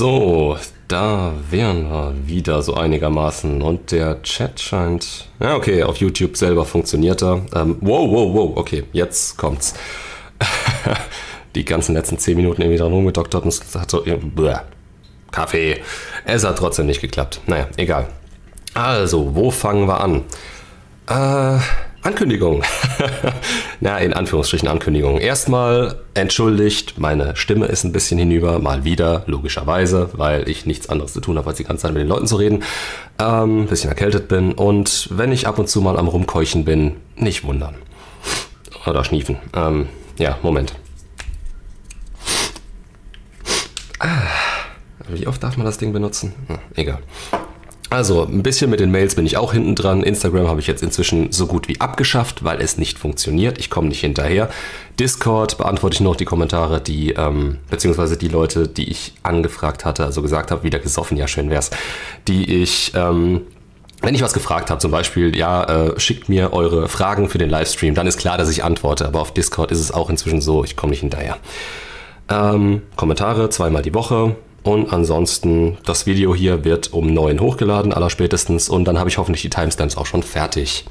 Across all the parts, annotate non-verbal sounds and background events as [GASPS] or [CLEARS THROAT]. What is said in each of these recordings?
So, da wären wir wieder so einigermaßen. Und der Chat scheint. Ja, okay, auf YouTube selber funktioniert er. Ähm, wow, wow, wow, okay, jetzt kommt's. [LAUGHS] Die ganzen letzten 10 Minuten irgendwie dran rumgedoktert und es hat so. Bläh, Kaffee. Es hat trotzdem nicht geklappt. Naja, egal. Also, wo fangen wir an? Äh. Ankündigung. [LAUGHS] Na, in Anführungsstrichen Ankündigung. Erstmal entschuldigt, meine Stimme ist ein bisschen hinüber, mal wieder, logischerweise, weil ich nichts anderes zu tun habe, als die ganze Zeit mit den Leuten zu reden. Ähm, bisschen erkältet bin und wenn ich ab und zu mal am Rumkeuchen bin, nicht wundern. Oder schniefen. Ähm, ja, Moment. Ah, wie oft darf man das Ding benutzen? Hm, egal. Also, ein bisschen mit den Mails bin ich auch hinten dran. Instagram habe ich jetzt inzwischen so gut wie abgeschafft, weil es nicht funktioniert. Ich komme nicht hinterher. Discord beantworte ich noch die Kommentare, die, ähm, beziehungsweise die Leute, die ich angefragt hatte, also gesagt habe, wieder gesoffen, ja, schön wär's, die ich, ähm, wenn ich was gefragt habe, zum Beispiel, ja, äh, schickt mir eure Fragen für den Livestream, dann ist klar, dass ich antworte. Aber auf Discord ist es auch inzwischen so, ich komme nicht hinterher. Ähm, Kommentare zweimal die Woche, und ansonsten, das Video hier wird um 9 hochgeladen, allerspätestens. Und dann habe ich hoffentlich die Timestamps auch schon fertig.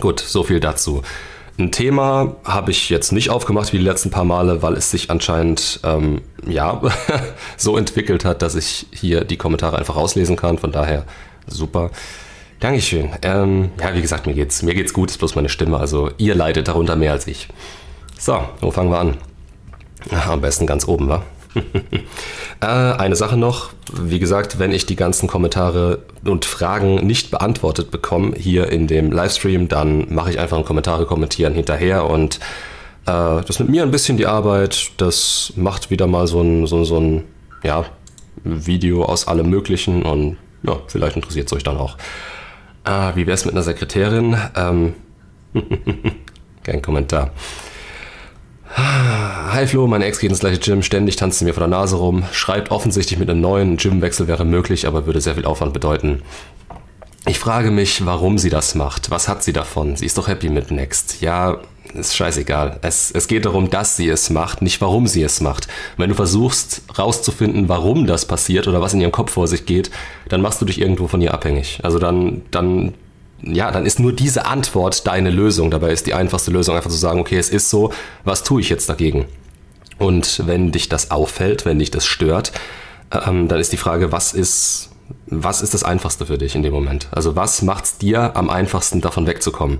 Gut, so viel dazu. Ein Thema habe ich jetzt nicht aufgemacht wie die letzten paar Male, weil es sich anscheinend ähm, ja [LAUGHS] so entwickelt hat, dass ich hier die Kommentare einfach rauslesen kann. Von daher super. Dankeschön. Ähm, ja, wie gesagt, mir geht's, mir geht's gut, ist bloß meine Stimme. Also ihr leidet darunter mehr als ich. So, wo fangen wir an? Am besten ganz oben, wa? [LAUGHS] äh, eine Sache noch. Wie gesagt, wenn ich die ganzen Kommentare und Fragen nicht beantwortet bekomme hier in dem Livestream, dann mache ich einfach ein Kommentare kommentieren hinterher und äh, das nimmt mir ein bisschen die Arbeit. Das macht wieder mal so ein, so, so ein ja, Video aus allem Möglichen und ja, vielleicht interessiert es euch dann auch. Äh, wie wäre es mit einer Sekretärin? Ähm, [LAUGHS] kein Kommentar. Hi Flo, meine Ex geht ins gleiche Gym, ständig tanzt sie mir vor der Nase rum, schreibt offensichtlich mit einem neuen Gymwechsel wäre möglich, aber würde sehr viel Aufwand bedeuten. Ich frage mich, warum sie das macht. Was hat sie davon? Sie ist doch happy mit Next. Ja, ist scheißegal. Es, es geht darum, dass sie es macht, nicht warum sie es macht. Wenn du versuchst rauszufinden, warum das passiert oder was in ihrem Kopf vor sich geht, dann machst du dich irgendwo von ihr abhängig. Also dann, dann ja, dann ist nur diese Antwort deine Lösung. Dabei ist die einfachste Lösung einfach zu sagen, okay, es ist so, was tue ich jetzt dagegen? Und wenn dich das auffällt, wenn dich das stört, ähm, dann ist die Frage, was ist, was ist das Einfachste für dich in dem Moment? Also was macht es dir am einfachsten, davon wegzukommen?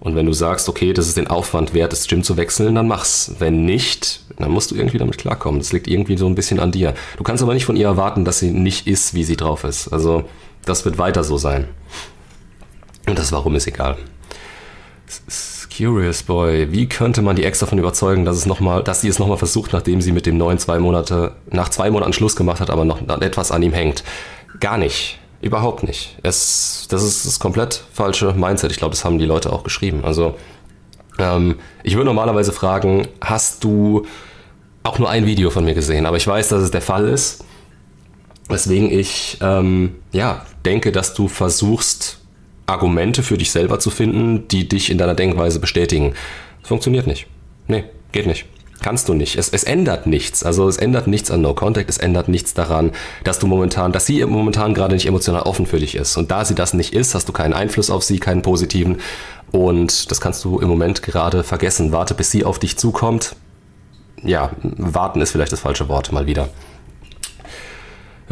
Und wenn du sagst, okay, das ist den Aufwand wert, das Gym zu wechseln, dann mach's. Wenn nicht, dann musst du irgendwie damit klarkommen. Das liegt irgendwie so ein bisschen an dir. Du kannst aber nicht von ihr erwarten, dass sie nicht ist, wie sie drauf ist. Also das wird weiter so sein. Und das Warum ist egal. Curious Boy, wie könnte man die Ex davon überzeugen, dass, es noch mal, dass sie es nochmal versucht, nachdem sie mit dem neuen zwei Monate, nach zwei Monaten Schluss gemacht hat, aber noch etwas an ihm hängt? Gar nicht. Überhaupt nicht. Es, das ist das komplett falsche Mindset. Ich glaube, das haben die Leute auch geschrieben. Also, ähm, ich würde normalerweise fragen, hast du auch nur ein Video von mir gesehen? Aber ich weiß, dass es der Fall ist. Weswegen ich, ähm, ja, denke, dass du versuchst, Argumente für dich selber zu finden, die dich in deiner Denkweise bestätigen. Das funktioniert nicht. Nee, geht nicht. Kannst du nicht. Es, es ändert nichts. Also es ändert nichts an No Contact, es ändert nichts daran, dass du momentan, dass sie momentan gerade nicht emotional offen für dich ist. Und da sie das nicht ist, hast du keinen Einfluss auf sie, keinen positiven. Und das kannst du im Moment gerade vergessen. Warte, bis sie auf dich zukommt. Ja, warten ist vielleicht das falsche Wort, mal wieder.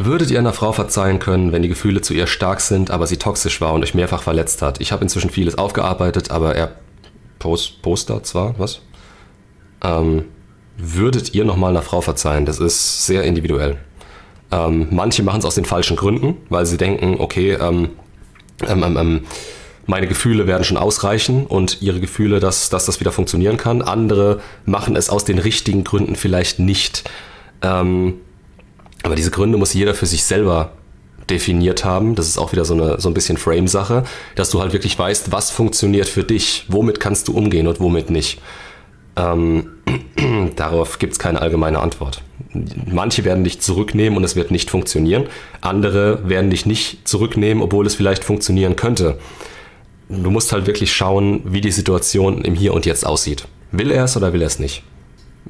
Würdet ihr einer Frau verzeihen können, wenn die Gefühle zu ihr stark sind, aber sie toxisch war und euch mehrfach verletzt hat? Ich habe inzwischen vieles aufgearbeitet, aber er Post, Poster zwar, was? Ähm, würdet ihr nochmal einer Frau verzeihen? Das ist sehr individuell. Ähm, manche machen es aus den falschen Gründen, weil sie denken, okay, ähm, ähm, ähm, ähm, meine Gefühle werden schon ausreichen und ihre Gefühle, dass, dass das wieder funktionieren kann. Andere machen es aus den richtigen Gründen vielleicht nicht. Ähm, aber diese Gründe muss jeder für sich selber definiert haben. Das ist auch wieder so, eine, so ein bisschen Frame-Sache, dass du halt wirklich weißt, was funktioniert für dich, womit kannst du umgehen und womit nicht. Ähm, [CLEARS THROAT] darauf gibt es keine allgemeine Antwort. Manche werden dich zurücknehmen und es wird nicht funktionieren. Andere werden dich nicht zurücknehmen, obwohl es vielleicht funktionieren könnte. Du musst halt wirklich schauen, wie die Situation im Hier und Jetzt aussieht. Will er es oder will er es nicht?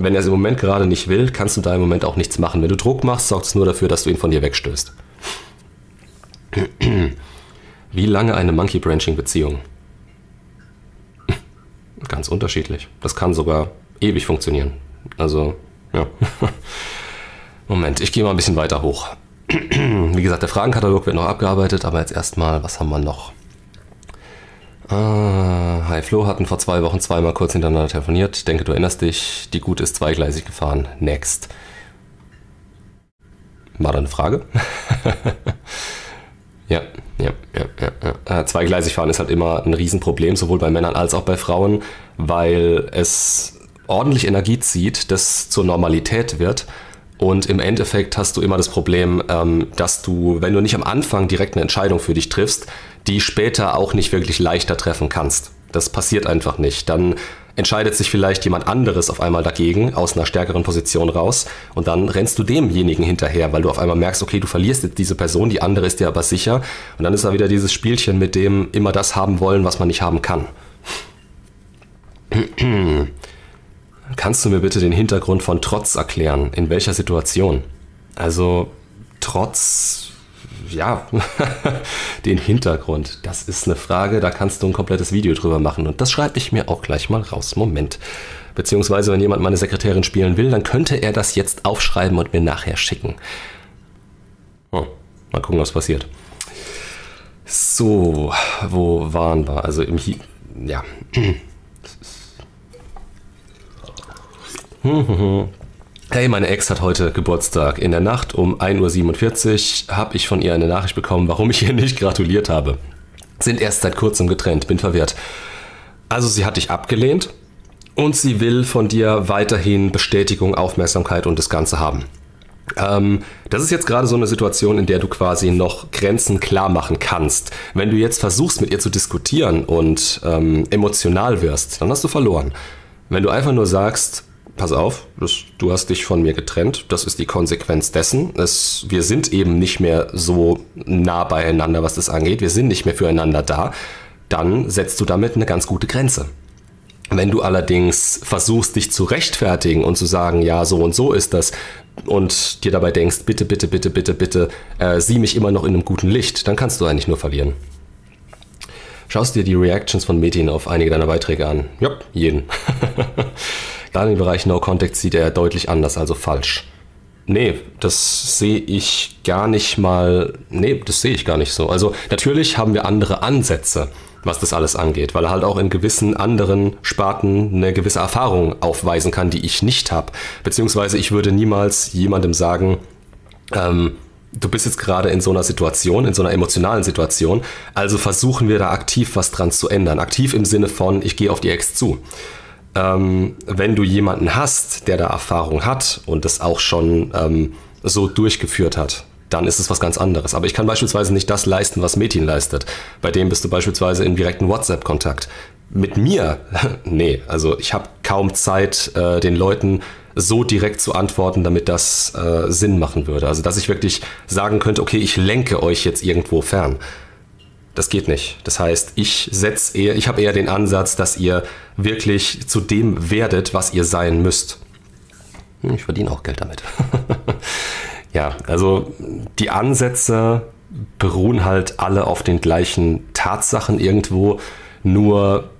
Wenn er es im Moment gerade nicht will, kannst du da im Moment auch nichts machen. Wenn du Druck machst, sorgt es nur dafür, dass du ihn von dir wegstößt. [CLEARS THROAT] Wie lange eine Monkey Branching Beziehung? [CLEARS THROAT] Ganz unterschiedlich. Das kann sogar ewig funktionieren. Also, ja. [LAUGHS] Moment, ich gehe mal ein bisschen weiter hoch. [CLEARS THROAT] Wie gesagt, der Fragenkatalog wird noch abgearbeitet, aber jetzt erstmal, was haben wir noch? Ah, hi Flo hatten vor zwei Wochen zweimal kurz hintereinander telefoniert. Denke, du erinnerst dich. Die Gute ist zweigleisig gefahren. Next. War da eine Frage? [LAUGHS] ja, ja, ja, ja. Äh, zweigleisig fahren ist halt immer ein Riesenproblem, sowohl bei Männern als auch bei Frauen, weil es ordentlich Energie zieht, das zur Normalität wird. Und im Endeffekt hast du immer das Problem, ähm, dass du, wenn du nicht am Anfang direkt eine Entscheidung für dich triffst, die später auch nicht wirklich leichter treffen kannst. Das passiert einfach nicht. Dann entscheidet sich vielleicht jemand anderes auf einmal dagegen, aus einer stärkeren Position raus, und dann rennst du demjenigen hinterher, weil du auf einmal merkst, okay, du verlierst jetzt diese Person, die andere ist dir aber sicher, und dann ist da wieder dieses Spielchen mit dem immer das haben wollen, was man nicht haben kann. [CLEARS THROAT] Kannst du mir bitte den Hintergrund von Trotz erklären? In welcher Situation? Also, Trotz ja, [LAUGHS] den Hintergrund. Das ist eine Frage, da kannst du ein komplettes Video drüber machen. Und das schreibe ich mir auch gleich mal raus. Moment. Beziehungsweise, wenn jemand meine Sekretärin spielen will, dann könnte er das jetzt aufschreiben und mir nachher schicken. Oh, mal gucken, was passiert. So, wo waren wir? Also im Hi ja. [CLEARS THROAT] Hey, meine Ex hat heute Geburtstag. In der Nacht um 1.47 Uhr habe ich von ihr eine Nachricht bekommen, warum ich ihr nicht gratuliert habe. Sind erst seit kurzem getrennt, bin verwirrt. Also sie hat dich abgelehnt und sie will von dir weiterhin Bestätigung, Aufmerksamkeit und das Ganze haben. Ähm, das ist jetzt gerade so eine Situation, in der du quasi noch Grenzen klar machen kannst. Wenn du jetzt versuchst, mit ihr zu diskutieren und ähm, emotional wirst, dann hast du verloren. Wenn du einfach nur sagst, pass auf, das, du hast dich von mir getrennt, das ist die Konsequenz dessen. Es, wir sind eben nicht mehr so nah beieinander, was das angeht, wir sind nicht mehr füreinander da, dann setzt du damit eine ganz gute Grenze. Wenn du allerdings versuchst, dich zu rechtfertigen und zu sagen, ja, so und so ist das, und dir dabei denkst, bitte, bitte, bitte, bitte, bitte, äh, sieh mich immer noch in einem guten Licht, dann kannst du eigentlich nur verlieren. Schaust dir die Reactions von Metin auf einige deiner Beiträge an? Ja, jeden. [LAUGHS] Gerade im Bereich No Contact sieht er deutlich anders, also falsch. Nee, das sehe ich gar nicht mal. Nee, das sehe ich gar nicht so. Also natürlich haben wir andere Ansätze, was das alles angeht, weil er halt auch in gewissen anderen Sparten eine gewisse Erfahrung aufweisen kann, die ich nicht habe. Beziehungsweise ich würde niemals jemandem sagen, ähm, du bist jetzt gerade in so einer Situation, in so einer emotionalen Situation, also versuchen wir da aktiv was dran zu ändern. Aktiv im Sinne von, ich gehe auf die Ex zu ähm, wenn du jemanden hast, der da Erfahrung hat und das auch schon ähm, so durchgeführt hat, dann ist es was ganz anderes. Aber ich kann beispielsweise nicht das leisten, was Metin leistet. Bei dem bist du beispielsweise in direkten WhatsApp-Kontakt. Mit mir? [LAUGHS] nee, also ich habe kaum Zeit, äh, den Leuten so direkt zu antworten, damit das äh, Sinn machen würde. Also dass ich wirklich sagen könnte, okay, ich lenke euch jetzt irgendwo fern. Das geht nicht. Das heißt, ich setze eher, ich habe eher den Ansatz, dass ihr wirklich zu dem werdet, was ihr sein müsst. Hm, ich verdiene auch Geld damit. [LAUGHS] ja, also die Ansätze beruhen halt alle auf den gleichen Tatsachen irgendwo. Nur,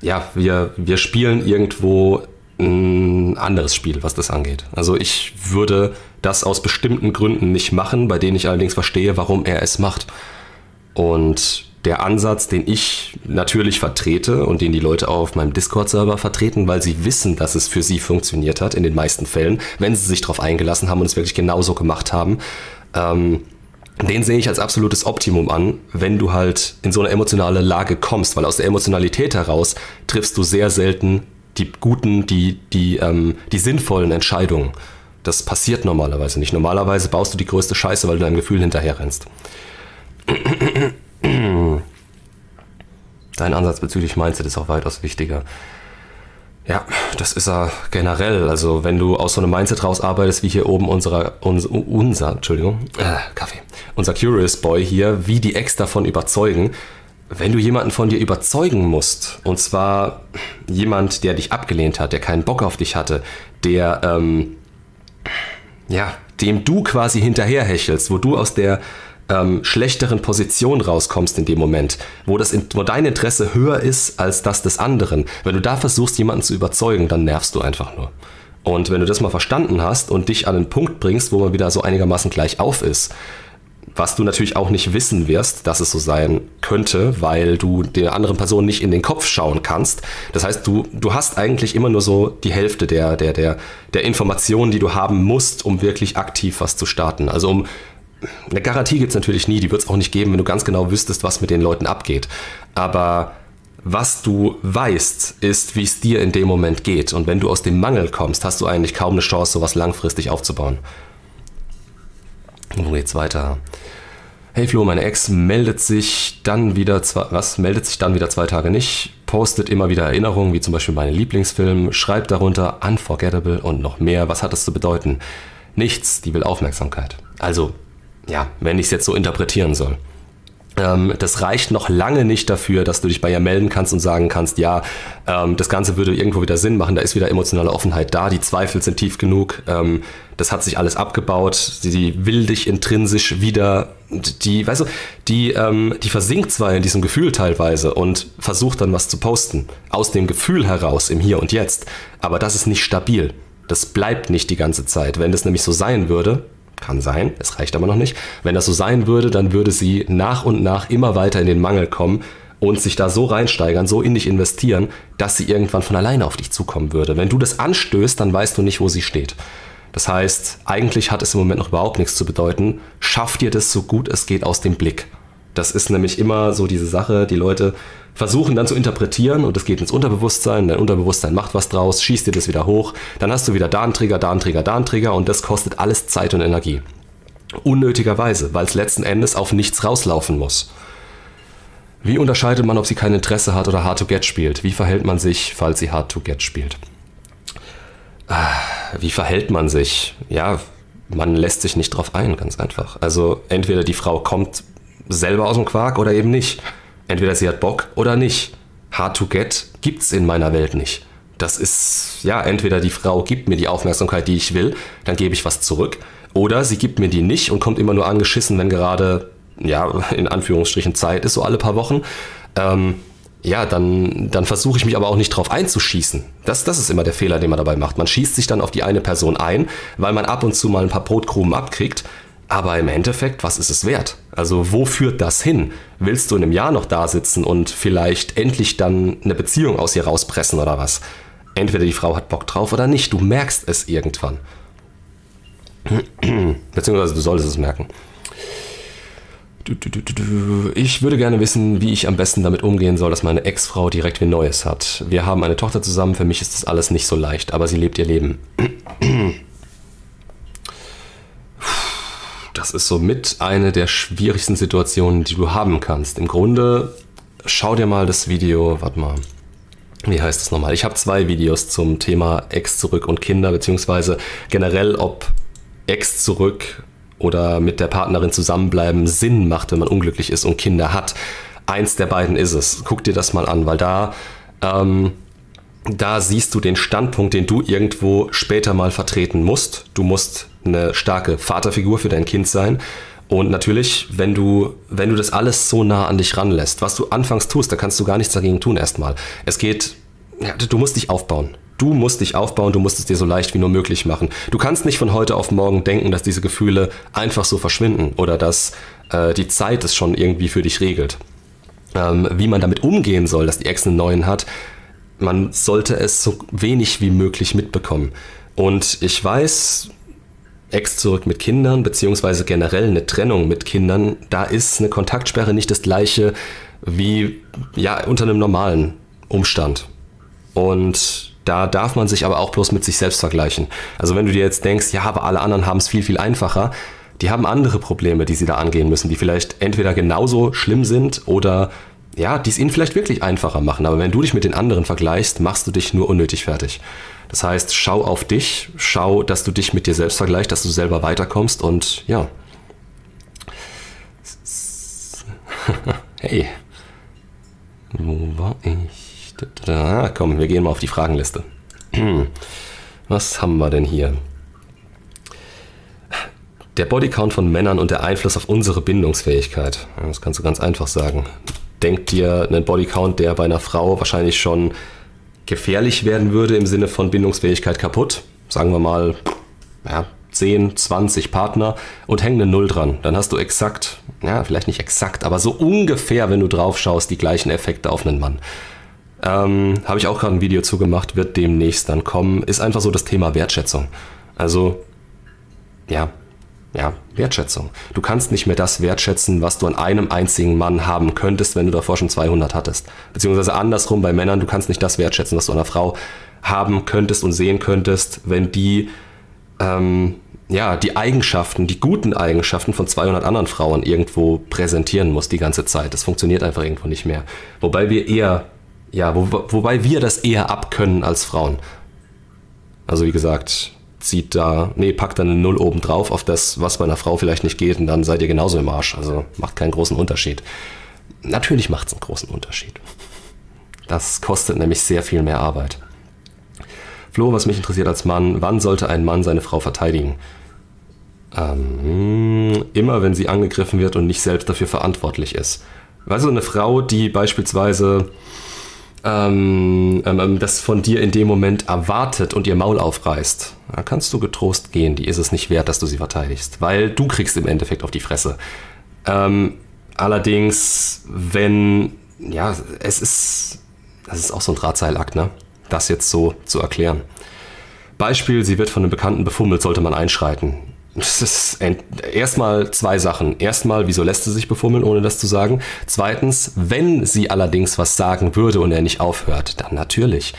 ja, wir, wir spielen irgendwo ein anderes Spiel, was das angeht. Also ich würde das aus bestimmten Gründen nicht machen, bei denen ich allerdings verstehe, warum er es macht. Und der Ansatz, den ich natürlich vertrete und den die Leute auch auf meinem Discord-Server vertreten, weil sie wissen, dass es für sie funktioniert hat, in den meisten Fällen, wenn sie sich darauf eingelassen haben und es wirklich genauso gemacht haben, ähm, den sehe ich als absolutes Optimum an, wenn du halt in so eine emotionale Lage kommst, weil aus der Emotionalität heraus triffst du sehr selten die guten, die, die, ähm, die sinnvollen Entscheidungen. Das passiert normalerweise nicht. Normalerweise baust du die größte Scheiße, weil du deinem Gefühl hinterher Dein Ansatz bezüglich Mindset ist auch weitaus wichtiger. Ja, das ist er generell. Also wenn du aus so einem Mindset rausarbeitest, wie hier oben unserer, unser, unser Entschuldigung, äh, Kaffee, unser Curious Boy hier, wie die Ex davon überzeugen, wenn du jemanden von dir überzeugen musst, und zwar jemand, der dich abgelehnt hat, der keinen Bock auf dich hatte, der, ähm, ja, dem du quasi hinterherhechelst, wo du aus der ähm, schlechteren Position rauskommst in dem Moment, wo, das, wo dein Interesse höher ist als das des anderen. Wenn du da versuchst, jemanden zu überzeugen, dann nervst du einfach nur. Und wenn du das mal verstanden hast und dich an einen Punkt bringst, wo man wieder so einigermaßen gleich auf ist, was du natürlich auch nicht wissen wirst, dass es so sein könnte, weil du der anderen Person nicht in den Kopf schauen kannst. Das heißt, du, du hast eigentlich immer nur so die Hälfte der, der, der, der Informationen, die du haben musst, um wirklich aktiv was zu starten. Also um eine Garantie gibt es natürlich nie, die wird es auch nicht geben, wenn du ganz genau wüsstest, was mit den Leuten abgeht. Aber was du weißt, ist, wie es dir in dem Moment geht. Und wenn du aus dem Mangel kommst, hast du eigentlich kaum eine Chance, sowas langfristig aufzubauen. Wo geht's weiter? Hey Flo, meine Ex meldet sich dann wieder zwei, was meldet sich dann wieder zwei Tage nicht, postet immer wieder Erinnerungen, wie zum Beispiel meinen Lieblingsfilm, schreibt darunter Unforgettable und noch mehr. Was hat das zu bedeuten? Nichts, die will Aufmerksamkeit. Also, ja, wenn ich es jetzt so interpretieren soll. Ähm, das reicht noch lange nicht dafür, dass du dich bei ihr melden kannst und sagen kannst, ja, ähm, das Ganze würde irgendwo wieder Sinn machen, da ist wieder emotionale Offenheit da, die Zweifel sind tief genug, ähm, das hat sich alles abgebaut, sie will dich intrinsisch wieder, die, weißt du, die, die versinkt zwar in diesem Gefühl teilweise und versucht dann was zu posten, aus dem Gefühl heraus, im Hier und Jetzt, aber das ist nicht stabil. Das bleibt nicht die ganze Zeit. Wenn das nämlich so sein würde, kann sein, es reicht aber noch nicht. Wenn das so sein würde, dann würde sie nach und nach immer weiter in den Mangel kommen und sich da so reinsteigern, so in dich investieren, dass sie irgendwann von alleine auf dich zukommen würde. Wenn du das anstößt, dann weißt du nicht, wo sie steht. Das heißt, eigentlich hat es im Moment noch überhaupt nichts zu bedeuten. Schaff dir das so gut es geht aus dem Blick. Das ist nämlich immer so diese Sache, die Leute versuchen dann zu interpretieren und es geht ins Unterbewusstsein, dein Unterbewusstsein macht was draus, schießt dir das wieder hoch, dann hast du wieder da einen Trigger, und das kostet alles Zeit und Energie. Unnötigerweise, weil es letzten Endes auf nichts rauslaufen muss. Wie unterscheidet man, ob sie kein Interesse hat oder Hard to Get spielt? Wie verhält man sich, falls sie Hard to Get spielt? Ah, wie verhält man sich? Ja, man lässt sich nicht drauf ein, ganz einfach. Also entweder die Frau kommt selber aus dem Quark oder eben nicht. Entweder sie hat Bock oder nicht. Hard to get gibt's in meiner Welt nicht. Das ist, ja, entweder die Frau gibt mir die Aufmerksamkeit, die ich will, dann gebe ich was zurück. Oder sie gibt mir die nicht und kommt immer nur angeschissen, wenn gerade, ja, in Anführungsstrichen Zeit ist, so alle paar Wochen. Ähm, ja, dann, dann versuche ich mich aber auch nicht drauf einzuschießen. Das, das ist immer der Fehler, den man dabei macht. Man schießt sich dann auf die eine Person ein, weil man ab und zu mal ein paar Brotkrumen abkriegt aber im Endeffekt, was ist es wert? Also wo führt das hin? Willst du in einem Jahr noch da sitzen und vielleicht endlich dann eine Beziehung aus ihr rauspressen oder was? Entweder die Frau hat Bock drauf oder nicht. Du merkst es irgendwann. [CLEARS THROAT] Beziehungsweise du solltest es merken. Ich würde gerne wissen, wie ich am besten damit umgehen soll, dass meine Ex-Frau direkt wie Neues hat. Wir haben eine Tochter zusammen, für mich ist das alles nicht so leicht, aber sie lebt ihr Leben. [CLEARS THROAT] das ist somit eine der schwierigsten Situationen, die du haben kannst. Im Grunde, schau dir mal das Video, warte mal, wie heißt das nochmal? Ich habe zwei Videos zum Thema Ex zurück und Kinder, beziehungsweise generell, ob Ex zurück oder mit der Partnerin zusammenbleiben Sinn macht, wenn man unglücklich ist und Kinder hat. Eins der beiden ist es. Guck dir das mal an, weil da, ähm, da siehst du den Standpunkt, den du irgendwo später mal vertreten musst. Du musst eine starke Vaterfigur für dein Kind sein. Und natürlich, wenn du, wenn du das alles so nah an dich ranlässt, was du anfangs tust, da kannst du gar nichts dagegen tun erstmal. Es geht, ja, du musst dich aufbauen. Du musst dich aufbauen, du musst es dir so leicht wie nur möglich machen. Du kannst nicht von heute auf morgen denken, dass diese Gefühle einfach so verschwinden oder dass äh, die Zeit es schon irgendwie für dich regelt. Ähm, wie man damit umgehen soll, dass die Ex einen neuen hat, man sollte es so wenig wie möglich mitbekommen. Und ich weiß, Ex zurück mit Kindern, beziehungsweise generell eine Trennung mit Kindern, da ist eine Kontaktsperre nicht das gleiche wie ja, unter einem normalen Umstand. Und da darf man sich aber auch bloß mit sich selbst vergleichen. Also wenn du dir jetzt denkst, ja, aber alle anderen haben es viel, viel einfacher, die haben andere Probleme, die sie da angehen müssen, die vielleicht entweder genauso schlimm sind oder ja, die es ihnen vielleicht wirklich einfacher machen. Aber wenn du dich mit den anderen vergleichst, machst du dich nur unnötig fertig. Das heißt, schau auf dich, schau, dass du dich mit dir selbst vergleichst, dass du selber weiterkommst und ja. [LAUGHS] hey. Wo war ich? Da, komm, wir gehen mal auf die Fragenliste. [CLEARS THROAT] Was haben wir denn hier? Der Bodycount von Männern und der Einfluss auf unsere Bindungsfähigkeit. Das kannst du ganz einfach sagen. Denk dir einen Bodycount, der bei einer Frau wahrscheinlich schon gefährlich werden würde im Sinne von Bindungsfähigkeit kaputt. Sagen wir mal, ja, 10, 20 Partner und häng eine Null dran. Dann hast du exakt, ja, vielleicht nicht exakt, aber so ungefähr, wenn du drauf schaust, die gleichen Effekte auf einen Mann. Ähm, Habe ich auch gerade ein Video zu gemacht, wird demnächst dann kommen. Ist einfach so das Thema Wertschätzung. Also, ja, ja, Wertschätzung. Du kannst nicht mehr das wertschätzen, was du an einem einzigen Mann haben könntest, wenn du davor schon 200 hattest. Beziehungsweise andersrum bei Männern, du kannst nicht das wertschätzen, was du an einer Frau haben könntest und sehen könntest, wenn die ähm, ja, die Eigenschaften, die guten Eigenschaften von 200 anderen Frauen irgendwo präsentieren muss die ganze Zeit. Das funktioniert einfach irgendwo nicht mehr. Wobei wir eher, ja, wo, wobei wir das eher abkönnen als Frauen. Also wie gesagt, zieht da, nee, packt da eine Null oben drauf auf das, was bei einer Frau vielleicht nicht geht und dann seid ihr genauso im Arsch. Also macht keinen großen Unterschied. Natürlich macht es einen großen Unterschied. Das kostet nämlich sehr viel mehr Arbeit. Flo, was mich interessiert als Mann, wann sollte ein Mann seine Frau verteidigen? Ähm, immer wenn sie angegriffen wird und nicht selbst dafür verantwortlich ist. Also eine Frau, die beispielsweise ähm, ähm, ähm, das von dir in dem Moment erwartet und ihr Maul aufreißt, da kannst du getrost gehen. Die ist es nicht wert, dass du sie verteidigst, weil du kriegst im Endeffekt auf die Fresse. Ähm, allerdings, wenn, ja, es ist, das ist auch so ein Drahtseilakt, ne? Das jetzt so zu erklären. Beispiel, sie wird von einem Bekannten befummelt, sollte man einschreiten. Das ist erstmal zwei Sachen. Erstmal, wieso lässt sie sich befummeln, ohne das zu sagen? Zweitens, wenn sie allerdings was sagen würde und er nicht aufhört, dann natürlich.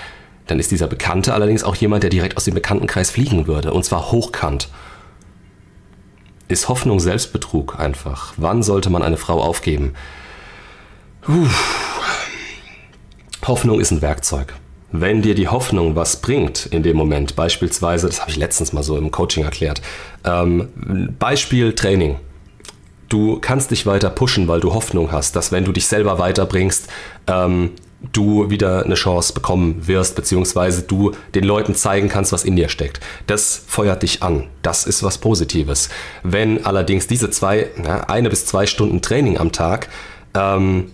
Dann ist dieser Bekannte allerdings auch jemand, der direkt aus dem Bekanntenkreis fliegen würde. Und zwar hochkant. Ist Hoffnung Selbstbetrug einfach? Wann sollte man eine Frau aufgeben? Puh. Hoffnung ist ein Werkzeug wenn dir die Hoffnung was bringt in dem Moment, beispielsweise, das habe ich letztens mal so im Coaching erklärt, ähm, Beispiel Training. Du kannst dich weiter pushen, weil du Hoffnung hast, dass wenn du dich selber weiterbringst, ähm, du wieder eine Chance bekommen wirst, beziehungsweise du den Leuten zeigen kannst, was in dir steckt. Das feuert dich an. Das ist was Positives. Wenn allerdings diese zwei, ja, eine bis zwei Stunden Training am Tag ähm,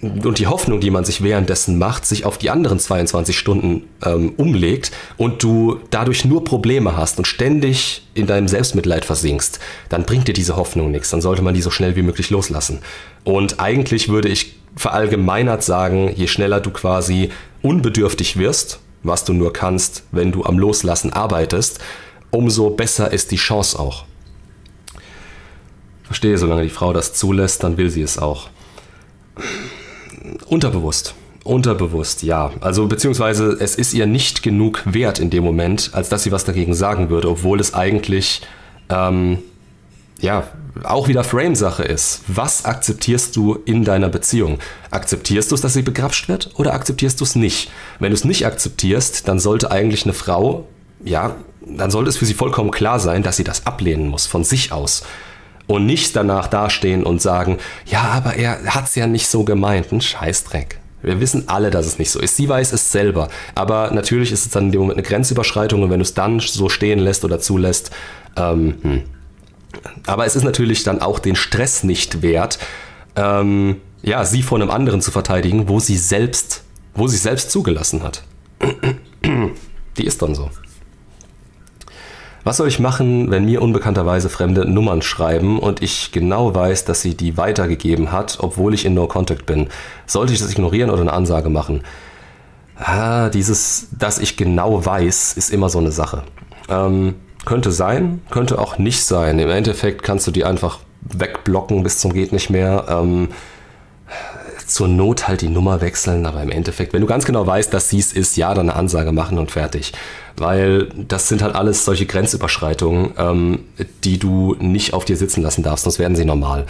und die Hoffnung, die man sich währenddessen macht, sich auf die anderen 22 Stunden ähm, umlegt und du dadurch nur Probleme hast und ständig in deinem Selbstmitleid versinkst, dann bringt dir diese Hoffnung nichts. Dann sollte man die so schnell wie möglich loslassen. Und eigentlich würde ich verallgemeinert sagen, je schneller du quasi unbedürftig wirst, was du nur kannst, wenn du am Loslassen arbeitest, umso besser ist die Chance auch. Verstehe, solange die Frau das zulässt, dann will sie es auch. Unterbewusst. Unterbewusst, ja. Also beziehungsweise es ist ihr nicht genug wert in dem Moment, als dass sie was dagegen sagen würde, obwohl es eigentlich ähm, ja auch wieder Frame-Sache ist. Was akzeptierst du in deiner Beziehung? Akzeptierst du es, dass sie begrapscht wird oder akzeptierst du es nicht? Wenn du es nicht akzeptierst, dann sollte eigentlich eine Frau, ja, dann sollte es für sie vollkommen klar sein, dass sie das ablehnen muss von sich aus und nicht danach dastehen und sagen, ja, aber er hat es ja nicht so gemeint. Ein Scheißdreck. Wir wissen alle, dass es nicht so ist. Sie weiß es selber. Aber natürlich ist es dann in dem Moment eine Grenzüberschreitung und wenn du es dann so stehen lässt oder zulässt, ähm, hm. aber es ist natürlich dann auch den Stress nicht wert, ähm, ja, sie vor einem anderen zu verteidigen, wo sie selbst, wo sie selbst zugelassen hat. Die ist dann so. Was soll ich machen, wenn mir unbekannterweise fremde Nummern schreiben und ich genau weiß, dass sie die weitergegeben hat, obwohl ich in No Contact bin? Sollte ich das ignorieren oder eine Ansage machen? Ah, dieses, dass ich genau weiß, ist immer so eine Sache. Ähm, könnte sein, könnte auch nicht sein. Im Endeffekt kannst du die einfach wegblocken bis zum geht nicht mehr. Ähm, zur Not halt die Nummer wechseln, aber im Endeffekt, wenn du ganz genau weißt, dass sie es ist, ja, dann eine Ansage machen und fertig. Weil das sind halt alles solche Grenzüberschreitungen, ähm, die du nicht auf dir sitzen lassen darfst, sonst werden sie normal.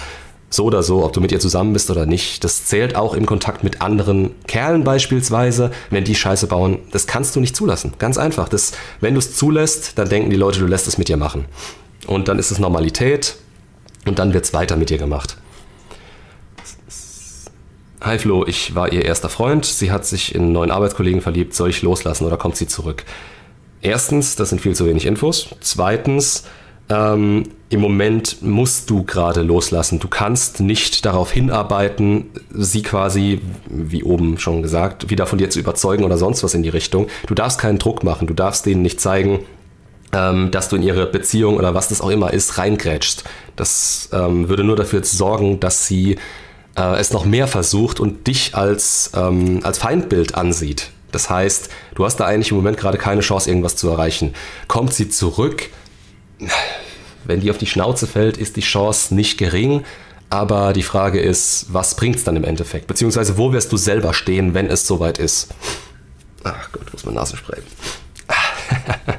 So oder so, ob du mit ihr zusammen bist oder nicht, das zählt auch im Kontakt mit anderen Kerlen beispielsweise, wenn die Scheiße bauen, das kannst du nicht zulassen. Ganz einfach. Das, wenn du es zulässt, dann denken die Leute, du lässt es mit dir machen. Und dann ist es Normalität und dann wird es weiter mit dir gemacht. Hi Flo, ich war ihr erster Freund. Sie hat sich in einen neuen Arbeitskollegen verliebt. Soll ich loslassen oder kommt sie zurück? erstens, das sind viel zu wenig Infos. Zweitens, ähm, im Moment musst du gerade loslassen. Du kannst nicht darauf hinarbeiten, sie quasi, wie oben schon gesagt, wieder von dir zu überzeugen oder sonst was in die Richtung. Du darfst keinen Druck machen. Du darfst denen nicht zeigen, ähm, dass du in ihre Beziehung oder was das auch immer ist, reingrätschst. Das ähm, würde nur dafür sorgen, dass sie äh, es noch mehr versucht und dich als, ähm, als Feindbild ansieht. Das heißt, du hast da eigentlich im Moment gerade keine Chance, irgendwas zu erreichen. Kommt sie zurück, wenn die auf die Schnauze fällt, ist die Chance nicht gering. Aber die Frage ist, was bringt es dann im Endeffekt? Beziehungsweise, wo wirst du selber stehen, wenn es soweit ist? Ach Gott, muss man Nasenspray. [LAUGHS]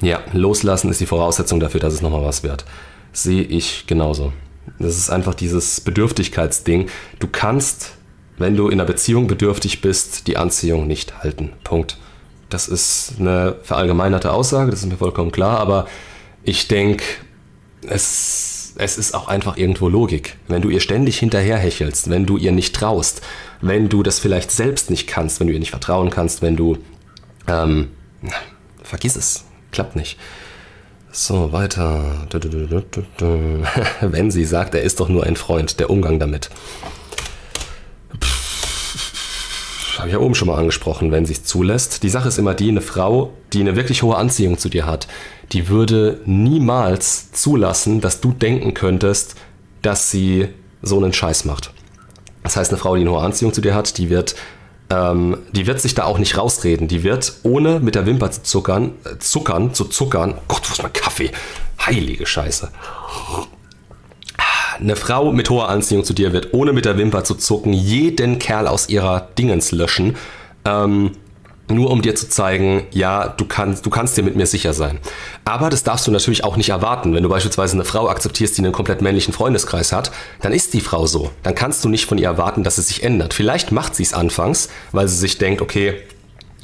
ja, loslassen ist die Voraussetzung dafür, dass es nochmal was wird. Sehe ich genauso. Das ist einfach dieses Bedürftigkeitsding. Du kannst, wenn du in einer Beziehung bedürftig bist, die Anziehung nicht halten. Punkt. Das ist eine verallgemeinerte Aussage, das ist mir vollkommen klar, aber ich denke, es, es ist auch einfach irgendwo Logik. Wenn du ihr ständig hinterherhechelst, wenn du ihr nicht traust, wenn du das vielleicht selbst nicht kannst, wenn du ihr nicht vertrauen kannst, wenn du... Ähm, vergiss es, klappt nicht. So, weiter. [LAUGHS] Wenn sie sagt, er ist doch nur ein Freund, der Umgang damit habe ich ja oben schon mal angesprochen, wenn sie es zulässt. Die Sache ist immer die, eine Frau, die eine wirklich hohe Anziehung zu dir hat, die würde niemals zulassen, dass du denken könntest, dass sie so einen Scheiß macht. Das heißt, eine Frau, die eine hohe Anziehung zu dir hat, die wird, ähm, die wird sich da auch nicht rausreden. Die wird, ohne mit der Wimper zu zuckern, äh, zuckern, zu zuckern, Gott, wo ist mein Kaffee? Heilige Scheiße eine Frau mit hoher Anziehung zu dir wird, ohne mit der Wimper zu zucken, jeden Kerl aus ihrer Dingens löschen. Ähm, nur um dir zu zeigen, ja, du kannst, du kannst dir mit mir sicher sein. Aber das darfst du natürlich auch nicht erwarten. Wenn du beispielsweise eine Frau akzeptierst, die einen komplett männlichen Freundeskreis hat, dann ist die Frau so. Dann kannst du nicht von ihr erwarten, dass sie sich ändert. Vielleicht macht sie es anfangs, weil sie sich denkt, okay,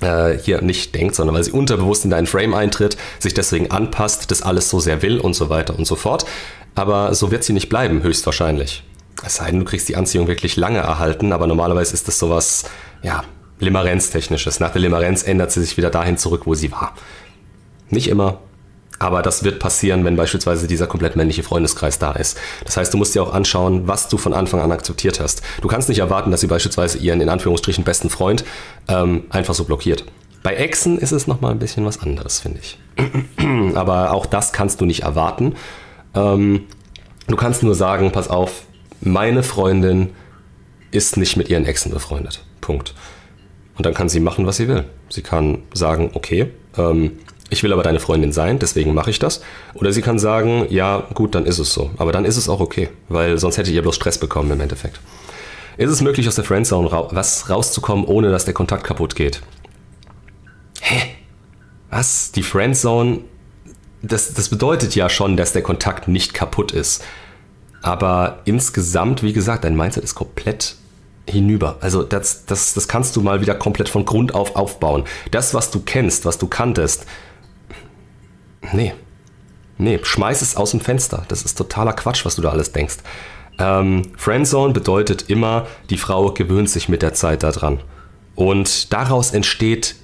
äh, hier nicht denkt, sondern weil sie unterbewusst in deinen Frame eintritt, sich deswegen anpasst, das alles so sehr will und so weiter und so fort. Aber so wird sie nicht bleiben, höchstwahrscheinlich. Es sei denn, du kriegst die Anziehung wirklich lange erhalten, aber normalerweise ist das sowas, ja, Limerenz-technisches. Nach der Limerenz ändert sie sich wieder dahin zurück, wo sie war. Nicht immer, aber das wird passieren, wenn beispielsweise dieser komplett männliche Freundeskreis da ist. Das heißt, du musst dir auch anschauen, was du von Anfang an akzeptiert hast. Du kannst nicht erwarten, dass sie beispielsweise ihren in Anführungsstrichen besten Freund ähm, einfach so blockiert. Bei Exen ist es nochmal ein bisschen was anderes, finde ich. [CLEARS THROAT] aber auch das kannst du nicht erwarten. Ähm, du kannst nur sagen, pass auf, meine Freundin ist nicht mit ihren Exen befreundet. Punkt. Und dann kann sie machen, was sie will. Sie kann sagen, okay, ähm, ich will aber deine Freundin sein, deswegen mache ich das. Oder sie kann sagen, ja, gut, dann ist es so. Aber dann ist es auch okay, weil sonst hätte ihr bloß Stress bekommen im Endeffekt. Ist es möglich, aus der Friendzone ra was rauszukommen, ohne dass der Kontakt kaputt geht? Hä? Was? Die Friendzone das, das bedeutet ja schon, dass der Kontakt nicht kaputt ist. Aber insgesamt, wie gesagt, dein Mindset ist komplett hinüber. Also das, das, das kannst du mal wieder komplett von Grund auf aufbauen. Das, was du kennst, was du kanntest, nee, nee, schmeiß es aus dem Fenster. Das ist totaler Quatsch, was du da alles denkst. Ähm, Friendzone bedeutet immer, die Frau gewöhnt sich mit der Zeit daran. Und daraus entsteht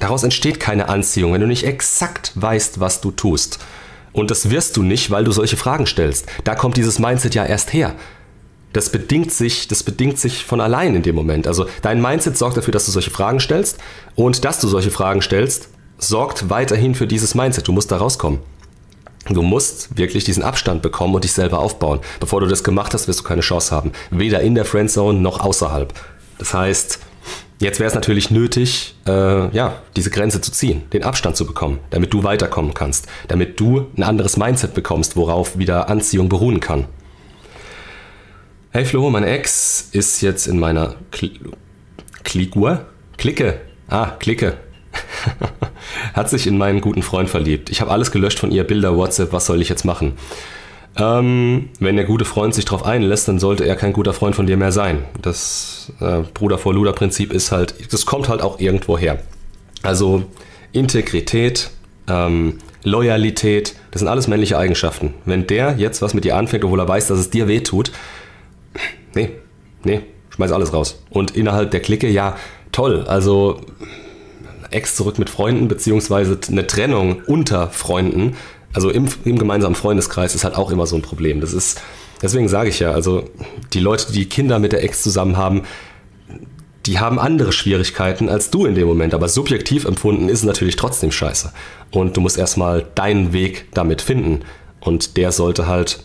Daraus entsteht keine Anziehung, wenn du nicht exakt weißt, was du tust. Und das wirst du nicht, weil du solche Fragen stellst. Da kommt dieses Mindset ja erst her. Das bedingt sich, das bedingt sich von allein in dem Moment. Also dein Mindset sorgt dafür, dass du solche Fragen stellst und dass du solche Fragen stellst, sorgt weiterhin für dieses Mindset. Du musst da rauskommen. Du musst wirklich diesen Abstand bekommen und dich selber aufbauen. Bevor du das gemacht hast, wirst du keine Chance haben. Weder in der Friendzone noch außerhalb. Das heißt, Jetzt wäre es natürlich nötig, äh, ja, diese Grenze zu ziehen, den Abstand zu bekommen, damit du weiterkommen kannst, damit du ein anderes Mindset bekommst, worauf wieder Anziehung beruhen kann. Hey Flo, mein Ex ist jetzt in meiner Kl Kligur? Ah, Clique. [LAUGHS] Hat sich in meinen guten Freund verliebt. Ich habe alles gelöscht von ihr, Bilder, WhatsApp, was soll ich jetzt machen? Ähm, wenn der gute Freund sich darauf einlässt, dann sollte er kein guter Freund von dir mehr sein. Das äh, Bruder vor Luder Prinzip ist halt, das kommt halt auch irgendwo her. Also Integrität, ähm, Loyalität, das sind alles männliche Eigenschaften. Wenn der jetzt was mit dir anfängt, obwohl er weiß, dass es dir weh tut, nee, nee, schmeiß alles raus. Und innerhalb der Clique, ja, toll. Also Ex zurück mit Freunden, beziehungsweise eine Trennung unter Freunden, also im, im gemeinsamen Freundeskreis, ist halt auch immer so ein Problem. Das ist, deswegen sage ich ja, also die Leute, die Kinder mit der Ex zusammen haben, die haben andere Schwierigkeiten als du in dem Moment, aber subjektiv empfunden ist es natürlich trotzdem scheiße. Und du musst erstmal deinen Weg damit finden. Und der sollte halt,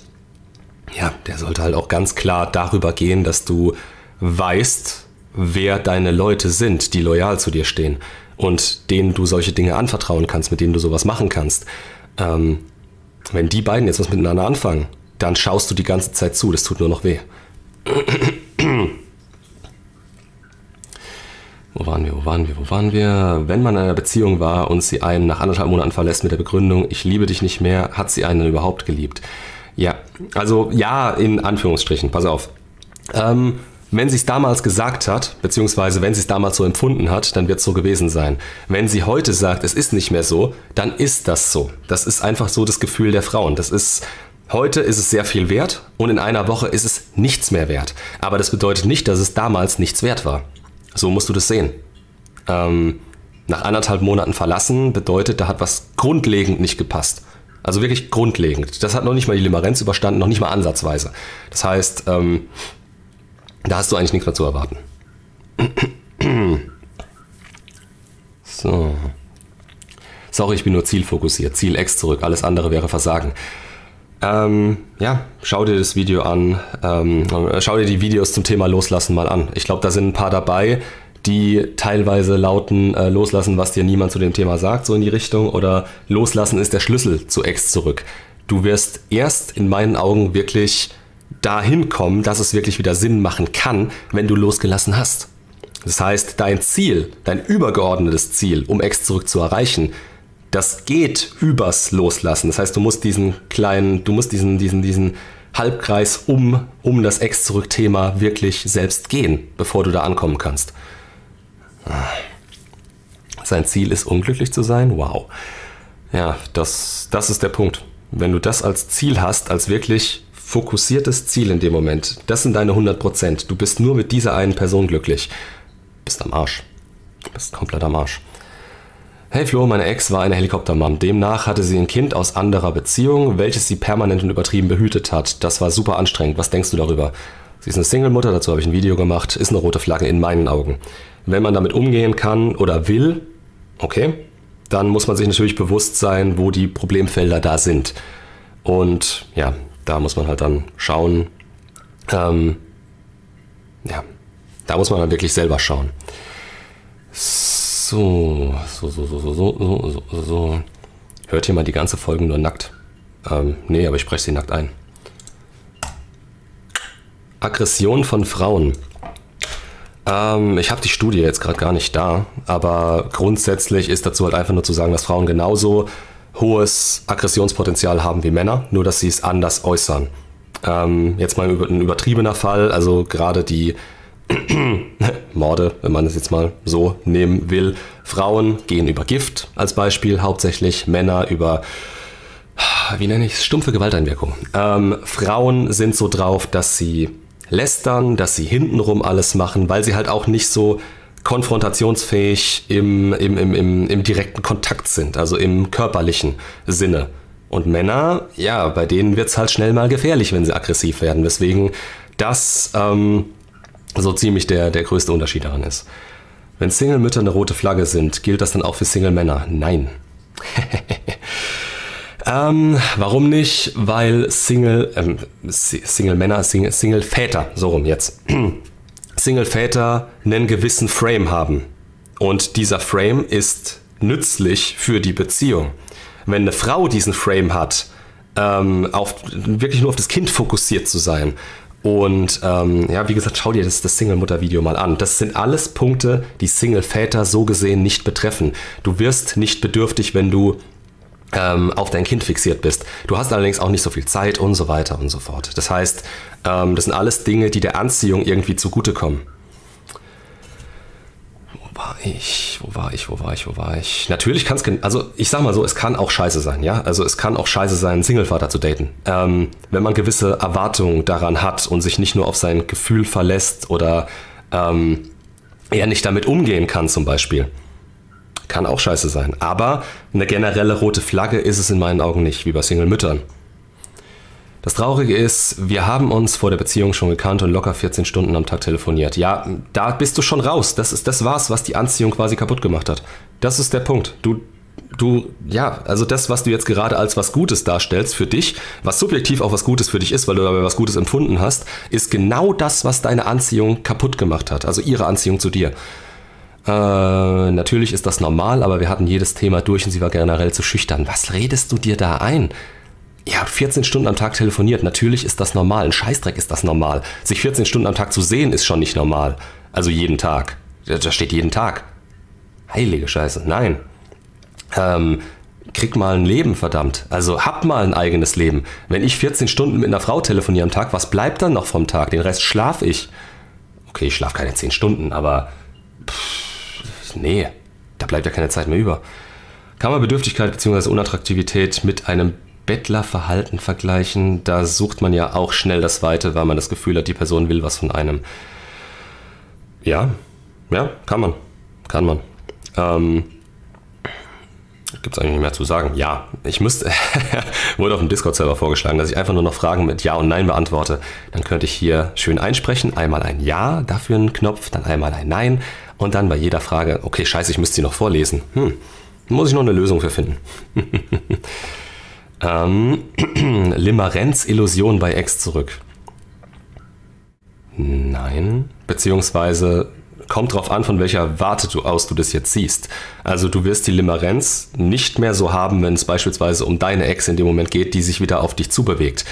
ja, der sollte halt auch ganz klar darüber gehen, dass du weißt, wer deine Leute sind, die loyal zu dir stehen und denen du solche Dinge anvertrauen kannst, mit denen du sowas machen kannst. Ähm, wenn die beiden jetzt was miteinander anfangen, dann schaust du die ganze Zeit zu, das tut nur noch weh. Wo waren wir, wo waren wir, wo waren wir? Wenn man in einer Beziehung war und sie einen nach anderthalb Monaten verlässt mit der Begründung, ich liebe dich nicht mehr, hat sie einen überhaupt geliebt? Ja, also ja, in Anführungsstrichen, pass auf. Ähm, wenn sie es damals gesagt hat, beziehungsweise wenn sie es damals so empfunden hat, dann wird es so gewesen sein. Wenn sie heute sagt, es ist nicht mehr so, dann ist das so. Das ist einfach so das Gefühl der Frauen. Das ist Heute ist es sehr viel wert und in einer Woche ist es nichts mehr wert. Aber das bedeutet nicht, dass es damals nichts wert war. So musst du das sehen. Ähm, nach anderthalb Monaten verlassen bedeutet, da hat was grundlegend nicht gepasst. Also wirklich grundlegend. Das hat noch nicht mal die Limerenz überstanden, noch nicht mal ansatzweise. Das heißt, ähm, da hast du eigentlich nichts mehr zu erwarten. [CLEARS THROAT] So. Sorry, ich bin nur zielfokussiert. Ziel X zurück. Alles andere wäre Versagen. Ähm, ja, schau dir das Video an. Ähm, schau dir die Videos zum Thema Loslassen mal an. Ich glaube, da sind ein paar dabei, die teilweise lauten, äh, loslassen, was dir niemand zu dem Thema sagt, so in die Richtung. Oder loslassen ist der Schlüssel zu Ex zurück. Du wirst erst in meinen Augen wirklich dahin kommen, dass es wirklich wieder Sinn machen kann, wenn du losgelassen hast. Das heißt, dein Ziel, dein übergeordnetes Ziel, um Ex zurück zu erreichen, das geht übers Loslassen. Das heißt, du musst diesen kleinen, du musst diesen, diesen, diesen Halbkreis um, um das Ex-Zurück-Thema wirklich selbst gehen, bevor du da ankommen kannst. Sein Ziel ist, unglücklich zu sein? Wow. Ja, das, das ist der Punkt. Wenn du das als Ziel hast, als wirklich fokussiertes Ziel in dem Moment, das sind deine 100%. Du bist nur mit dieser einen Person glücklich. Bist am Arsch. Bist komplett am Arsch. Hey Flo, meine Ex war eine Helikoptermann. Demnach hatte sie ein Kind aus anderer Beziehung, welches sie permanent und übertrieben behütet hat. Das war super anstrengend. Was denkst du darüber? Sie ist eine Single-Mutter, dazu habe ich ein Video gemacht, ist eine rote Flagge in meinen Augen. Wenn man damit umgehen kann oder will, okay, dann muss man sich natürlich bewusst sein, wo die Problemfelder da sind. Und ja, da muss man halt dann schauen. Ähm, ja, da muss man dann wirklich selber schauen. So, so, so, so, so, so, so, so. Hört ihr mal die ganze Folge nur nackt? Ähm, nee, aber ich spreche sie nackt ein. Aggression von Frauen. Ähm, ich habe die Studie jetzt gerade gar nicht da, aber grundsätzlich ist dazu halt einfach nur zu sagen, dass Frauen genauso hohes Aggressionspotenzial haben wie Männer, nur dass sie es anders äußern. Ähm, jetzt mal ein übertriebener Fall, also gerade die [CLEARS THROAT] Morde, wenn man es jetzt mal so nehmen will. Frauen gehen über Gift als Beispiel, hauptsächlich Männer über, wie nenne ich es, stumpfe Gewalteinwirkung. Ähm, Frauen sind so drauf, dass sie lästern, dass sie hintenrum alles machen, weil sie halt auch nicht so konfrontationsfähig im, im, im, im, im direkten Kontakt sind, also im körperlichen Sinne. Und Männer, ja, bei denen wird es halt schnell mal gefährlich, wenn sie aggressiv werden. Weswegen das ähm, so ziemlich der, der größte Unterschied daran ist. Wenn Single-Mütter eine rote Flagge sind, gilt das dann auch für Single-Männer? Nein. [LAUGHS] ähm, warum nicht? Weil Single, ähm, Single-Männer, Single, Single-Väter, so rum jetzt. [CLEARS THROAT] Single-Väter einen gewissen Frame haben. Und dieser Frame ist nützlich für die Beziehung. Wenn eine Frau diesen Frame hat, ähm, auf, wirklich nur auf das Kind fokussiert zu sein und ähm, ja, wie gesagt, schau dir das, das Single-Mutter-Video mal an. Das sind alles Punkte, die Single-Väter so gesehen nicht betreffen. Du wirst nicht bedürftig, wenn du ähm, auf dein Kind fixiert bist. Du hast allerdings auch nicht so viel Zeit und so weiter und so fort. Das heißt, ähm, das sind alles Dinge, die der Anziehung irgendwie zugutekommen war ich? Wo war ich? Wo war ich? Wo war ich? Natürlich kann es, also ich sag mal so, es kann auch scheiße sein, ja. Also es kann auch scheiße sein, Singlevater zu daten. Ähm, wenn man gewisse Erwartungen daran hat und sich nicht nur auf sein Gefühl verlässt oder ähm, er nicht damit umgehen kann, zum Beispiel. Kann auch scheiße sein. Aber eine generelle rote Flagge ist es in meinen Augen nicht, wie bei Single-Müttern. Das Traurige ist, wir haben uns vor der Beziehung schon gekannt und locker 14 Stunden am Tag telefoniert. Ja, da bist du schon raus. Das ist das war's, was die Anziehung quasi kaputt gemacht hat. Das ist der Punkt. Du du, ja, also das, was du jetzt gerade als was Gutes darstellst für dich, was subjektiv auch was Gutes für dich ist, weil du dabei was Gutes empfunden hast, ist genau das, was deine Anziehung kaputt gemacht hat. Also ihre Anziehung zu dir. Äh, natürlich ist das normal, aber wir hatten jedes Thema durch und sie war generell zu schüchtern. Was redest du dir da ein? Ihr habt 14 Stunden am Tag telefoniert. Natürlich ist das normal. Ein Scheißdreck ist das normal. Sich 14 Stunden am Tag zu sehen, ist schon nicht normal. Also jeden Tag. Da steht jeden Tag. Heilige Scheiße. Nein. Ähm, krieg mal ein Leben, verdammt. Also hab mal ein eigenes Leben. Wenn ich 14 Stunden mit einer Frau telefoniere am Tag, was bleibt dann noch vom Tag? Den Rest schlaf ich. Okay, ich schlaf keine 10 Stunden, aber pff, nee, da bleibt ja keine Zeit mehr über. Kann man Bedürftigkeit bzw. Unattraktivität mit einem Bettlerverhalten vergleichen, da sucht man ja auch schnell das Weite, weil man das Gefühl hat, die Person will was von einem. Ja, ja, kann man. Kann man. Ähm, Gibt es eigentlich nicht mehr zu sagen? Ja, ich müsste, [LAUGHS] wurde auf dem Discord-Server vorgeschlagen, dass ich einfach nur noch Fragen mit Ja und Nein beantworte. Dann könnte ich hier schön einsprechen, einmal ein Ja, dafür einen Knopf, dann einmal ein Nein und dann bei jeder Frage, okay, scheiße, ich müsste sie noch vorlesen. Hm, muss ich noch eine Lösung für finden. [LAUGHS] Ähm, [CLEARS THROAT] Limerenz Illusion bei X zurück. Nein. Beziehungsweise kommt drauf an, von welcher Warte du aus du das jetzt siehst. Also du wirst die Limerenz nicht mehr so haben, wenn es beispielsweise um deine Ex in dem Moment geht, die sich wieder auf dich zubewegt.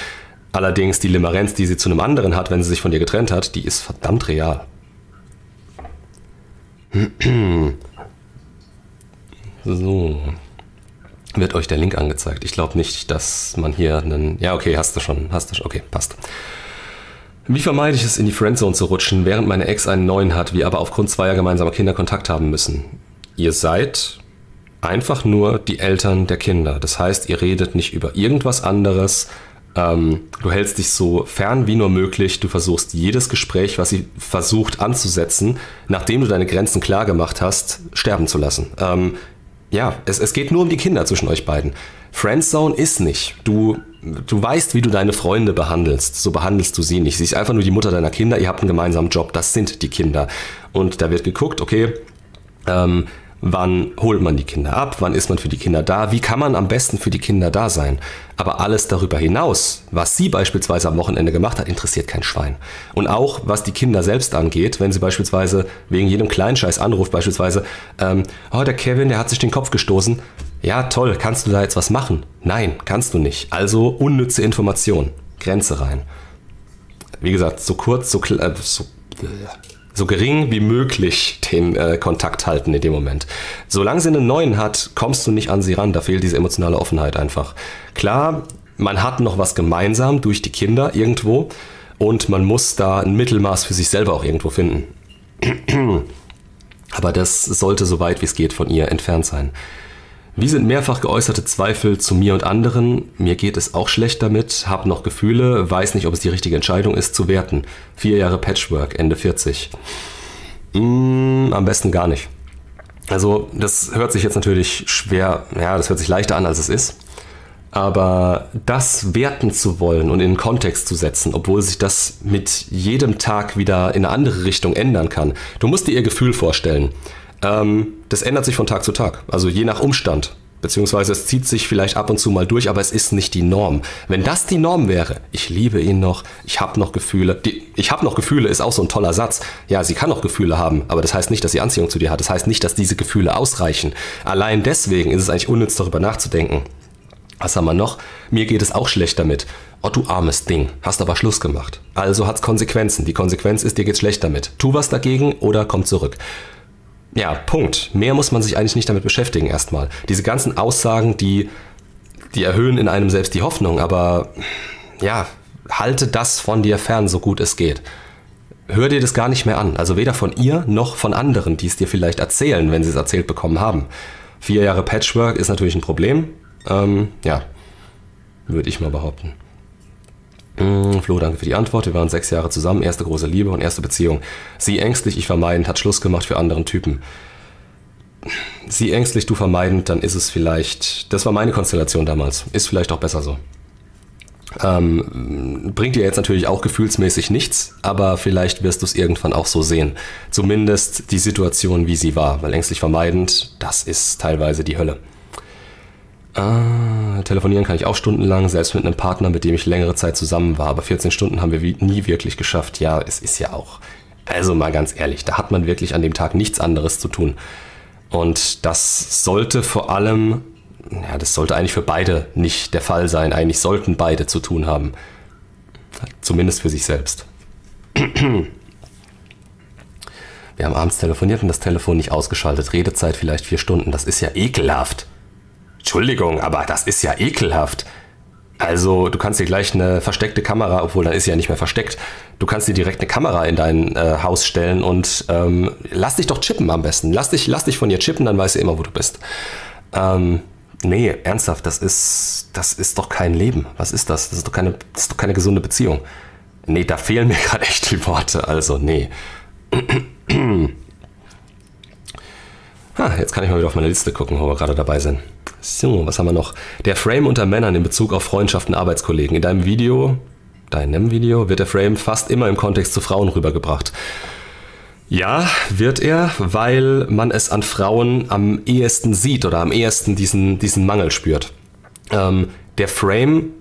Allerdings die Limerenz, die sie zu einem anderen hat, wenn sie sich von dir getrennt hat, die ist verdammt real. So, wird euch der Link angezeigt. Ich glaube nicht, dass man hier einen. Ja, okay, hast du schon. Hast du schon. Okay, passt. Wie vermeide ich es, in die Friendzone zu rutschen, während meine Ex einen neuen hat, wir aber aufgrund zweier gemeinsamer Kinder Kontakt haben müssen? Ihr seid einfach nur die Eltern der Kinder. Das heißt, ihr redet nicht über irgendwas anderes. Ähm, du hältst dich so fern wie nur möglich. Du versuchst jedes Gespräch, was sie versucht anzusetzen, nachdem du deine Grenzen klar gemacht hast, sterben zu lassen. Ähm, ja, es, es geht nur um die Kinder zwischen euch beiden. Friendzone ist nicht. Du, du weißt, wie du deine Freunde behandelst. So behandelst du sie nicht. Sie ist einfach nur die Mutter deiner Kinder. Ihr habt einen gemeinsamen Job. Das sind die Kinder. Und da wird geguckt, okay, ähm, Wann holt man die Kinder ab? Wann ist man für die Kinder da? Wie kann man am besten für die Kinder da sein? Aber alles darüber hinaus, was sie beispielsweise am Wochenende gemacht hat, interessiert kein Schwein. Und auch was die Kinder selbst angeht, wenn sie beispielsweise wegen jedem Kleinscheiß anruft, beispielsweise, ähm, oh, der Kevin, der hat sich den Kopf gestoßen. Ja, toll, kannst du da jetzt was machen? Nein, kannst du nicht. Also unnütze Information. Grenze rein. Wie gesagt, so kurz, so, äh, so so gering wie möglich den äh, Kontakt halten in dem Moment. Solange sie einen neuen hat, kommst du nicht an sie ran. Da fehlt diese emotionale Offenheit einfach. Klar, man hat noch was gemeinsam durch die Kinder irgendwo und man muss da ein Mittelmaß für sich selber auch irgendwo finden. [CLEARS THROAT] Aber das sollte so weit wie es geht von ihr entfernt sein. Wie sind mehrfach geäußerte Zweifel zu mir und anderen? Mir geht es auch schlecht damit, habe noch Gefühle, weiß nicht, ob es die richtige Entscheidung ist, zu werten. Vier Jahre Patchwork, Ende 40. Mm, am besten gar nicht. Also, das hört sich jetzt natürlich schwer, ja, das hört sich leichter an, als es ist. Aber das werten zu wollen und in den Kontext zu setzen, obwohl sich das mit jedem Tag wieder in eine andere Richtung ändern kann. Du musst dir ihr Gefühl vorstellen. Ähm, das ändert sich von Tag zu Tag, also je nach Umstand. Beziehungsweise es zieht sich vielleicht ab und zu mal durch, aber es ist nicht die Norm. Wenn das die Norm wäre, ich liebe ihn noch, ich habe noch Gefühle. Die, ich habe noch Gefühle ist auch so ein toller Satz. Ja, sie kann noch Gefühle haben, aber das heißt nicht, dass sie Anziehung zu dir hat. Das heißt nicht, dass diese Gefühle ausreichen. Allein deswegen ist es eigentlich unnütz, darüber nachzudenken. Was haben wir noch? Mir geht es auch schlecht damit. Oh, du armes Ding, hast aber Schluss gemacht. Also hat's Konsequenzen. Die Konsequenz ist, dir geht's schlecht damit. Tu was dagegen oder komm zurück. Ja, Punkt. Mehr muss man sich eigentlich nicht damit beschäftigen erstmal. Diese ganzen Aussagen, die, die erhöhen in einem selbst die Hoffnung, aber ja, halte das von dir fern, so gut es geht. Hör dir das gar nicht mehr an. Also weder von ihr noch von anderen, die es dir vielleicht erzählen, wenn sie es erzählt bekommen haben. Vier Jahre Patchwork ist natürlich ein Problem. Ähm, ja, würde ich mal behaupten. Mm, Flo, danke für die Antwort. Wir waren sechs Jahre zusammen, erste große Liebe und erste Beziehung. Sie ängstlich, ich vermeidend, hat Schluss gemacht für anderen Typen. sie ängstlich, du vermeidend, dann ist es vielleicht, das war meine Konstellation damals, ist vielleicht auch besser so. Ähm, bringt dir jetzt natürlich auch gefühlsmäßig nichts, aber vielleicht wirst du es irgendwann auch so sehen. Zumindest die Situation, wie sie war, weil ängstlich vermeidend, das ist teilweise die Hölle. Ah, telefonieren kann ich auch stundenlang, selbst mit einem Partner, mit dem ich längere Zeit zusammen war, aber 14 Stunden haben wir nie wirklich geschafft. Ja, es ist ja auch. Also mal ganz ehrlich, da hat man wirklich an dem Tag nichts anderes zu tun. Und das sollte vor allem ja, das sollte eigentlich für beide nicht der Fall sein. Eigentlich sollten beide zu tun haben. Zumindest für sich selbst. Wir haben abends telefoniert und das Telefon nicht ausgeschaltet. Redezeit vielleicht vier Stunden. Das ist ja ekelhaft. Entschuldigung, aber das ist ja ekelhaft. Also, du kannst dir gleich eine versteckte Kamera, obwohl dann ist sie ja nicht mehr versteckt. Du kannst dir direkt eine Kamera in dein äh, Haus stellen und ähm, lass dich doch chippen am besten. Lass dich, lass dich von ihr chippen, dann weiß sie immer, wo du bist. Ähm, Nee, ernsthaft, das ist, das ist doch kein Leben. Was ist das? Das ist doch keine, das ist doch keine gesunde Beziehung. Nee, da fehlen mir [LAUGHS] gerade echt die Worte. Also, nee. [CLEARS THROAT] ah, jetzt kann ich mal wieder auf meine Liste gucken, wo wir gerade dabei sind. So, was haben wir noch? Der Frame unter Männern in Bezug auf Freundschaften, Arbeitskollegen. In deinem Video, deinem Video, wird der Frame fast immer im Kontext zu Frauen rübergebracht. Ja, wird er, weil man es an Frauen am ehesten sieht oder am ehesten diesen, diesen Mangel spürt. Ähm, der Frame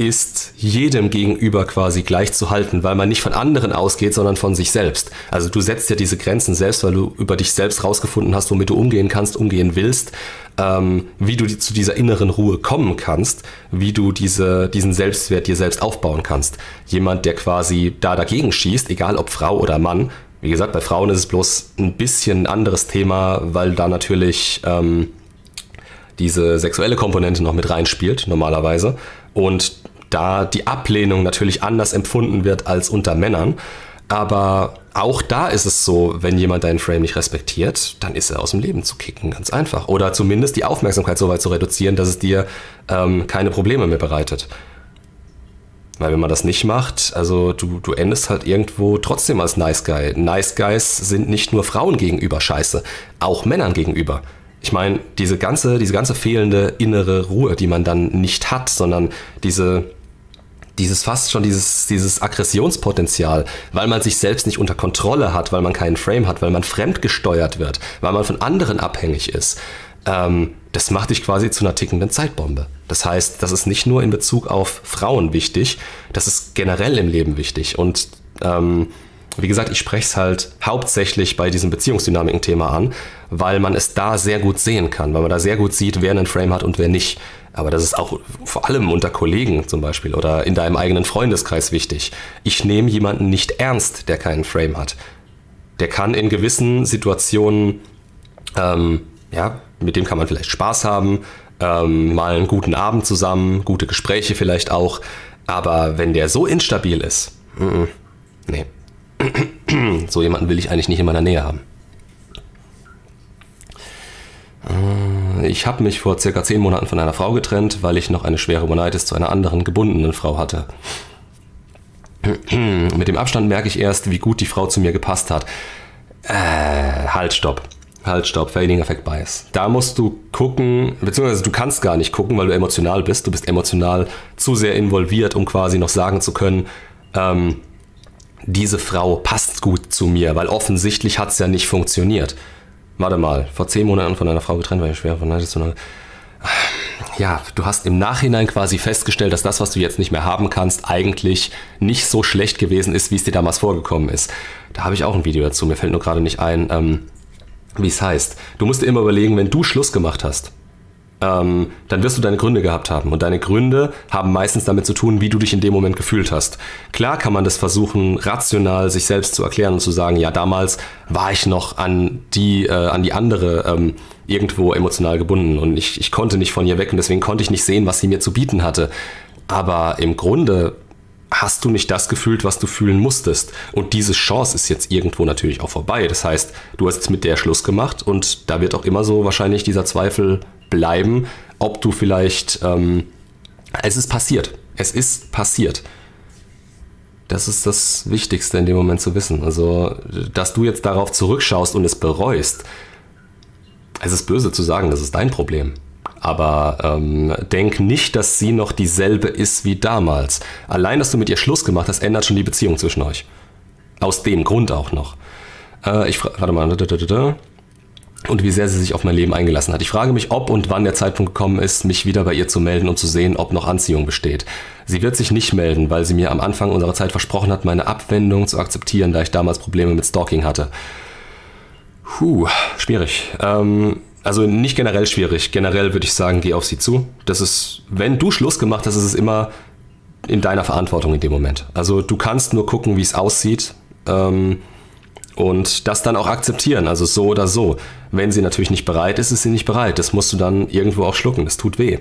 ist jedem gegenüber quasi gleich zu halten, weil man nicht von anderen ausgeht, sondern von sich selbst. Also du setzt ja diese Grenzen selbst, weil du über dich selbst rausgefunden hast, womit du umgehen kannst, umgehen willst, ähm, wie du die, zu dieser inneren Ruhe kommen kannst, wie du diese, diesen Selbstwert dir selbst aufbauen kannst. Jemand, der quasi da dagegen schießt, egal ob Frau oder Mann, wie gesagt, bei Frauen ist es bloß ein bisschen ein anderes Thema, weil da natürlich ähm, diese sexuelle Komponente noch mit reinspielt, normalerweise. Und da die Ablehnung natürlich anders empfunden wird als unter Männern. Aber auch da ist es so, wenn jemand deinen Frame nicht respektiert, dann ist er aus dem Leben zu kicken, ganz einfach. Oder zumindest die Aufmerksamkeit so weit zu reduzieren, dass es dir ähm, keine Probleme mehr bereitet. Weil wenn man das nicht macht, also du, du endest halt irgendwo trotzdem als Nice Guy. Nice Guys sind nicht nur Frauen gegenüber scheiße, auch Männern gegenüber. Ich meine, diese ganze, diese ganze fehlende innere Ruhe, die man dann nicht hat, sondern diese, dieses fast schon dieses, dieses Aggressionspotenzial, weil man sich selbst nicht unter Kontrolle hat, weil man keinen Frame hat, weil man fremdgesteuert wird, weil man von anderen abhängig ist ähm, das macht dich quasi zu einer tickenden Zeitbombe. Das heißt, das ist nicht nur in Bezug auf Frauen wichtig, das ist generell im Leben wichtig. Und ähm, wie gesagt, ich spreche es halt hauptsächlich bei diesem Beziehungsdynamiken-Thema an, weil man es da sehr gut sehen kann, weil man da sehr gut sieht, wer einen Frame hat und wer nicht. Aber das ist auch vor allem unter Kollegen zum Beispiel oder in deinem eigenen Freundeskreis wichtig. Ich nehme jemanden nicht ernst, der keinen Frame hat. Der kann in gewissen Situationen ähm, ja, mit dem kann man vielleicht Spaß haben, ähm, mal einen guten Abend zusammen, gute Gespräche vielleicht auch. Aber wenn der so instabil ist, mm -mm, nee. [CLEARS THROAT] so jemanden will ich eigentlich nicht in meiner Nähe haben. Äh, ich habe mich vor circa zehn Monaten von einer Frau getrennt, weil ich noch eine schwere Monetis zu einer anderen gebundenen Frau hatte. [CLEARS THROAT] Mit dem Abstand merke ich erst, wie gut die Frau zu mir gepasst hat. Äh, halt, stopp. Halt, stopp, Fading Effect Bias. Da musst du gucken, beziehungsweise du kannst gar nicht gucken, weil du emotional bist. Du bist emotional zu sehr involviert, um quasi noch sagen zu können, ähm, diese Frau passt gut zu mir, weil offensichtlich hat es ja nicht funktioniert. Warte mal, vor zehn Monaten von einer Frau getrennt, weil ich schwer von zu einer. Ja, du hast im Nachhinein quasi festgestellt, dass das, was du jetzt nicht mehr haben kannst, eigentlich nicht so schlecht gewesen ist, wie es dir damals vorgekommen ist. Da habe ich auch ein Video dazu, mir fällt nur gerade nicht ein. Ähm, wie es heißt. Du musst dir immer überlegen, wenn du Schluss gemacht hast, ähm, dann wirst du deine Gründe gehabt haben. Und deine Gründe haben meistens damit zu tun, wie du dich in dem Moment gefühlt hast. Klar kann man das versuchen, rational sich selbst zu erklären und zu sagen, ja, damals war ich noch an die, äh, an die andere ähm, irgendwo emotional gebunden und ich, ich konnte nicht von ihr weg und deswegen konnte ich nicht sehen, was sie mir zu bieten hatte. Aber im Grunde hast du nicht das gefühlt, was du fühlen musstest. Und diese Chance ist jetzt irgendwo natürlich auch vorbei. Das heißt, du hast jetzt mit der Schluss gemacht und da wird auch immer so wahrscheinlich dieser Zweifel bleiben, ob du vielleicht... Ähm, es ist passiert. Es ist passiert. Das ist das Wichtigste in dem Moment zu wissen. Also, dass du jetzt darauf zurückschaust und es bereust, es ist böse zu sagen, das ist dein Problem. Aber ähm, denk nicht, dass sie noch dieselbe ist wie damals. Allein, dass du mit ihr Schluss gemacht hast, ändert schon die Beziehung zwischen euch. Aus dem Grund auch noch. Äh, ich frage, warte mal. Und wie sehr sie sich auf mein Leben eingelassen hat. Ich frage mich, ob und wann der Zeitpunkt gekommen ist, mich wieder bei ihr zu melden und zu sehen, ob noch Anziehung besteht. Sie wird sich nicht melden, weil sie mir am Anfang unserer Zeit versprochen hat, meine Abwendung zu akzeptieren, da ich damals Probleme mit Stalking hatte. Puh, schwierig. Ähm, also nicht generell schwierig. Generell würde ich sagen, geh auf sie zu. Das ist, wenn du Schluss gemacht hast, ist es immer in deiner Verantwortung in dem Moment. Also du kannst nur gucken, wie es aussieht ähm, und das dann auch akzeptieren. Also so oder so. Wenn sie natürlich nicht bereit ist, ist sie nicht bereit. Das musst du dann irgendwo auch schlucken. Das tut weh.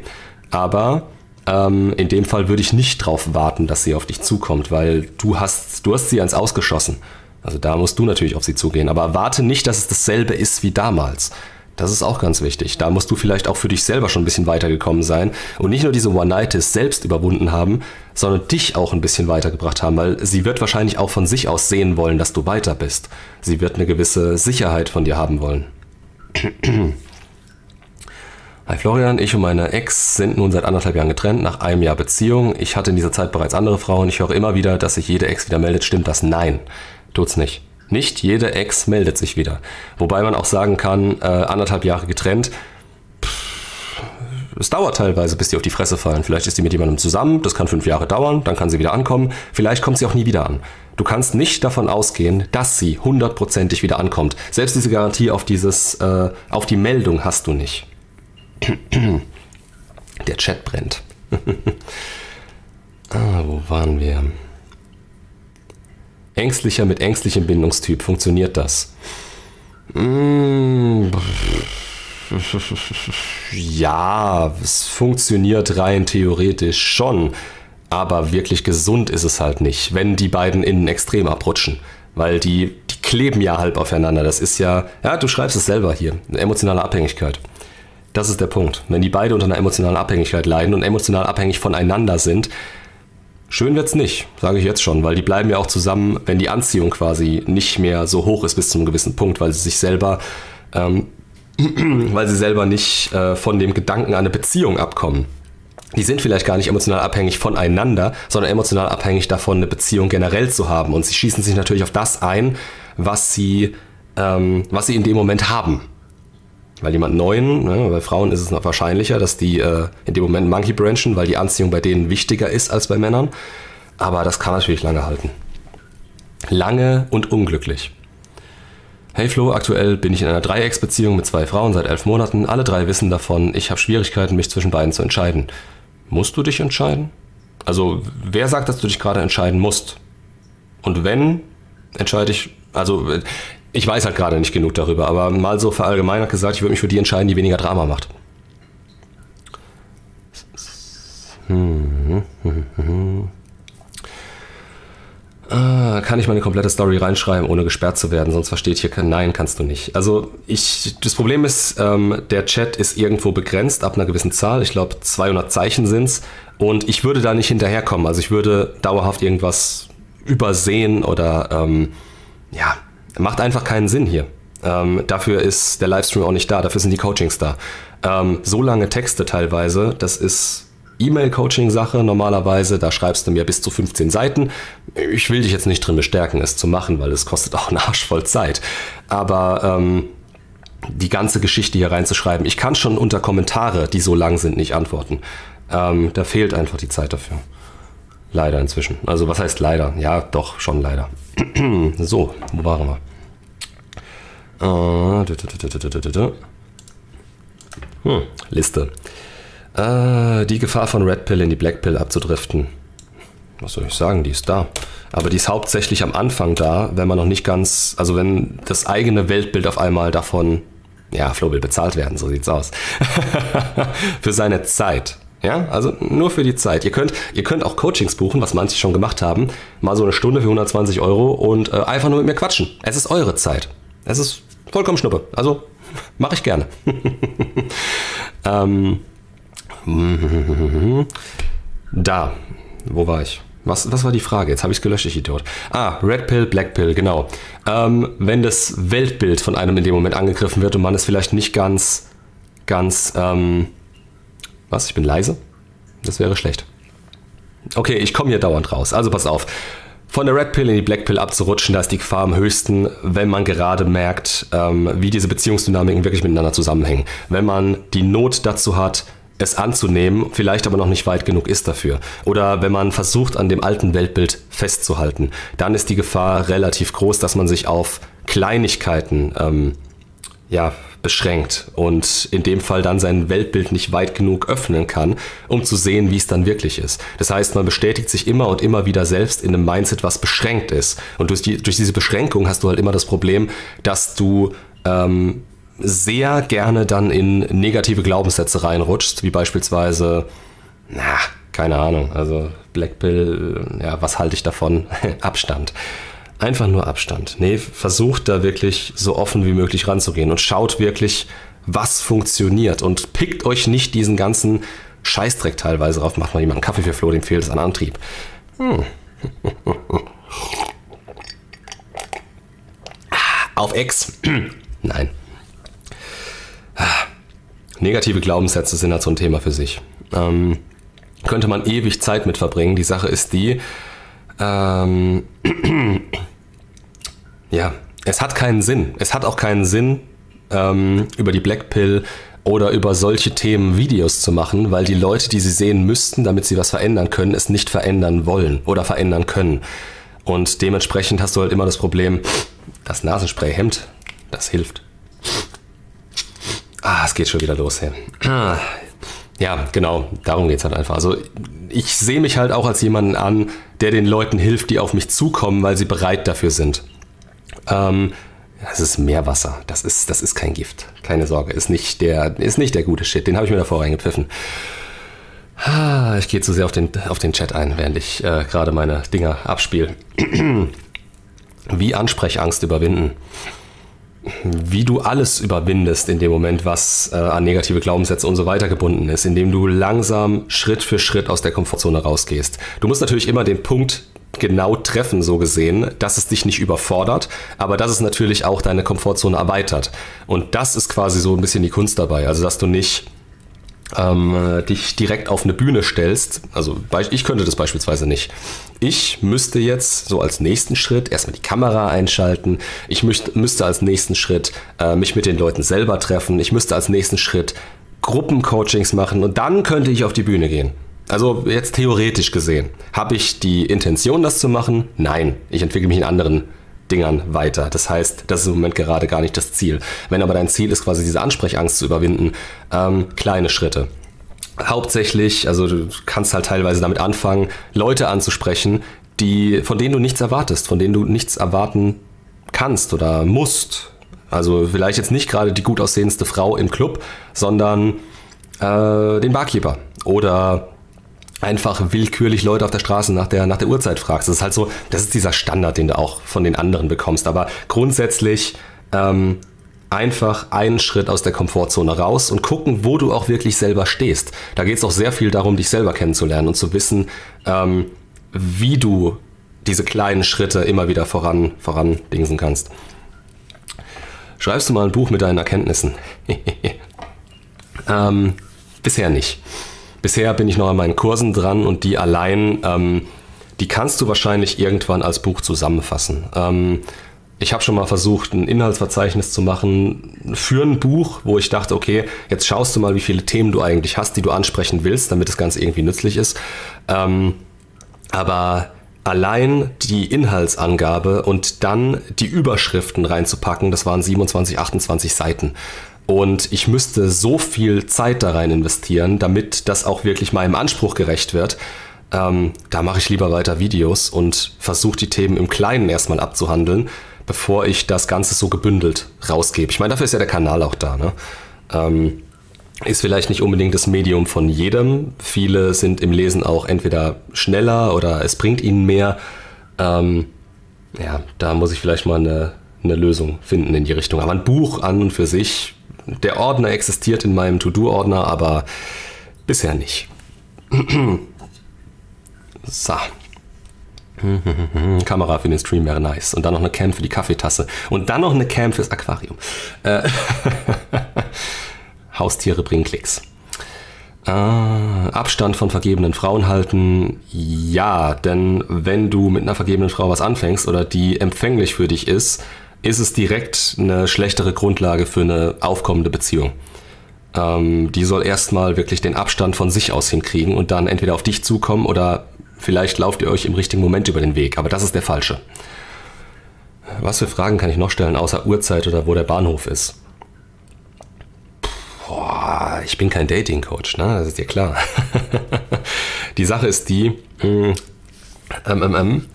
Aber ähm, in dem Fall würde ich nicht darauf warten, dass sie auf dich zukommt, weil du hast, du hast sie ans Ausgeschossen. Also da musst du natürlich auf sie zugehen. Aber warte nicht, dass es dasselbe ist wie damals. Das ist auch ganz wichtig. Da musst du vielleicht auch für dich selber schon ein bisschen weitergekommen sein und nicht nur diese One-Nights selbst überwunden haben, sondern dich auch ein bisschen weitergebracht haben, weil sie wird wahrscheinlich auch von sich aus sehen wollen, dass du weiter bist. Sie wird eine gewisse Sicherheit von dir haben wollen. [CLEARS THROAT] Hi Florian, ich und meine Ex sind nun seit anderthalb Jahren getrennt, nach einem Jahr Beziehung. Ich hatte in dieser Zeit bereits andere Frauen. Ich höre immer wieder, dass sich jede Ex wieder meldet. Stimmt das? Nein, tut's nicht. Nicht jede Ex meldet sich wieder. Wobei man auch sagen kann, äh, anderthalb Jahre getrennt, es dauert teilweise, bis die auf die Fresse fallen. Vielleicht ist die mit jemandem zusammen, das kann fünf Jahre dauern, dann kann sie wieder ankommen. Vielleicht kommt sie auch nie wieder an. Du kannst nicht davon ausgehen, dass sie hundertprozentig wieder ankommt. Selbst diese Garantie auf dieses, äh, auf die Meldung hast du nicht. [CLEARS THROAT] Der Chat brennt. [LAUGHS] ah, wo waren wir? Ängstlicher mit ängstlichem Bindungstyp, funktioniert das? Mmh. Ja, es funktioniert rein theoretisch schon, aber wirklich gesund ist es halt nicht, wenn die beiden innen extrem abrutschen. Weil die, die kleben ja halb aufeinander. Das ist ja, ja, du schreibst es selber hier, eine emotionale Abhängigkeit. Das ist der Punkt. Wenn die beide unter einer emotionalen Abhängigkeit leiden und emotional abhängig voneinander sind, schön wird's nicht, sage ich jetzt schon, weil die bleiben ja auch zusammen, wenn die Anziehung quasi nicht mehr so hoch ist bis zu einem gewissen Punkt, weil sie sich selber ähm, [CLEARS THROAT] weil sie selber nicht äh, von dem Gedanken an eine Beziehung abkommen. Die sind vielleicht gar nicht emotional abhängig voneinander, sondern emotional abhängig davon, eine Beziehung generell zu haben. Und sie schießen sich natürlich auf das ein, was sie, ähm, was sie in dem Moment haben. Weil jemand Neuen, ne, bei Frauen ist es noch wahrscheinlicher, dass die äh, in dem Moment Monkey branchen, weil die Anziehung bei denen wichtiger ist als bei Männern. Aber das kann natürlich lange halten. Lange und unglücklich. Hey Flo, aktuell bin ich in einer Dreiecksbeziehung mit zwei Frauen seit elf Monaten. Alle drei wissen davon. Ich habe Schwierigkeiten, mich zwischen beiden zu entscheiden. Musst du dich entscheiden? Also, wer sagt, dass du dich gerade entscheiden musst? Und wenn, entscheide ich, also, ich weiß halt gerade nicht genug darüber, aber mal so verallgemeinert gesagt, ich würde mich für die entscheiden, die weniger Drama macht. Hm, hm, hm, Ah, kann ich meine komplette Story reinschreiben, ohne gesperrt zu werden, sonst versteht hier kein Nein, kannst du nicht. Also ich, das Problem ist, ähm, der Chat ist irgendwo begrenzt ab einer gewissen Zahl. Ich glaube 200 Zeichen sind's und ich würde da nicht hinterherkommen. Also ich würde dauerhaft irgendwas übersehen oder ähm, ja, macht einfach keinen Sinn hier. Ähm, dafür ist der Livestream auch nicht da, dafür sind die Coachings da. Ähm, so lange Texte teilweise, das ist E-Mail-Coaching-Sache normalerweise. Da schreibst du mir bis zu 15 Seiten. Ich will dich jetzt nicht drin bestärken, es zu machen, weil es kostet [LAUGHS] auch einen Arsch voll Zeit. Aber ähm, die ganze Geschichte hier reinzuschreiben, ich kann schon unter Kommentare, die so lang sind, nicht antworten. Ähm, da fehlt einfach die Zeit dafür. Leider inzwischen. Also was heißt leider? Ja, doch, schon leider. [CLEARS THROAT] so, wo waren wir? Hm, Liste. Äh, die Gefahr von Red Pill in die Black Pill abzudriften. Was soll ich sagen, die ist da. Aber die ist hauptsächlich am Anfang da, wenn man noch nicht ganz, also wenn das eigene Weltbild auf einmal davon, ja, Flo will bezahlt werden, so sieht's aus. [LAUGHS] für seine Zeit. Ja, also nur für die Zeit. Ihr könnt, ihr könnt auch Coachings buchen, was manche schon gemacht haben. Mal so eine Stunde für 120 Euro und äh, einfach nur mit mir quatschen. Es ist eure Zeit. Es ist vollkommen schnuppe. Also [LAUGHS] mache ich gerne. [LAUGHS] ähm, Da, wo war ich? Was, was war die Frage? Jetzt habe ich es gelöscht, ich Idiot. Ah, Red Pill, Black Pill, genau. Ähm, wenn das Weltbild von einem in dem Moment angegriffen wird und man es vielleicht nicht ganz, ganz, ähm, was? Ich bin leise? Das wäre schlecht. Okay, ich komme hier dauernd raus. Also pass auf. Von der Red Pill in die Black Pill abzurutschen, da ist die Gefahr am höchsten, wenn man gerade merkt, ähm, wie diese Beziehungsdynamiken wirklich miteinander zusammenhängen. Wenn man die Not dazu hat, es anzunehmen, vielleicht aber noch nicht weit genug ist dafür. Oder wenn man versucht, an dem alten Weltbild festzuhalten, dann ist die Gefahr relativ groß, dass man sich auf Kleinigkeiten ähm, ja, beschränkt und in dem Fall dann sein Weltbild nicht weit genug öffnen kann, um zu sehen, wie es dann wirklich ist. Das heißt, man bestätigt sich immer und immer wieder selbst in einem Mindset, was beschränkt ist. Und durch, die, durch diese Beschränkung hast du halt immer das Problem, dass du ähm, sehr gerne dann in negative Glaubenssätze reinrutschst, wie beispielsweise, na, keine Ahnung, also Blackpill, ja, was halte ich davon? [LAUGHS] Abstand. Einfach nur Abstand. Nee, versucht da wirklich so offen wie möglich ranzugehen und schaut wirklich, was funktioniert und pickt euch nicht diesen ganzen Scheißdreck teilweise drauf. Macht mal jemand einen Kaffee für Flo, dem fehlt es an Antrieb. Hm. [LAUGHS] Auf Ex. [CLEARS THROAT] Nein. Negative Glaubenssätze sind halt so ein Thema für sich. Ähm, könnte man ewig Zeit mit verbringen. Die Sache ist die, ähm, [CLEARS THROAT] ja, es hat keinen Sinn. Es hat auch keinen Sinn, ähm, über die Black Pill oder über solche Themen Videos zu machen, weil die Leute, die sie sehen müssten, damit sie was verändern können, es nicht verändern wollen oder verändern können. Und dementsprechend hast du halt immer das Problem, das Nasenspray hemmt, das hilft. Ah, es geht schon wieder los hier. Ah, ja, genau, darum geht es halt einfach. Also ich sehe mich halt auch als jemanden an, der den Leuten hilft, die auf mich zukommen, weil sie bereit dafür sind. Ähm, das ist Meerwasser. Das ist, das ist kein Gift. Keine Sorge. Ist nicht der, ist nicht der gute Shit. Den habe ich mir davor reingepfiffen. Ah, ich gehe zu sehr auf den, auf den Chat ein, während ich äh, gerade meine Dinger abspiele. [CLEARS THROAT] Wie Ansprechangst überwinden wie du alles überwindest in dem Moment, was äh, an negative Glaubenssätze und so weiter gebunden ist, indem du langsam Schritt für Schritt aus der Komfortzone rausgehst. Du musst natürlich immer den Punkt genau treffen, so gesehen, dass es dich nicht überfordert, aber dass es natürlich auch deine Komfortzone erweitert. Und das ist quasi so ein bisschen die Kunst dabei. Also, dass du nicht ähm, dich direkt auf eine Bühne stellst, also ich könnte das beispielsweise nicht. Ich müsste jetzt so als nächsten Schritt erstmal die Kamera einschalten. Ich müsste, müsste als nächsten Schritt äh, mich mit den Leuten selber treffen. Ich müsste als nächsten Schritt Gruppencoachings machen und dann könnte ich auf die Bühne gehen. Also jetzt theoretisch gesehen. Habe ich die Intention, das zu machen? Nein. Ich entwickle mich in anderen Dingern weiter. Das heißt, das ist im Moment gerade gar nicht das Ziel. Wenn aber dein Ziel ist, quasi diese Ansprechangst zu überwinden, ähm, kleine Schritte. Hauptsächlich, also du kannst halt teilweise damit anfangen, Leute anzusprechen, die, von denen du nichts erwartest, von denen du nichts erwarten kannst oder musst. Also vielleicht jetzt nicht gerade die gut aussehendste Frau im Club, sondern äh, den Barkeeper oder einfach willkürlich Leute auf der Straße nach der, nach der Uhrzeit fragst. Das ist halt so, das ist dieser Standard, den du auch von den anderen bekommst. Aber grundsätzlich ähm, einfach einen Schritt aus der Komfortzone raus und gucken, wo du auch wirklich selber stehst. Da geht es auch sehr viel darum, dich selber kennenzulernen und zu wissen, ähm, wie du diese kleinen Schritte immer wieder voran, voran dingsen kannst. Schreibst du mal ein Buch mit deinen Erkenntnissen? [LAUGHS] ähm, bisher nicht. Bisher bin ich noch an meinen Kursen dran und die allein, ähm, die kannst du wahrscheinlich irgendwann als Buch zusammenfassen. Ähm, ich habe schon mal versucht, ein Inhaltsverzeichnis zu machen für ein Buch, wo ich dachte, okay, jetzt schaust du mal, wie viele Themen du eigentlich hast, die du ansprechen willst, damit das Ganze irgendwie nützlich ist. Ähm, aber allein die Inhaltsangabe und dann die Überschriften reinzupacken, das waren 27, 28 Seiten. Und ich müsste so viel Zeit da rein investieren, damit das auch wirklich meinem Anspruch gerecht wird. Ähm, da mache ich lieber weiter Videos und versuche die Themen im Kleinen erstmal abzuhandeln, bevor ich das Ganze so gebündelt rausgebe. Ich meine, dafür ist ja der Kanal auch da. Ne? Ähm, ist vielleicht nicht unbedingt das Medium von jedem. Viele sind im Lesen auch entweder schneller oder es bringt ihnen mehr. Ähm, ja, da muss ich vielleicht mal eine, eine Lösung finden in die Richtung. Aber ein Buch an und für sich der Ordner existiert in meinem To-Do-Ordner, aber bisher nicht. [CLEARS THROAT] so. Kamera für den Stream wäre nice. Und dann noch eine Cam für die Kaffeetasse. Und dann noch eine Cam fürs Aquarium. Äh, [LAUGHS] Haustiere bringen Klicks. Äh, Abstand von vergebenen Frauen halten. Ja, denn wenn du mit einer vergebenen Frau was anfängst oder die empfänglich für dich ist, ist es direkt eine schlechtere Grundlage für eine aufkommende Beziehung. Ähm, die soll erstmal wirklich den Abstand von sich aus hinkriegen und dann entweder auf dich zukommen oder vielleicht lauft ihr euch im richtigen Moment über den Weg. Aber das ist der falsche. Was für Fragen kann ich noch stellen, außer Uhrzeit oder wo der Bahnhof ist? Boah, ich bin kein Dating-Coach, ne? Das ist dir klar. [LAUGHS] die Sache ist die, mh, ähm, ähm, ähm,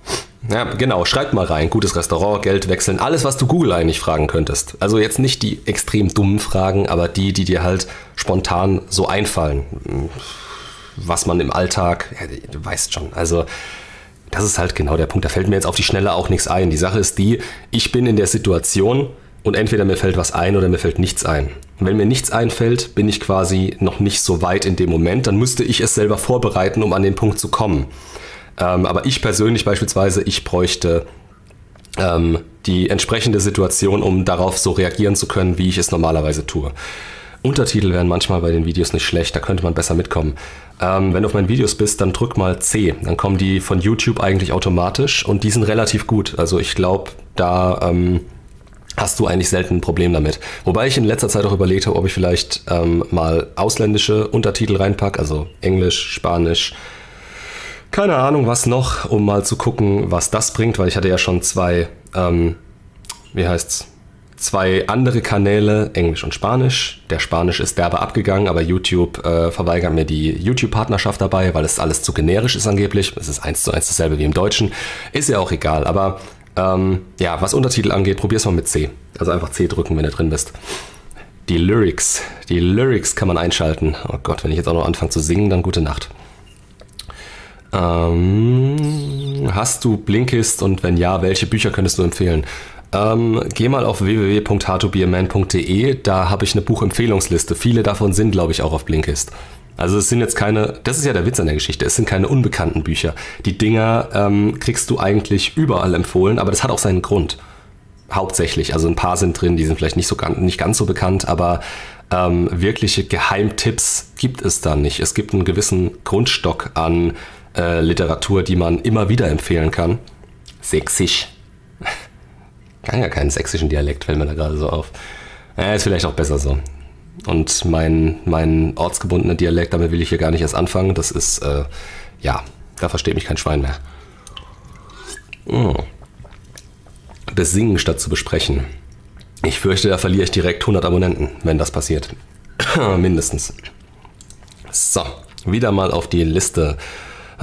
ja, genau, schreibt mal rein. Gutes Restaurant, Geld wechseln, alles, was du Google eigentlich fragen könntest. Also jetzt nicht die extrem dummen Fragen, aber die, die dir halt spontan so einfallen. Was man im Alltag, ja, du weißt schon, also das ist halt genau der Punkt. Da fällt mir jetzt auf die Schnelle auch nichts ein. Die Sache ist die, ich bin in der Situation und entweder mir fällt was ein oder mir fällt nichts ein. Und wenn mir nichts einfällt, bin ich quasi noch nicht so weit in dem Moment. Dann müsste ich es selber vorbereiten, um an den Punkt zu kommen. Ähm, aber ich persönlich beispielsweise, ich bräuchte ähm, die entsprechende Situation, um darauf so reagieren zu können, wie ich es normalerweise tue. Untertitel wären manchmal bei den Videos nicht schlecht, da könnte man besser mitkommen. Ähm, wenn du auf meinen Videos bist, dann drück mal C. Dann kommen die von YouTube eigentlich automatisch und die sind relativ gut. Also ich glaube, da ähm, hast du eigentlich selten ein Problem damit. Wobei ich in letzter Zeit auch überlegt habe, ob ich vielleicht ähm, mal ausländische Untertitel reinpacke, also Englisch, Spanisch, keine Ahnung, was noch, um mal zu gucken, was das bringt, weil ich hatte ja schon zwei, ähm, wie heißt's, zwei andere Kanäle, Englisch und Spanisch. Der Spanisch ist derbe abgegangen, aber YouTube äh, verweigert mir die YouTube-Partnerschaft dabei, weil es alles zu generisch ist angeblich. Es ist eins zu eins dasselbe wie im Deutschen. Ist ja auch egal, aber ähm, ja, was Untertitel angeht, probier's mal mit C. Also einfach C drücken, wenn du drin bist. Die Lyrics, die Lyrics kann man einschalten. Oh Gott, wenn ich jetzt auch noch anfange zu singen, dann gute Nacht. Ähm, hast du Blinkist und wenn ja, welche Bücher könntest du empfehlen? Ähm, geh mal auf www.howtobeaman.de, da habe ich eine Buchempfehlungsliste. Viele davon sind, glaube ich, auch auf Blinkist. Also es sind jetzt keine, das ist ja der Witz an der Geschichte, es sind keine unbekannten Bücher. Die Dinger ähm, kriegst du eigentlich überall empfohlen, aber das hat auch seinen Grund. Hauptsächlich, also ein paar sind drin, die sind vielleicht nicht, so, nicht ganz so bekannt, aber ähm, wirkliche Geheimtipps gibt es da nicht. Es gibt einen gewissen Grundstock an äh, Literatur, die man immer wieder empfehlen kann. Sächsisch. [LAUGHS] Kann ja keinen sächsischen Dialekt, fällt mir da gerade so auf. Äh, ist vielleicht auch besser so. Und mein, mein ortsgebundener Dialekt, damit will ich hier gar nicht erst anfangen. Das ist, äh, ja, da versteht mich kein Schwein mehr. Oh. Besingen statt zu besprechen. Ich fürchte, da verliere ich direkt 100 Abonnenten, wenn das passiert. [CLEARS THROAT] Mindestens. So, wieder mal auf die Liste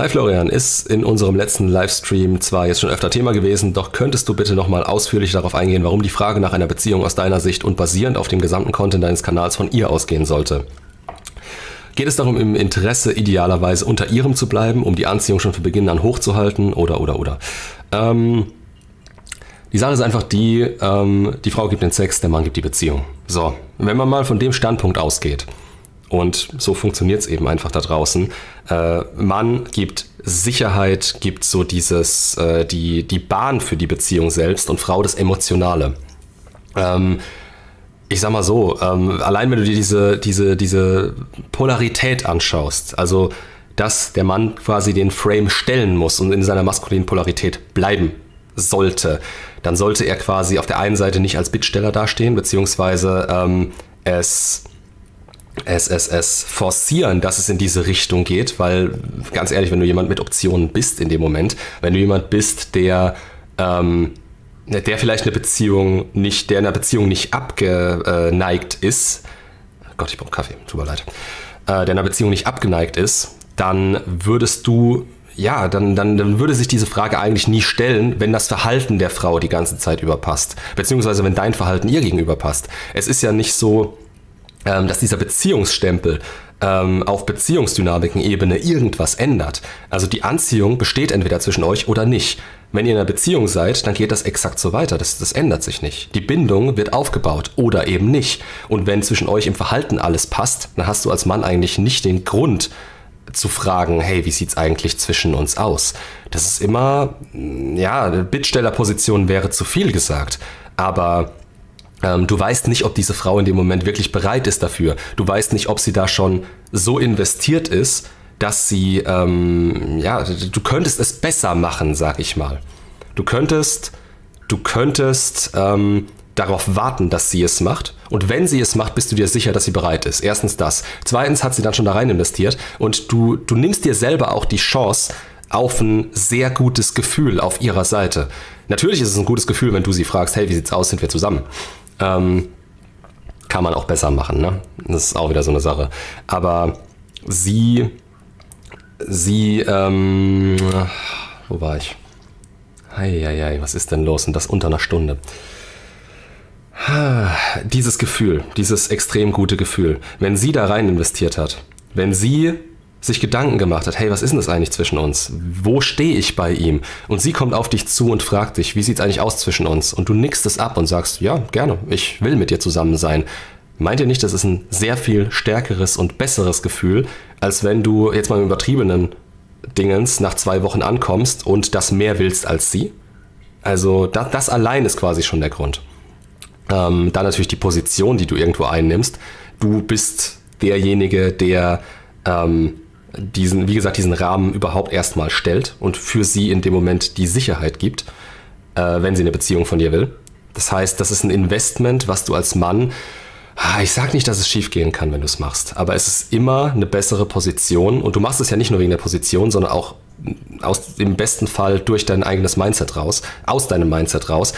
Hi Florian, ist in unserem letzten Livestream zwar jetzt schon öfter Thema gewesen, doch könntest du bitte nochmal ausführlich darauf eingehen, warum die Frage nach einer Beziehung aus deiner Sicht und basierend auf dem gesamten Content deines Kanals von ihr ausgehen sollte? Geht es darum, im Interesse idealerweise unter ihrem zu bleiben, um die Anziehung schon von Beginn an hochzuhalten oder oder oder? Ähm, die Sache ist einfach die, ähm, die Frau gibt den Sex, der Mann gibt die Beziehung. So, wenn man mal von dem Standpunkt ausgeht, und so funktioniert es eben einfach da draußen. Äh, man gibt Sicherheit, gibt so dieses, äh, die, die Bahn für die Beziehung selbst und Frau das Emotionale. Ähm, ich sag mal so, ähm, allein wenn du dir diese, diese, diese Polarität anschaust, also dass der Mann quasi den Frame stellen muss und in seiner maskulinen Polarität bleiben sollte, dann sollte er quasi auf der einen Seite nicht als Bittsteller dastehen, beziehungsweise ähm, es es forcieren, dass es in diese Richtung geht, weil ganz ehrlich, wenn du jemand mit Optionen bist in dem Moment, wenn du jemand bist, der ähm, der vielleicht eine Beziehung nicht, der in einer Beziehung nicht abgeneigt ist, Gott, ich brauche Kaffee, tut mir leid, äh, der in einer Beziehung nicht abgeneigt ist, dann würdest du ja, dann, dann, dann würde sich diese Frage eigentlich nie stellen, wenn das Verhalten der Frau die ganze Zeit überpasst. Beziehungsweise wenn dein Verhalten ihr gegenüber passt. Es ist ja nicht so, ähm, dass dieser Beziehungsstempel ähm, auf Beziehungsdynamiken-Ebene irgendwas ändert. Also die Anziehung besteht entweder zwischen euch oder nicht. Wenn ihr in einer Beziehung seid, dann geht das exakt so weiter. Das, das ändert sich nicht. Die Bindung wird aufgebaut oder eben nicht. Und wenn zwischen euch im Verhalten alles passt, dann hast du als Mann eigentlich nicht den Grund, zu fragen, hey, wie sieht's eigentlich zwischen uns aus? Das ist immer, ja, Bittstellerposition wäre zu viel gesagt, aber du weißt nicht, ob diese Frau in dem Moment wirklich bereit ist dafür. Du weißt nicht, ob sie da schon so investiert ist, dass sie, ähm, ja, du könntest es besser machen, sag ich mal. Du könntest, du könntest ähm, darauf warten, dass sie es macht. Und wenn sie es macht, bist du dir sicher, dass sie bereit ist. Erstens das. Zweitens hat sie dann schon da rein investiert und du, du nimmst dir selber auch die Chance auf ein sehr gutes Gefühl auf ihrer Seite. Natürlich ist es ein gutes Gefühl, wenn du sie fragst, hey, wie sieht's aus, sind wir zusammen? Ähm, kann man auch besser machen, ne? Das ist auch wieder so eine Sache. Aber sie, sie, ähm, wo war ich? Heieiei, was ist denn los? Und das unter einer Stunde. Dieses Gefühl, dieses extrem gute Gefühl, wenn sie da rein investiert hat, wenn sie sich Gedanken gemacht hat, hey, was ist denn das eigentlich zwischen uns? Wo stehe ich bei ihm? Und sie kommt auf dich zu und fragt dich, wie sieht es eigentlich aus zwischen uns? Und du nickst es ab und sagst, ja, gerne, ich will mit dir zusammen sein. Meint ihr nicht, das ist ein sehr viel stärkeres und besseres Gefühl, als wenn du jetzt mal im übertriebenen Dingens nach zwei Wochen ankommst und das mehr willst als sie? Also das, das allein ist quasi schon der Grund. Ähm, dann natürlich die Position, die du irgendwo einnimmst. Du bist derjenige, der ähm, diesen, wie gesagt, diesen Rahmen überhaupt erstmal stellt und für sie in dem Moment die Sicherheit gibt, äh, wenn sie eine Beziehung von dir will. Das heißt, das ist ein Investment, was du als Mann, ah, ich sag nicht, dass es schiefgehen kann, wenn du es machst, aber es ist immer eine bessere Position und du machst es ja nicht nur wegen der Position, sondern auch aus dem besten Fall durch dein eigenes Mindset raus, aus deinem Mindset raus,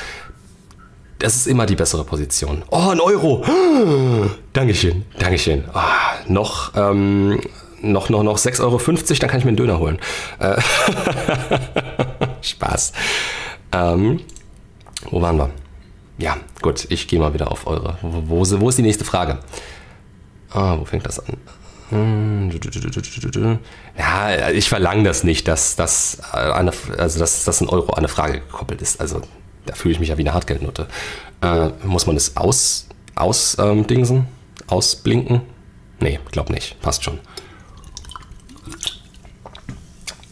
das ist immer die bessere Position. Oh, ein Euro. [GASPS] Dankeschön, Dankeschön. Oh, noch, ähm, noch, noch, noch 6,50 Euro, dann kann ich mir einen Döner holen. Äh [LAUGHS] Spaß. Ähm, wo waren wir? Ja, gut, ich gehe mal wieder auf eure. Wo, wo, wo ist die nächste Frage? Ah, wo fängt das an? Ja, ich verlange das nicht, dass, dass, eine, also dass, dass ein Euro an eine Frage gekoppelt ist. Also da fühle ich mich ja wie eine Hartgeldnote. Äh, muss man das aus, aus ähm? Ausblinken? Nee, glaub nicht. Passt schon.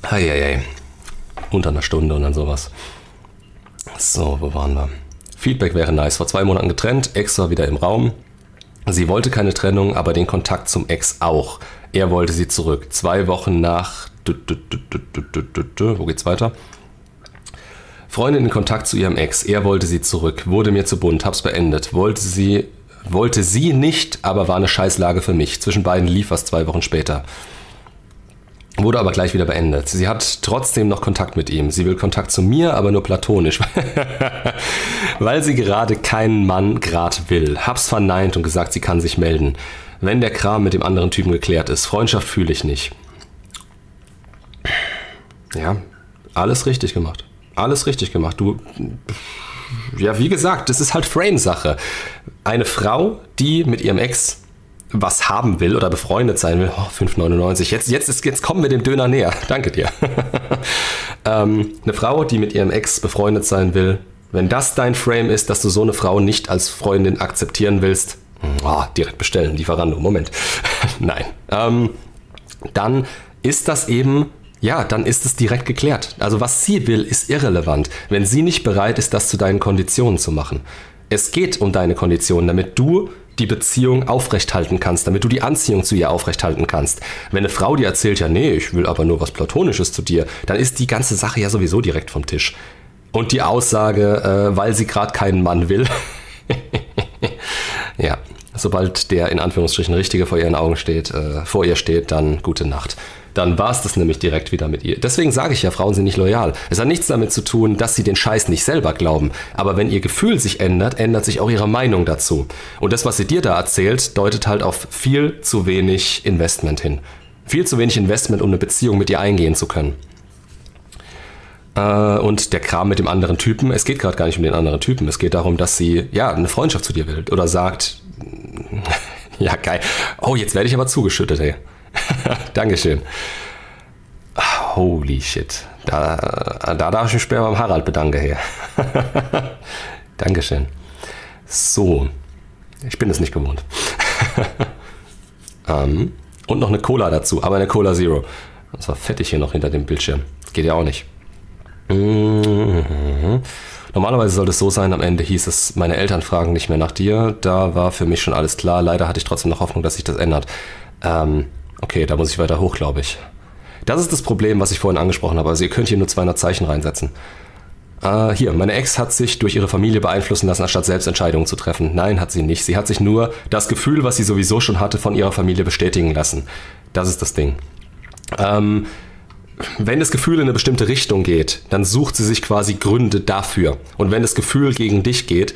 Heieiei. Unter einer Stunde und dann sowas. So, wo waren wir? Feedback wäre nice. Vor zwei Monaten getrennt, Ex war wieder im Raum. Sie wollte keine Trennung, aber den Kontakt zum Ex auch. Er wollte sie zurück. Zwei Wochen nach. Wo geht's weiter? Freundin in Kontakt zu ihrem Ex. Er wollte sie zurück. Wurde mir zu bunt. Hab's beendet. Wollte sie, wollte sie nicht, aber war eine Scheißlage für mich. Zwischen beiden lief was zwei Wochen später. Wurde aber gleich wieder beendet. Sie hat trotzdem noch Kontakt mit ihm. Sie will Kontakt zu mir, aber nur platonisch. [LAUGHS] Weil sie gerade keinen Mann grad will. Hab's verneint und gesagt, sie kann sich melden. Wenn der Kram mit dem anderen Typen geklärt ist. Freundschaft fühle ich nicht. Ja, alles richtig gemacht alles richtig gemacht. Du, ja, wie gesagt, das ist halt Frame-Sache. Eine Frau, die mit ihrem Ex was haben will oder befreundet sein will, oh, 5,99. Jetzt, jetzt, ist, jetzt kommen wir dem Döner näher. [LAUGHS] Danke dir. [LAUGHS] ähm, eine Frau, die mit ihrem Ex befreundet sein will, wenn das dein Frame ist, dass du so eine Frau nicht als Freundin akzeptieren willst, oh, direkt bestellen, Lieferando, Moment. [LAUGHS] Nein. Ähm, dann ist das eben ja, dann ist es direkt geklärt. Also was sie will, ist irrelevant, wenn sie nicht bereit ist, das zu deinen Konditionen zu machen. Es geht um deine Konditionen, damit du die Beziehung aufrechthalten kannst, damit du die Anziehung zu ihr aufrechthalten kannst. Wenn eine Frau dir erzählt, ja, nee, ich will aber nur was Platonisches zu dir, dann ist die ganze Sache ja sowieso direkt vom Tisch. Und die Aussage, äh, weil sie gerade keinen Mann will. [LAUGHS] ja, sobald der in Anführungsstrichen Richtige vor ihren Augen steht, äh, vor ihr steht, dann gute Nacht dann war es das nämlich direkt wieder mit ihr. Deswegen sage ich ja, Frauen sind nicht loyal. Es hat nichts damit zu tun, dass sie den Scheiß nicht selber glauben. Aber wenn ihr Gefühl sich ändert, ändert sich auch ihre Meinung dazu. Und das, was sie dir da erzählt, deutet halt auf viel zu wenig Investment hin. Viel zu wenig Investment, um eine Beziehung mit ihr eingehen zu können. Äh, und der Kram mit dem anderen Typen, es geht gerade gar nicht um den anderen Typen. Es geht darum, dass sie ja eine Freundschaft zu dir will. Oder sagt, [LAUGHS] ja geil. Oh, jetzt werde ich aber zugeschüttet, ey. [LAUGHS] Dankeschön. Holy shit. Da, da darf ich mich später beim Harald bedanken hier. [LAUGHS] Dankeschön. So. Ich bin es nicht gewohnt. [LAUGHS] ähm, Und noch eine Cola dazu, aber eine Cola Zero. Das war fettig hier noch hinter dem Bildschirm. Geht ja auch nicht. Mhm. Normalerweise sollte es so sein, am Ende hieß es, meine Eltern fragen nicht mehr nach dir. Da war für mich schon alles klar. Leider hatte ich trotzdem noch Hoffnung, dass sich das ändert. Ähm, okay, da muss ich weiter hoch, glaube ich. Das ist das Problem, was ich vorhin angesprochen habe. Also ihr könnt hier nur 200 Zeichen reinsetzen. Äh, hier, meine Ex hat sich durch ihre Familie beeinflussen lassen, anstatt selbst Entscheidungen zu treffen. Nein, hat sie nicht. Sie hat sich nur das Gefühl, was sie sowieso schon hatte, von ihrer Familie bestätigen lassen. Das ist das Ding. Ähm, wenn das Gefühl in eine bestimmte Richtung geht, dann sucht sie sich quasi Gründe dafür. Und wenn das Gefühl gegen dich geht,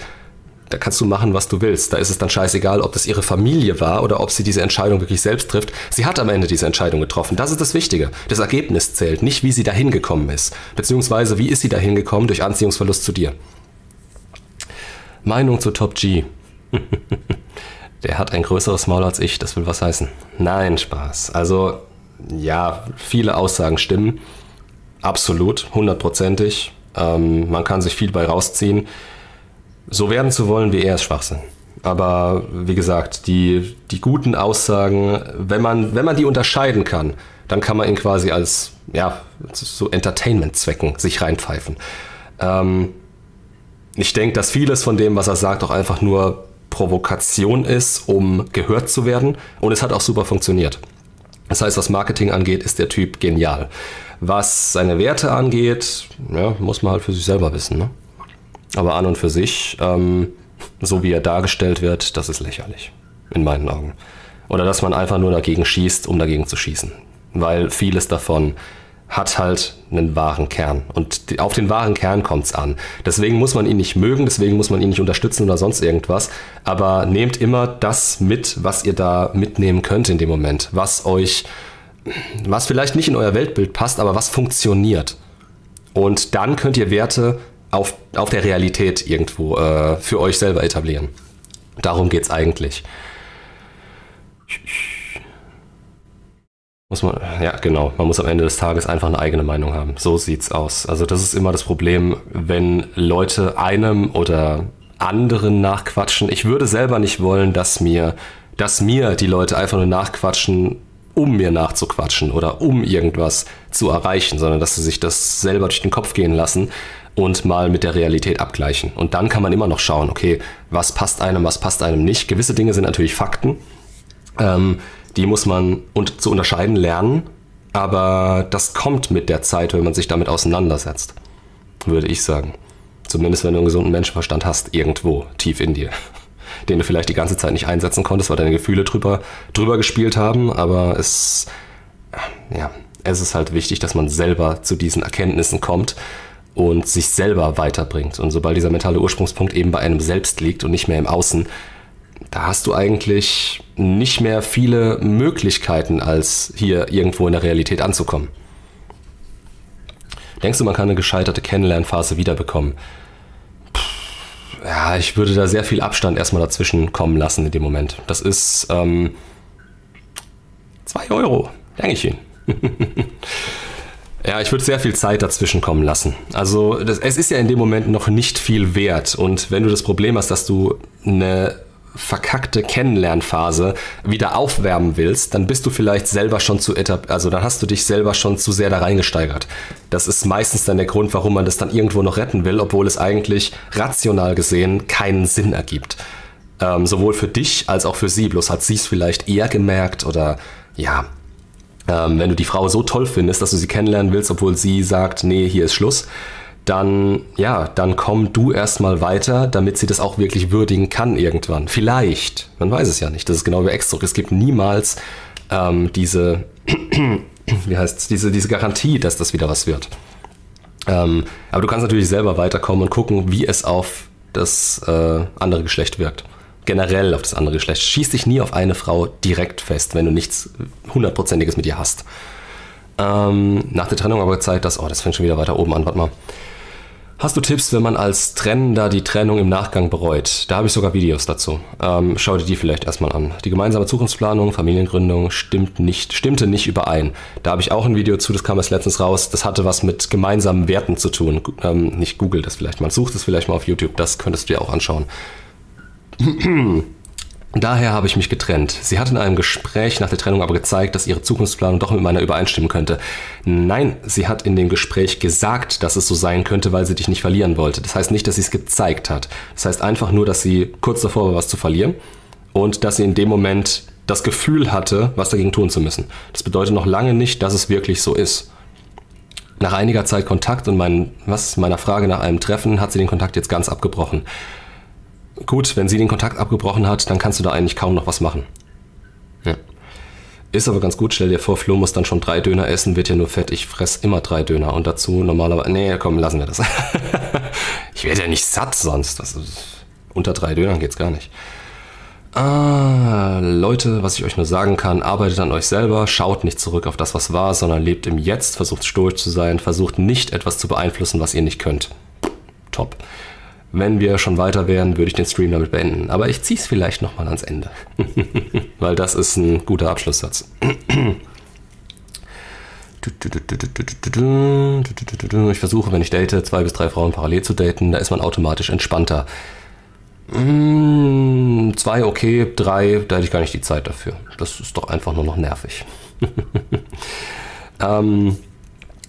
da kannst du machen, was du willst. Da ist es dann scheißegal, ob das ihre Familie war oder ob sie diese Entscheidung wirklich selbst trifft. Sie hat am Ende diese Entscheidung getroffen. Das ist das Wichtige. Das Ergebnis zählt, nicht wie sie dahin gekommen ist. Beziehungsweise wie ist sie dahin gekommen durch Anziehungsverlust zu dir. Meinung zu Top G. [LAUGHS] Der hat ein größeres Maul als ich, das will was heißen. Nein, Spaß. Also ja, viele Aussagen stimmen. Absolut, hundertprozentig. Ähm, man kann sich viel bei rausziehen. So werden zu wollen wie er ist Schwachsinn. Aber wie gesagt, die, die guten Aussagen, wenn man, wenn man die unterscheiden kann, dann kann man ihn quasi als ja, so Entertainment-Zwecken sich reinpfeifen. Ähm, ich denke, dass vieles von dem, was er sagt, auch einfach nur Provokation ist, um gehört zu werden. Und es hat auch super funktioniert. Das heißt, was Marketing angeht, ist der Typ genial. Was seine Werte angeht, ja, muss man halt für sich selber wissen. Ne? Aber an und für sich, ähm, so wie er dargestellt wird, das ist lächerlich. In meinen Augen. Oder dass man einfach nur dagegen schießt, um dagegen zu schießen. Weil vieles davon hat halt einen wahren Kern. Und auf den wahren Kern kommt es an. Deswegen muss man ihn nicht mögen, deswegen muss man ihn nicht unterstützen oder sonst irgendwas. Aber nehmt immer das mit, was ihr da mitnehmen könnt in dem Moment. Was euch, was vielleicht nicht in euer Weltbild passt, aber was funktioniert. Und dann könnt ihr Werte auf, auf der Realität irgendwo äh, für euch selber etablieren. Darum geht es eigentlich. Muss man, ja, genau. Man muss am Ende des Tages einfach eine eigene Meinung haben. So sieht's aus. Also, das ist immer das Problem, wenn Leute einem oder anderen nachquatschen. Ich würde selber nicht wollen, dass mir, dass mir die Leute einfach nur nachquatschen, um mir nachzuquatschen oder um irgendwas zu erreichen, sondern dass sie sich das selber durch den Kopf gehen lassen und mal mit der Realität abgleichen. Und dann kann man immer noch schauen, okay, was passt einem, was passt einem nicht. Gewisse Dinge sind natürlich Fakten. Ähm, die muss man und zu unterscheiden lernen, aber das kommt mit der Zeit, wenn man sich damit auseinandersetzt, würde ich sagen. Zumindest wenn du einen gesunden Menschenverstand hast, irgendwo tief in dir. [LAUGHS] Den du vielleicht die ganze Zeit nicht einsetzen konntest, weil deine Gefühle drüber, drüber gespielt haben, aber es, ja, es ist halt wichtig, dass man selber zu diesen Erkenntnissen kommt und sich selber weiterbringt. Und sobald dieser mentale Ursprungspunkt eben bei einem selbst liegt und nicht mehr im Außen, da hast du eigentlich nicht mehr viele Möglichkeiten, als hier irgendwo in der Realität anzukommen. Denkst du, man kann eine gescheiterte Kennenlernphase wiederbekommen? Puh, ja, ich würde da sehr viel Abstand erstmal dazwischen kommen lassen in dem Moment. Das ist 2 ähm, Euro. Danke ich Ihnen. [LAUGHS] Ja, ich würde sehr viel Zeit dazwischen kommen lassen. Also das, es ist ja in dem Moment noch nicht viel wert. Und wenn du das Problem hast, dass du eine verkackte Kennenlernphase wieder aufwärmen willst, dann bist du vielleicht selber schon zu etabliert, also dann hast du dich selber schon zu sehr da reingesteigert. Das ist meistens dann der Grund, warum man das dann irgendwo noch retten will, obwohl es eigentlich rational gesehen keinen Sinn ergibt. Ähm, sowohl für dich als auch für sie. Bloß hat sie es vielleicht eher gemerkt oder ja, ähm, wenn du die Frau so toll findest, dass du sie kennenlernen willst, obwohl sie sagt, nee, hier ist Schluss, dann, ja, dann komm du erstmal weiter, damit sie das auch wirklich würdigen kann irgendwann. Vielleicht. Man weiß es ja nicht. Das ist genau wie Extra. Es gibt niemals ähm, diese, [CLEARS THROAT] wie heißt diese, diese Garantie, dass das wieder was wird. Ähm, aber du kannst natürlich selber weiterkommen und gucken, wie es auf das äh, andere Geschlecht wirkt. Generell auf das andere Geschlecht. Schieß dich nie auf eine Frau direkt fest, wenn du nichts hundertprozentiges mit ihr hast. Ähm, nach der Trennung aber gezeigt, dass, oh, das fängt schon wieder weiter oben an, warte mal. Hast du Tipps, wenn man als Trennender die Trennung im Nachgang bereut? Da habe ich sogar Videos dazu. Ähm, schau dir die vielleicht erstmal an. Die gemeinsame Zukunftsplanung, Familiengründung stimmt nicht, stimmte nicht überein. Da habe ich auch ein Video zu, das kam erst letztens raus. Das hatte was mit gemeinsamen Werten zu tun. Ähm, nicht Google das vielleicht mal, such das vielleicht mal auf YouTube, das könntest du dir auch anschauen. [CLEARS THROAT] Daher habe ich mich getrennt. Sie hat in einem Gespräch nach der Trennung aber gezeigt, dass ihre Zukunftsplanung doch mit meiner übereinstimmen könnte. Nein, sie hat in dem Gespräch gesagt, dass es so sein könnte, weil sie dich nicht verlieren wollte. Das heißt nicht, dass sie es gezeigt hat. Das heißt einfach nur, dass sie kurz davor war, was zu verlieren und dass sie in dem Moment das Gefühl hatte, was dagegen tun zu müssen. Das bedeutet noch lange nicht, dass es wirklich so ist. Nach einiger Zeit Kontakt und mein, was, meiner Frage nach einem Treffen hat sie den Kontakt jetzt ganz abgebrochen. Gut, wenn sie den Kontakt abgebrochen hat, dann kannst du da eigentlich kaum noch was machen. Ja. Ist aber ganz gut, stell dir vor, Flo muss dann schon drei Döner essen, wird ja nur fett. Ich fress immer drei Döner und dazu normalerweise. Nee, komm, lassen wir das. [LAUGHS] ich werde ja nicht satt sonst. Ist, unter drei Dönern geht's gar nicht. Ah, Leute, was ich euch nur sagen kann, arbeitet an euch selber, schaut nicht zurück auf das, was war, sondern lebt im Jetzt, versucht stoisch zu sein, versucht nicht etwas zu beeinflussen, was ihr nicht könnt. Top. Wenn wir schon weiter wären, würde ich den Stream damit beenden. Aber ich ziehe es vielleicht nochmal ans Ende. [LAUGHS] Weil das ist ein guter Abschlusssatz. [CLEARS THROAT] Ich versuche, wenn ich date, zwei bis drei Frauen parallel zu daten, da ist man automatisch entspannter. Zwei okay, drei, da hätte ich gar nicht die Zeit dafür. Das ist doch einfach nur noch nervig. [LAUGHS] ähm,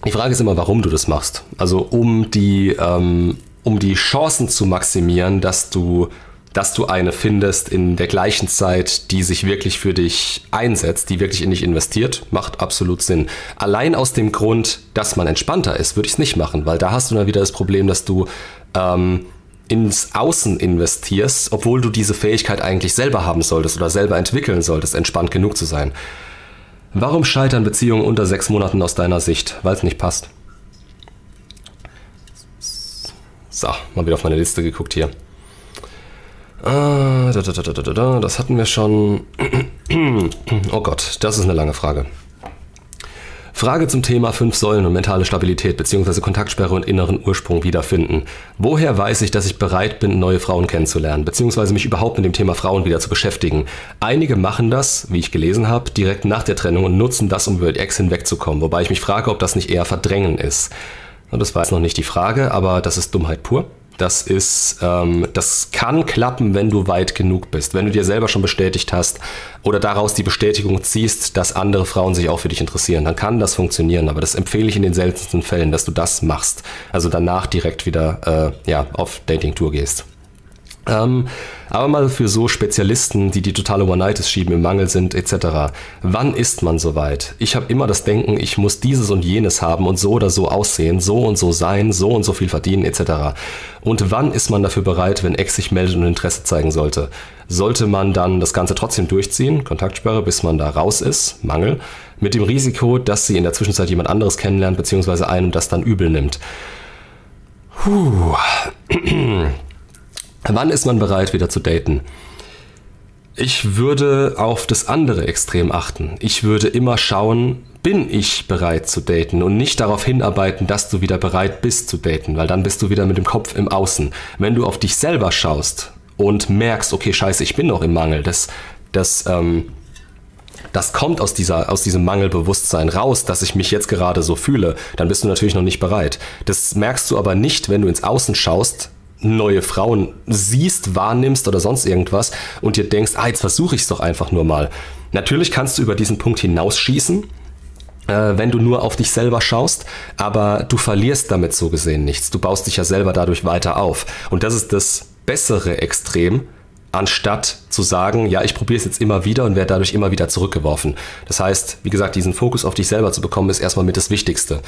die Frage ist immer, warum du das machst. Also um die ähm, um die Chancen zu maximieren, dass du, dass du eine findest in der gleichen Zeit, die sich wirklich für dich einsetzt, die wirklich in dich investiert, macht absolut Sinn. Allein aus dem Grund, dass man entspannter ist, würde ich es nicht machen, weil da hast du dann wieder das Problem, dass du ähm, ins Außen investierst, obwohl du diese Fähigkeit eigentlich selber haben solltest oder selber entwickeln solltest, entspannt genug zu sein. Warum scheitern Beziehungen unter sechs Monaten aus deiner Sicht? Weil es nicht passt. So, mal wieder auf meine Liste geguckt hier. Ah, das hatten wir schon. [CLEARS THROAT] Oh Gott, das ist eine lange Frage. Frage zum Thema fünf Säulen und mentale Stabilität bzw. Kontaktsperre und inneren Ursprung wiederfinden. Woher weiß ich, dass ich bereit bin, neue Frauen kennenzulernen bzw. mich überhaupt mit dem Thema Frauen wieder zu beschäftigen? Einige machen das, wie ich gelesen habe, direkt nach der Trennung und nutzen das, um über die Ex hinwegzukommen, wobei ich mich frage, ob das nicht eher Verdrängen ist. Das war jetzt noch nicht die Frage, aber das ist Dummheit pur. Das ist, ähm, das kann klappen, wenn du weit genug bist. Wenn du dir selber schon bestätigt hast oder daraus die Bestätigung ziehst, dass andere Frauen sich auch für dich interessieren, dann kann das funktionieren. Aber das empfehle ich in den seltensten Fällen, dass du das machst. Also danach direkt wieder äh, ja, auf Dating-Tour gehst. Ähm, aber mal für so Spezialisten, die die totale One-Nights schieben, im Mangel sind etc. Wann ist man soweit? Ich habe immer das Denken, ich muss dieses und jenes haben und so oder so aussehen, so und so sein, so und so viel verdienen etc. Und wann ist man dafür bereit, wenn Ex sich meldet und Interesse zeigen sollte? Sollte man dann das Ganze trotzdem durchziehen, Kontaktsperre, bis man da raus ist, Mangel, mit dem Risiko, dass sie in der Zwischenzeit jemand anderes kennenlernt, beziehungsweise einem das dann übel nimmt? Puh. [CLEARS THROAT] Wann ist man bereit, wieder zu daten? Ich würde auf das andere Extrem achten. Ich würde immer schauen, bin ich bereit zu daten und nicht darauf hinarbeiten, dass du wieder bereit bist zu daten, weil dann bist du wieder mit dem Kopf im Außen. Wenn du auf dich selber schaust und merkst, okay, scheiße, ich bin noch im Mangel, das, das, ähm, das kommt aus, dieser, aus diesem Mangelbewusstsein raus, dass ich mich jetzt gerade so fühle, dann bist du natürlich noch nicht bereit. Das merkst du aber nicht, wenn du ins Außen schaust, neue Frauen siehst, wahrnimmst oder sonst irgendwas und dir denkst, ah, jetzt versuche ich es doch einfach nur mal. Natürlich kannst du über diesen Punkt hinausschießen, äh, wenn du nur auf dich selber schaust, aber du verlierst damit so gesehen nichts. Du baust dich ja selber dadurch weiter auf. Und das ist das bessere Extrem, anstatt zu sagen, ja, ich probiere es jetzt immer wieder und werde dadurch immer wieder zurückgeworfen. Das heißt, wie gesagt, diesen Fokus auf dich selber zu bekommen, ist erstmal mit das Wichtigste.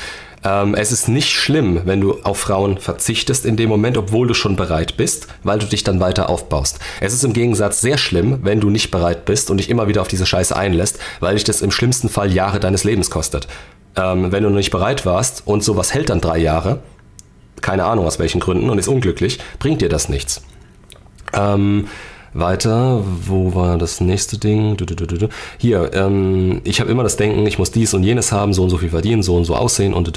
Ähm, es ist nicht schlimm, wenn du auf Frauen verzichtest in dem Moment, obwohl du schon bereit bist, weil du dich dann weiter aufbaust. Es ist im Gegensatz sehr schlimm, wenn du nicht bereit bist und dich immer wieder auf diese Scheiße einlässt, weil dich das im schlimmsten Fall Jahre deines Lebens kostet. Ähm, wenn du noch nicht bereit warst und sowas hält dann drei Jahre, keine Ahnung aus welchen Gründen und ist unglücklich, bringt dir das nichts. Ähm, weiter, wo war das nächste Ding? Hier, ähm, ich habe immer das Denken, ich muss dies und jenes haben, so und so viel verdienen, so und so aussehen und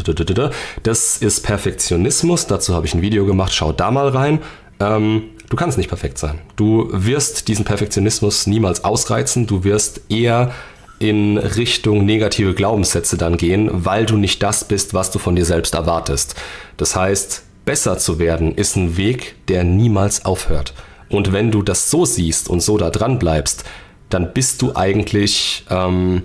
das ist Perfektionismus. Dazu habe ich ein Video gemacht, schau da mal rein. Ähm, du kannst nicht perfekt sein. Du wirst diesen Perfektionismus niemals ausreizen. Du wirst eher in Richtung negative Glaubenssätze dann gehen, weil du nicht das bist, was du von dir selbst erwartest. Das heißt, besser zu werden ist ein Weg, der niemals aufhört. Und wenn du das so siehst und so da dran bleibst, dann bist du eigentlich, ähm,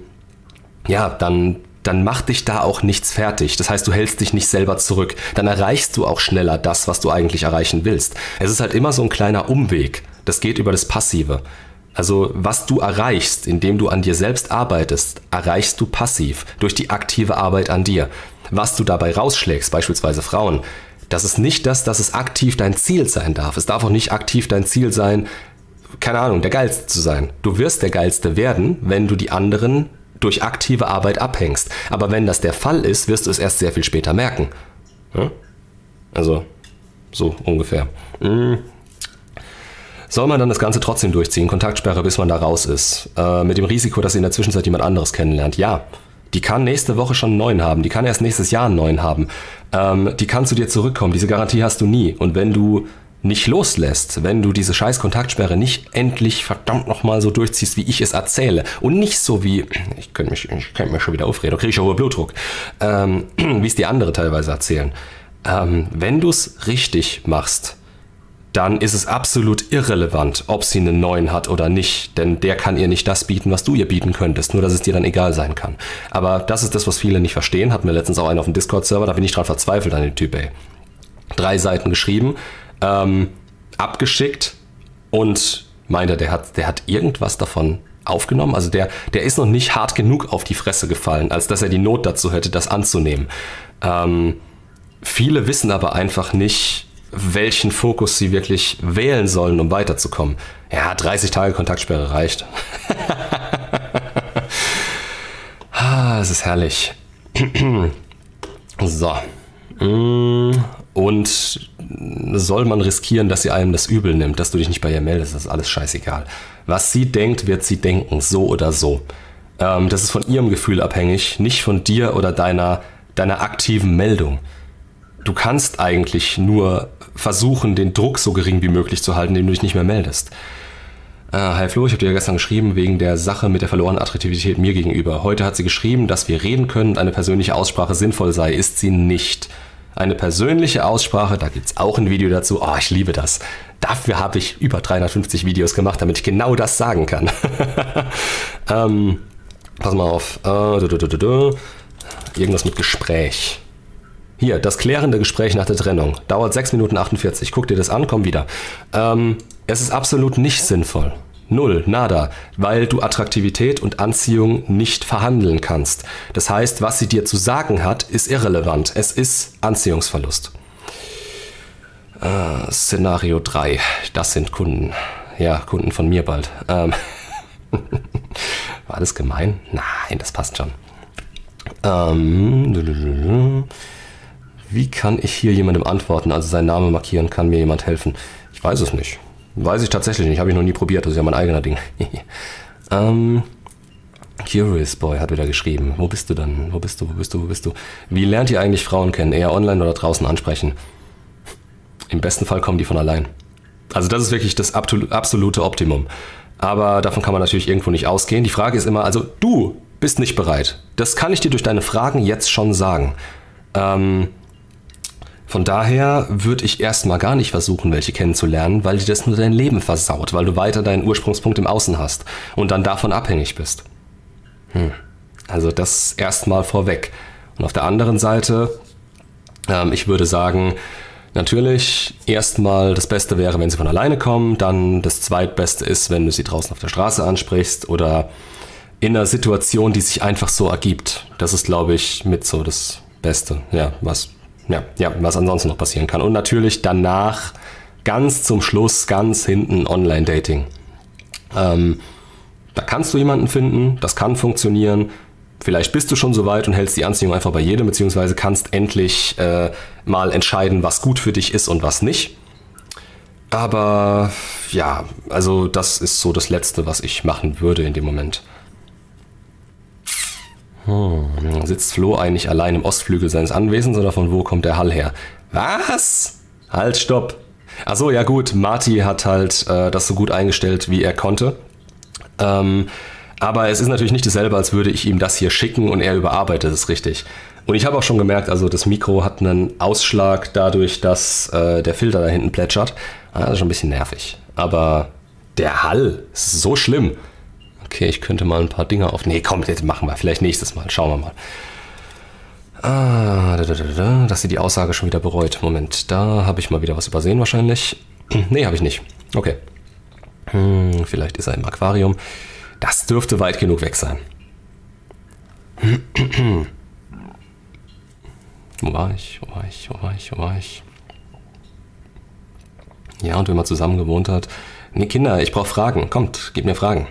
ja, dann, dann macht dich da auch nichts fertig. Das heißt, du hältst dich nicht selber zurück. Dann erreichst du auch schneller das, was du eigentlich erreichen willst. Es ist halt immer so ein kleiner Umweg. Das geht über das Passive. Also was du erreichst, indem du an dir selbst arbeitest, erreichst du passiv durch die aktive Arbeit an dir. Was du dabei rausschlägst, beispielsweise Frauen, das ist nicht das, dass es aktiv dein Ziel sein darf. Es darf auch nicht aktiv dein Ziel sein, keine Ahnung, der Geilste zu sein. Du wirst der Geilste werden, wenn du die anderen durch aktive Arbeit abhängst. Aber wenn das der Fall ist, wirst du es erst sehr viel später merken. Also, so ungefähr. Mhm. Soll man dann das Ganze trotzdem durchziehen, Kontaktsperre, bis man da raus ist, äh, mit dem Risiko, dass sie in der Zwischenzeit jemand anderes kennenlernt? Ja. Die kann nächste Woche schon einen neuen haben, die kann erst nächstes Jahr einen neuen haben. Ähm, die kann zu dir zurückkommen, diese Garantie hast du nie. Und wenn du nicht loslässt, wenn du diese scheiß Kontaktsperre nicht endlich verdammt nochmal so durchziehst, wie ich es erzähle und nicht so wie, ich könnte mich, ich könnte mich schon wieder aufreden, da kriege ich ja hohen Blutdruck, ähm, [CLEARS THROAT] wie es die andere teilweise erzählen. Ähm, wenn du es richtig machst, dann ist es absolut irrelevant, ob sie einen neuen hat oder nicht, denn der kann ihr nicht das bieten, was du ihr bieten könntest, nur dass es dir dann egal sein kann. Aber das ist das, was viele nicht verstehen, hat mir letztens auch einer auf dem Discord-Server, da bin ich dran verzweifelt an den Typ, ey. Drei Seiten geschrieben, ähm, abgeschickt und meinte, der hat, der hat irgendwas davon aufgenommen. Also der, der ist noch nicht hart genug auf die Fresse gefallen, als dass er die Not dazu hätte, das anzunehmen. Ähm, viele wissen aber einfach nicht, welchen Fokus sie wirklich wählen sollen, um weiterzukommen. Ja, 30 Tage Kontaktsperre reicht. [LAUGHS] ah, es ist herrlich. [CLEARS THROAT] so. Mm, und soll man riskieren, dass sie einem das Übel nimmt, dass du dich nicht bei ihr meldest, das ist alles scheißegal. Was sie denkt, wird sie denken, so oder so. Ähm, das ist von ihrem Gefühl abhängig, nicht von dir oder deiner, deiner aktiven Meldung du kannst eigentlich nur versuchen, den Druck so gering wie möglich zu halten, indem du dich nicht mehr meldest. Äh, hi Flo, ich habe dir ja gestern geschrieben wegen der Sache mit der verlorenen Attraktivität mir gegenüber. Heute hat sie geschrieben, dass wir reden können und eine persönliche Aussprache sinnvoll sei. Ist sie nicht. Eine persönliche Aussprache, da gibt es auch ein Video dazu. Oh, ich liebe das. Dafür habe ich über 350 Videos gemacht, damit ich genau das sagen kann. [LAUGHS] ähm, pass mal auf. Äh, Irgendwas mit Gespräch. Hier, das klärende Gespräch nach der Trennung. Dauert 6 Minuten 48. Guck dir das an, komm wieder. Ähm, es ist absolut nicht sinnvoll. Null, nada, weil du Attraktivität und Anziehung nicht verhandeln kannst. Das heißt, was sie dir zu sagen hat, ist irrelevant. Es ist Anziehungsverlust. Äh, Szenario 3. Das sind Kunden. Ja, Kunden von mir bald. Ähm [LAUGHS] War das gemein? Nein, das passt schon. Ähm wie kann ich hier jemandem antworten, also seinen Namen markieren, kann mir jemand helfen? Ich weiß es nicht. Weiß ich tatsächlich nicht, habe ich noch nie probiert, das ist ja mein eigener Ding. [LAUGHS] ähm, Curious Boy hat wieder geschrieben. Wo bist du dann? Wo bist du? Wo bist du? Wo bist du? Wie lernt ihr eigentlich Frauen kennen? Eher online oder draußen ansprechen? Im besten Fall kommen die von allein. Also das ist wirklich das absolute Optimum. Aber davon kann man natürlich irgendwo nicht ausgehen. Die Frage ist immer, also du bist nicht bereit. Das kann ich dir durch deine Fragen jetzt schon sagen. Ähm, von daher würde ich erstmal gar nicht versuchen, welche kennenzulernen, weil dir das nur dein Leben versaut, weil du weiter deinen Ursprungspunkt im Außen hast und dann davon abhängig bist. Hm. Also das erstmal vorweg. Und auf der anderen Seite, ähm, ich würde sagen, natürlich erstmal das Beste wäre, wenn sie von alleine kommen, dann das zweitbeste ist, wenn du sie draußen auf der Straße ansprichst oder in einer Situation, die sich einfach so ergibt. Das ist, glaube ich, mit so das Beste, ja, was ja, ja, was ansonsten noch passieren kann. Und natürlich danach, ganz zum Schluss, ganz hinten Online-Dating. Ähm, da kannst du jemanden finden, das kann funktionieren. Vielleicht bist du schon so weit und hältst die Anziehung einfach bei jedem, beziehungsweise kannst endlich äh, mal entscheiden, was gut für dich ist und was nicht. Aber ja, also das ist so das Letzte, was ich machen würde in dem Moment. Hm. Sitzt Flo eigentlich allein im Ostflügel seines Anwesens oder von wo kommt der Hall her? Was? Halt, stopp. Achso, ja gut, Marty hat halt äh, das so gut eingestellt, wie er konnte. Ähm, aber es ist natürlich nicht dasselbe, als würde ich ihm das hier schicken und er überarbeitet es richtig. Und ich habe auch schon gemerkt, also das Mikro hat einen Ausschlag dadurch, dass äh, der Filter da hinten plätschert. Ah, das ist schon ein bisschen nervig. Aber der Hall ist so schlimm. Okay, ich könnte mal ein paar Dinge auf. Nee, komm, jetzt machen wir. Vielleicht nächstes Mal. Schauen wir mal. Ah, da, da, da, dass sie die Aussage schon wieder bereut. Moment, da habe ich mal wieder was übersehen wahrscheinlich. [CLEARS THROAT] nee, habe ich nicht. Okay. Hm, vielleicht ist er im Aquarium. Das dürfte weit genug weg sein. [CLEARS THROAT] Wo war ich? Wo war ich? Wo war ich? Wo war ich? Ja, und wenn man zusammen gewohnt hat. Nee, Kinder, ich brauche Fragen. Kommt, gib mir Fragen.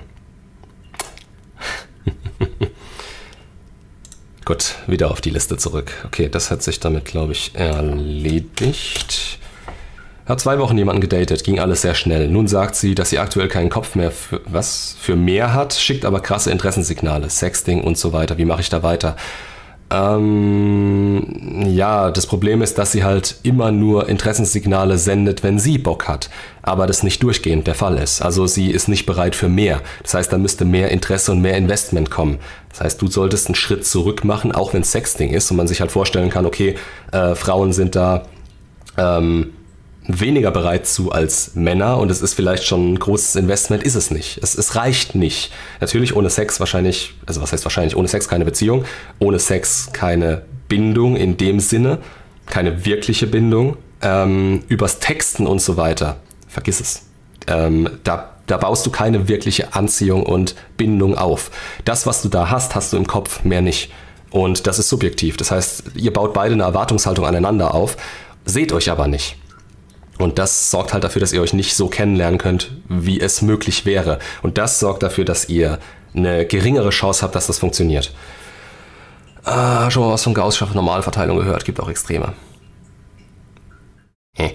Gut, wieder auf die Liste zurück. Okay, das hat sich damit, glaube ich, erledigt. Hat zwei Wochen jemanden gedatet, ging alles sehr schnell. Nun sagt sie, dass sie aktuell keinen Kopf mehr für was für mehr hat, schickt aber krasse Interessensignale, Sexting und so weiter. Wie mache ich da weiter? Ähm, ja, das Problem ist, dass sie halt immer nur Interessenssignale sendet, wenn sie Bock hat, aber das nicht durchgehend der Fall ist. Also sie ist nicht bereit für mehr. Das heißt, da müsste mehr Interesse und mehr Investment kommen. Das heißt, du solltest einen Schritt zurück machen, auch wenn Sexting ist und man sich halt vorstellen kann, okay, äh, Frauen sind da ähm, weniger bereit zu als Männer und es ist vielleicht schon ein großes Investment, ist es nicht. Es, es reicht nicht. Natürlich ohne Sex wahrscheinlich, also was heißt wahrscheinlich, ohne Sex keine Beziehung, ohne Sex keine Bindung in dem Sinne, keine wirkliche Bindung. Ähm, übers Texten und so weiter, vergiss es. Ähm, da, da baust du keine wirkliche Anziehung und Bindung auf. Das, was du da hast, hast du im Kopf, mehr nicht. Und das ist subjektiv. Das heißt, ihr baut beide eine Erwartungshaltung aneinander auf, seht euch aber nicht. Und das sorgt halt dafür, dass ihr euch nicht so kennenlernen könnt, wie es möglich wäre. Und das sorgt dafür, dass ihr eine geringere Chance habt, dass das funktioniert. Ah, schon mal was von Gaußscher Normalverteilung gehört, gibt auch Extreme. Hä?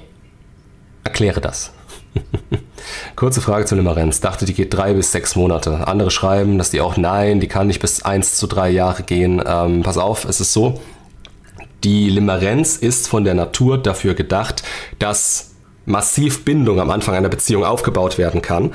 Erkläre das. [LAUGHS] Kurze Frage zu Limerenz. Dachte, die geht drei bis sechs Monate. Andere schreiben, dass die auch, nein, die kann nicht bis eins zu drei Jahre gehen. Ähm, pass auf, es ist so, die Limerenz ist von der Natur dafür gedacht, dass massiv Bindung am Anfang einer Beziehung aufgebaut werden kann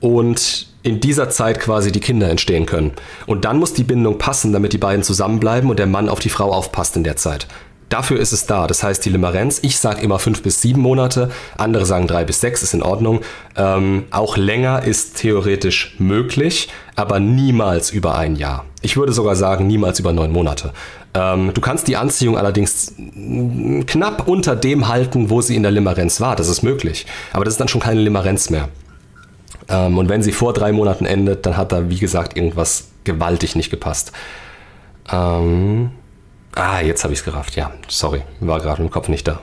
und in dieser Zeit quasi die Kinder entstehen können. Und dann muss die Bindung passen, damit die beiden zusammenbleiben und der Mann auf die Frau aufpasst in der Zeit. Dafür ist es da. Das heißt, die Limerenz, ich sage immer fünf bis sieben Monate, andere sagen drei bis sechs, ist in Ordnung. Ähm, auch länger ist theoretisch möglich, aber niemals über ein Jahr. Ich würde sogar sagen, niemals über neun Monate. Ähm, du kannst die Anziehung allerdings knapp unter dem halten, wo sie in der Limerenz war. Das ist möglich. Aber das ist dann schon keine Limerenz mehr. Ähm, und wenn sie vor drei Monaten endet, dann hat da, wie gesagt, irgendwas gewaltig nicht gepasst. Ähm, ah, jetzt habe ich es gerafft. Ja, sorry, war gerade im Kopf nicht da.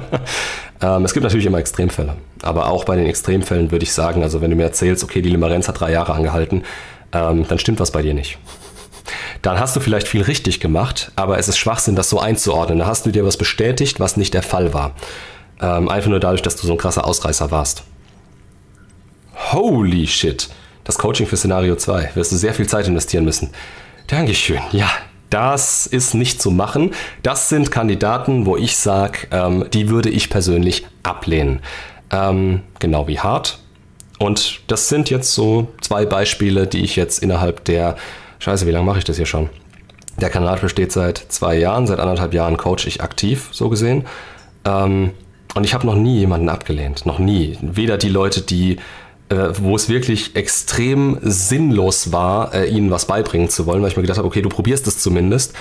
[LAUGHS] ähm, es gibt natürlich immer Extremfälle. Aber auch bei den Extremfällen würde ich sagen, also wenn du mir erzählst, okay, die Limerenz hat drei Jahre angehalten, ähm, dann stimmt was bei dir nicht dann hast du vielleicht viel richtig gemacht, aber es ist Schwachsinn, das so einzuordnen. Da hast du dir was bestätigt, was nicht der Fall war. Ähm, einfach nur dadurch, dass du so ein krasser Ausreißer warst. Holy shit. Das Coaching für Szenario 2. Wirst du sehr viel Zeit investieren müssen. Dankeschön. Ja, das ist nicht zu machen. Das sind Kandidaten, wo ich sage, ähm, die würde ich persönlich ablehnen. Ähm, genau wie hart. Und das sind jetzt so zwei Beispiele, die ich jetzt innerhalb der Scheiße, wie lange mache ich das hier schon? Der Kanal besteht seit zwei Jahren, seit anderthalb Jahren coach ich aktiv, so gesehen. Ähm, und ich habe noch nie jemanden abgelehnt, noch nie. Weder die Leute, die, äh, wo es wirklich extrem sinnlos war, äh, ihnen was beibringen zu wollen, weil ich mir gedacht habe, okay, du probierst es zumindest.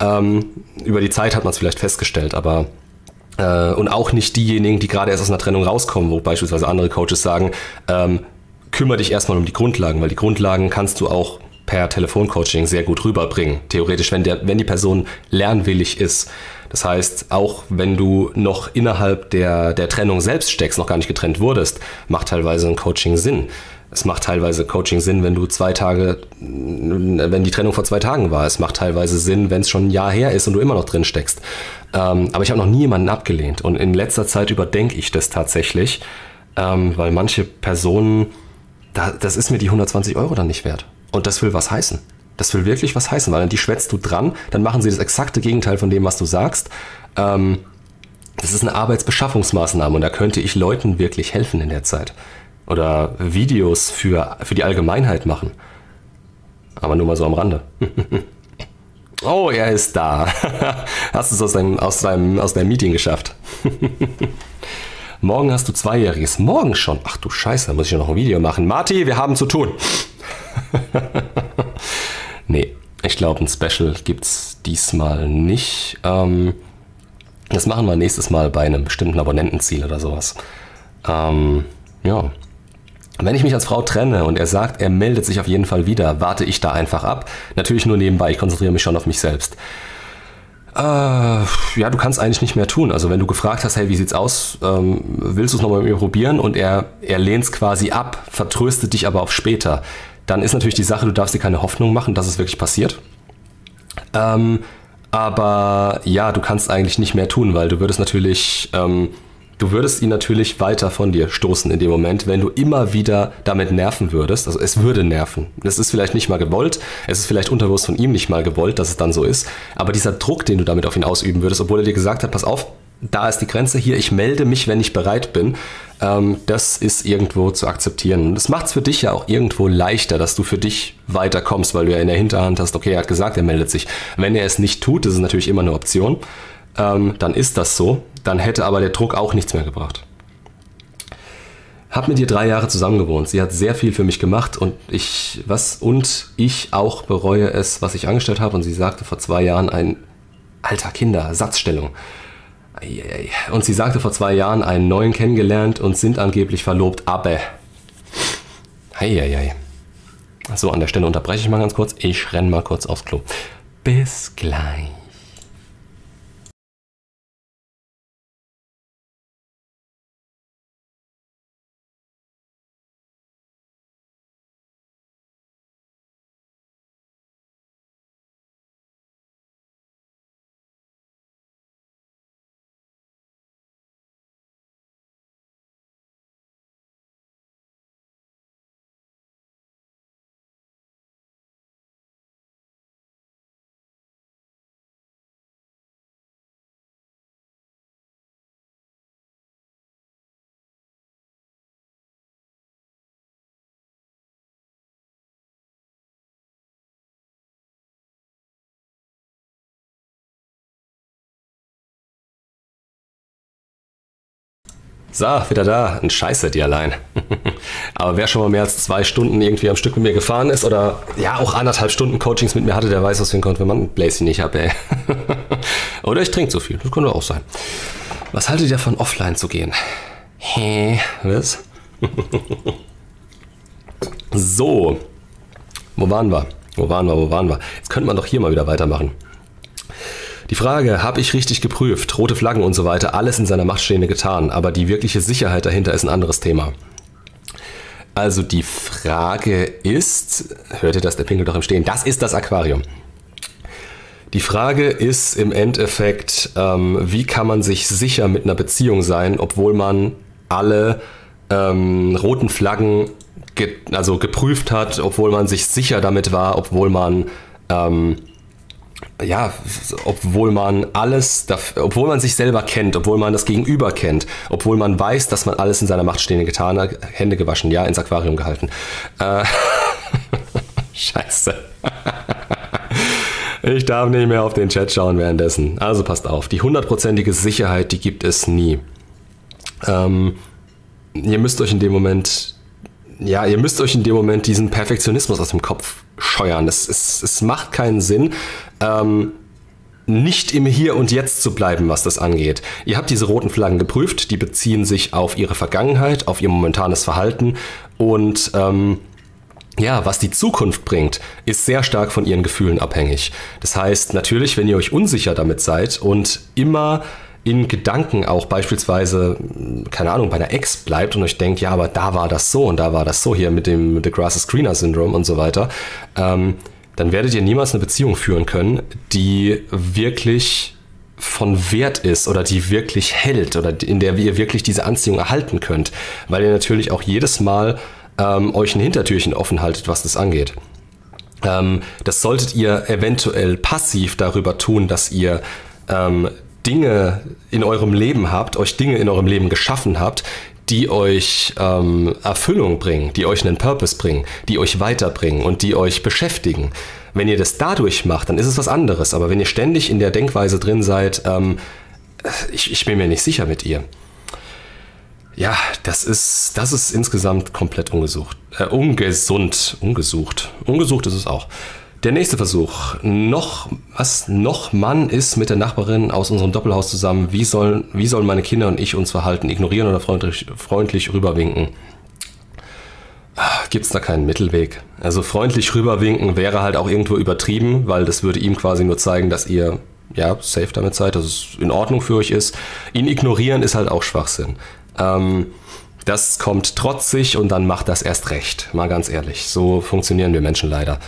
Ähm, über die Zeit hat man es vielleicht festgestellt, aber äh, und auch nicht diejenigen, die gerade erst aus einer Trennung rauskommen, wo beispielsweise andere Coaches sagen, ähm, kümmere dich erstmal um die Grundlagen, weil die Grundlagen kannst du auch per Telefoncoaching sehr gut rüberbringen. Theoretisch, wenn, der, wenn die Person lernwillig ist. Das heißt, auch wenn du noch innerhalb der, der Trennung selbst steckst, noch gar nicht getrennt wurdest, macht teilweise ein Coaching Sinn. Es macht teilweise Coaching Sinn, wenn du zwei Tage, wenn die Trennung vor zwei Tagen war. Es macht teilweise Sinn, wenn es schon ein Jahr her ist und du immer noch drin steckst. Ähm, aber ich habe noch nie jemanden abgelehnt. Und in letzter Zeit überdenke ich das tatsächlich, ähm, weil manche Personen, da, das ist mir die 120 Euro dann nicht wert. Und das will was heißen. Das will wirklich was heißen, weil dann die schwätzt du dran, dann machen sie das exakte Gegenteil von dem, was du sagst. Ähm, das ist eine Arbeitsbeschaffungsmaßnahme und da könnte ich Leuten wirklich helfen in der Zeit. Oder Videos für, für die Allgemeinheit machen. Aber nur mal so am Rande. [LAUGHS] Oh, er ist da. [LAUGHS] Hast du es aus deinem, aus deinem, aus deinem Meeting geschafft? [LAUGHS] Morgen hast du Zweijähriges. Morgen schon? Ach du Scheiße, da muss ich ja noch ein Video machen. Marti, wir haben zu tun. [LAUGHS] nee, ich glaube, ein Special gibt es diesmal nicht. Ähm, das machen wir nächstes Mal bei einem bestimmten Abonnentenziel oder sowas. Ähm, ja. Wenn ich mich als Frau trenne und er sagt, er meldet sich auf jeden Fall wieder, warte ich da einfach ab. Natürlich nur nebenbei, ich konzentriere mich schon auf mich selbst. Äh, ja, du kannst eigentlich nicht mehr tun. Also wenn du gefragt hast, hey, wie sieht's aus, ähm, willst du es nochmal mit mir probieren und er, er lehnt es quasi ab, vertröstet dich aber auf später, dann ist natürlich die Sache, du darfst dir keine Hoffnung machen, dass es wirklich passiert. Ähm, aber ja, du kannst eigentlich nicht mehr tun, weil du würdest natürlich ähm, Du würdest ihn natürlich weiter von dir stoßen in dem Moment, wenn du immer wieder damit nerven würdest. Also es würde nerven. Es ist vielleicht nicht mal gewollt, es ist vielleicht unterbewusst von ihm nicht mal gewollt, dass es dann so ist. Aber dieser Druck, den du damit auf ihn ausüben würdest, obwohl er dir gesagt hat, pass auf, da ist die Grenze hier, ich melde mich, wenn ich bereit bin, ähm, das ist irgendwo zu akzeptieren. Und das macht es für dich ja auch irgendwo leichter, dass du für dich weiterkommst, weil du ja in der Hinterhand hast, okay, er hat gesagt, er meldet sich. Wenn er es nicht tut, das ist natürlich immer eine Option, ähm, dann ist das so dann hätte aber der Druck auch nichts mehr gebracht. Hab mit ihr drei Jahre zusammen gewohnt. Sie hat sehr viel für mich gemacht und ich, was, und ich auch bereue es, was ich angestellt habe. Und sie sagte vor zwei Jahren ein, alter Kinder, Satzstellung. Und sie sagte vor zwei Jahren einen neuen kennengelernt und sind angeblich verlobt, aber. Heieiei. So, an der Stelle unterbreche ich mal ganz kurz. Ich renne mal kurz aufs Klo. Bis gleich. So, wieder da. Ein Scheiße, die allein. [LAUGHS] Aber wer schon mal mehr als zwei Stunden irgendwie am Stück mit mir gefahren ist oder ja auch anderthalb Stunden Coachings mit mir hatte, der weiß, was für ein Konfirmandenbläschen ich habe, ey. [LAUGHS] oder ich trinke zu viel. Das könnte auch sein. Was haltet ihr davon, offline zu gehen? Hä? Was? [LAUGHS] so. Wo waren wir? Wo waren wir? Wo waren wir? Jetzt könnte man doch hier mal wieder weitermachen. Die Frage, habe ich richtig geprüft, rote Flaggen und so weiter, alles in seiner Macht getan, aber die wirkliche Sicherheit dahinter ist ein anderes Thema. Also die Frage ist, hört ihr das, der Pinkel doch im Stehen, das ist das Aquarium. Die Frage ist im Endeffekt, ähm, wie kann man sich sicher mit einer Beziehung sein, obwohl man alle ähm, roten Flaggen ge also geprüft hat, obwohl man sich sicher damit war, obwohl man ähm, ja, obwohl man alles, obwohl man sich selber kennt, obwohl man das Gegenüber kennt, obwohl man weiß, dass man alles in seiner Macht Stehende getan hat, Hände gewaschen, ja, ins Aquarium gehalten. Äh, [LAUGHS] Scheiße. Ich darf nicht mehr auf den Chat schauen währenddessen. Also passt auf, die hundertprozentige Sicherheit, die gibt es nie. Ähm, ihr müsst euch in dem Moment, ja, ihr müsst euch in dem Moment diesen Perfektionismus aus dem Kopf scheuern. Es, es, es macht keinen Sinn, ähm, nicht im Hier und Jetzt zu bleiben, was das angeht. Ihr habt diese roten Flaggen geprüft, die beziehen sich auf ihre Vergangenheit, auf ihr momentanes Verhalten und ähm, ja, was die Zukunft bringt, ist sehr stark von ihren Gefühlen abhängig. Das heißt, natürlich, wenn ihr euch unsicher damit seid und immer in Gedanken auch beispielsweise, keine Ahnung, bei einer Ex bleibt und euch denkt, ja, aber da war das so und da war das so hier mit dem The Grass Screener Syndrome und so weiter, ähm, dann werdet ihr niemals eine Beziehung führen können, die wirklich von Wert ist oder die wirklich hält oder in der ihr wirklich diese Anziehung erhalten könnt, weil ihr natürlich auch jedes Mal ähm, euch ein Hintertürchen offen haltet, was das angeht. Ähm, das solltet ihr eventuell passiv darüber tun, dass ihr ähm, Dinge in eurem Leben habt, euch Dinge in eurem Leben geschaffen habt, die euch ähm, Erfüllung bringen, die euch einen Purpose bringen, die euch weiterbringen und die euch beschäftigen. Wenn ihr das dadurch macht, dann ist es was anderes. Aber wenn ihr ständig in der Denkweise drin seid, ähm, ich, ich bin mir nicht sicher mit ihr. Ja, das ist, das ist insgesamt komplett ungesucht. Äh, ungesund. Ungesucht. Ungesucht ist es auch. Der nächste Versuch. Noch, was, noch Mann ist mit der Nachbarin aus unserem Doppelhaus zusammen. Wie sollen, wie sollen meine Kinder und ich uns verhalten? Ignorieren oder freundlich, freundlich rüberwinken? Gibt es da keinen Mittelweg? Also freundlich rüberwinken wäre halt auch irgendwo übertrieben, weil das würde ihm quasi nur zeigen, dass ihr ja safe damit seid, dass es in Ordnung für euch ist. Ihn ignorieren ist halt auch Schwachsinn. Ähm, das kommt trotzig und dann macht das erst recht. Mal ganz ehrlich. So funktionieren wir Menschen leider.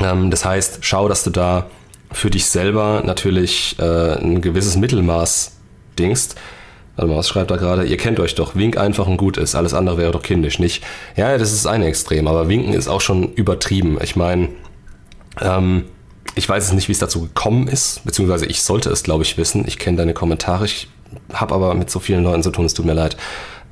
Ähm, das heißt, schau, dass du da für dich selber natürlich äh, ein gewisses Mittelmaß dingst. Warte mal, was schreibt da gerade? Ihr kennt euch doch. Wink einfach und gut ist. Alles andere wäre doch kindisch, nicht? Ja, das ist ein Extrem, aber Winken ist auch schon übertrieben. Ich meine, ähm, ich weiß es nicht, wie es dazu gekommen ist, beziehungsweise ich sollte es, glaube ich, wissen. Ich kenne deine Kommentare. Ich habe aber mit so vielen Leuten zu tun, es tut mir leid.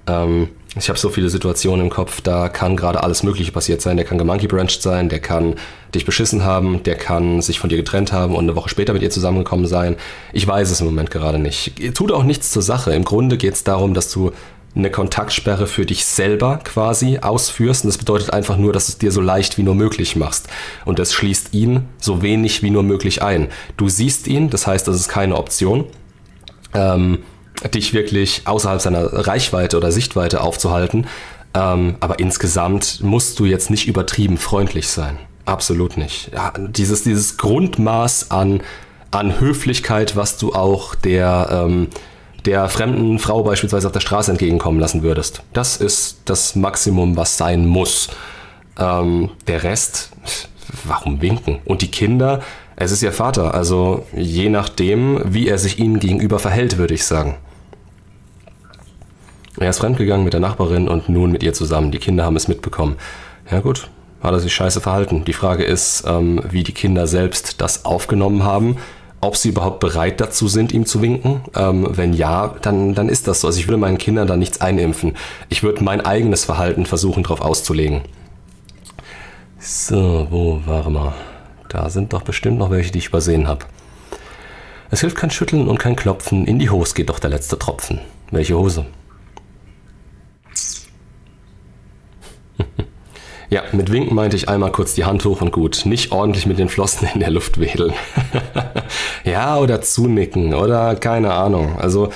Ähm, ich habe so viele Situationen im Kopf, da kann gerade alles Mögliche passiert sein. Der kann gemonkey-branched sein, der kann dich beschissen haben, der kann sich von dir getrennt haben und eine Woche später mit dir zusammengekommen sein. Ich weiß es im Moment gerade nicht. Tut auch nichts zur Sache. Im Grunde geht es darum, dass du eine Kontaktsperre für dich selber quasi ausführst. Und das bedeutet einfach nur, dass du es dir so leicht wie nur möglich machst. Und das schließt ihn so wenig wie nur möglich ein. Du siehst ihn, das heißt, das ist keine Option ähm, dich wirklich außerhalb seiner Reichweite oder Sichtweite aufzuhalten. Ähm, aber insgesamt musst du jetzt nicht übertrieben freundlich sein. Absolut nicht. Ja, dieses, dieses Grundmaß an, an Höflichkeit, was du auch der, ähm, der fremden Frau beispielsweise auf der Straße entgegenkommen lassen würdest. Das ist das Maximum, was sein muss. Ähm, der Rest, warum winken? Und die Kinder, es ist ihr Vater, also je nachdem, wie er sich ihnen gegenüber verhält, würde ich sagen. Er ist fremdgegangen mit der Nachbarin und nun mit ihr zusammen. Die Kinder haben es mitbekommen. Ja gut, hat er sich scheiße verhalten. Die Frage ist, ähm, wie die Kinder selbst das aufgenommen haben, ob sie überhaupt bereit dazu sind, ihm zu winken. Ähm, wenn ja, dann, dann ist das so. Also ich würde meinen Kindern da nichts einimpfen. Ich würde mein eigenes Verhalten versuchen, darauf auszulegen. So, wo waren wir? Da sind doch bestimmt noch welche, die ich übersehen habe. Es hilft kein Schütteln und kein Klopfen, in die Hose geht doch der letzte Tropfen. Welche Hose? [LAUGHS] ja, mit Winken meinte ich einmal kurz die Hand hoch und gut. Nicht ordentlich mit den Flossen in der Luft wedeln. [LAUGHS] ja, oder zunicken oder keine Ahnung. Also,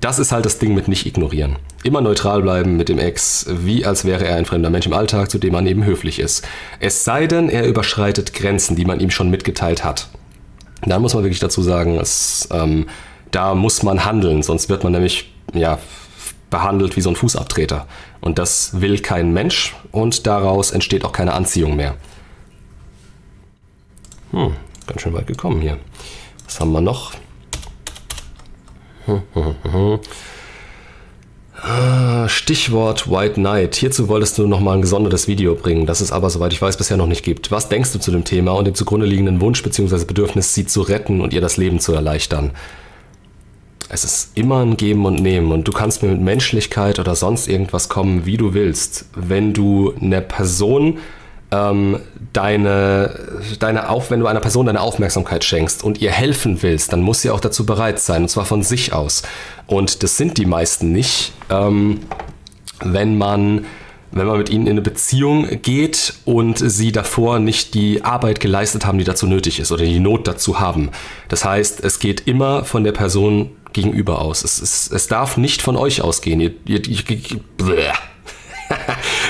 das ist halt das Ding mit nicht ignorieren. Immer neutral bleiben mit dem Ex, wie als wäre er ein fremder Mensch im Alltag, zu dem man eben höflich ist. Es sei denn, er überschreitet Grenzen, die man ihm schon mitgeteilt hat. Dann muss man wirklich dazu sagen, es, ähm, da muss man handeln, sonst wird man nämlich ja, behandelt wie so ein Fußabtreter. Und das will kein Mensch und daraus entsteht auch keine Anziehung mehr. Hm, ganz schön weit gekommen hier. Was haben wir noch? Hm, hm, hm. Ah, Stichwort White Knight. Hierzu wolltest du nochmal ein gesondertes Video bringen, das es aber, soweit ich weiß, bisher noch nicht gibt. Was denkst du zu dem Thema und dem zugrunde liegenden Wunsch bzw. Bedürfnis, sie zu retten und ihr das Leben zu erleichtern? Es ist immer ein Geben und Nehmen und du kannst mir mit Menschlichkeit oder sonst irgendwas kommen, wie du willst. Wenn du eine Person ähm, deine, deine auf, wenn du einer Person deine Aufmerksamkeit schenkst und ihr helfen willst, dann muss sie auch dazu bereit sein, und zwar von sich aus. Und das sind die meisten nicht, ähm, wenn man wenn man mit ihnen in eine Beziehung geht und sie davor nicht die Arbeit geleistet haben, die dazu nötig ist oder die Not dazu haben. Das heißt, es geht immer von der Person gegenüber aus. Es, es, es darf nicht von euch ausgehen. Ihr, ihr, ihr, [LAUGHS]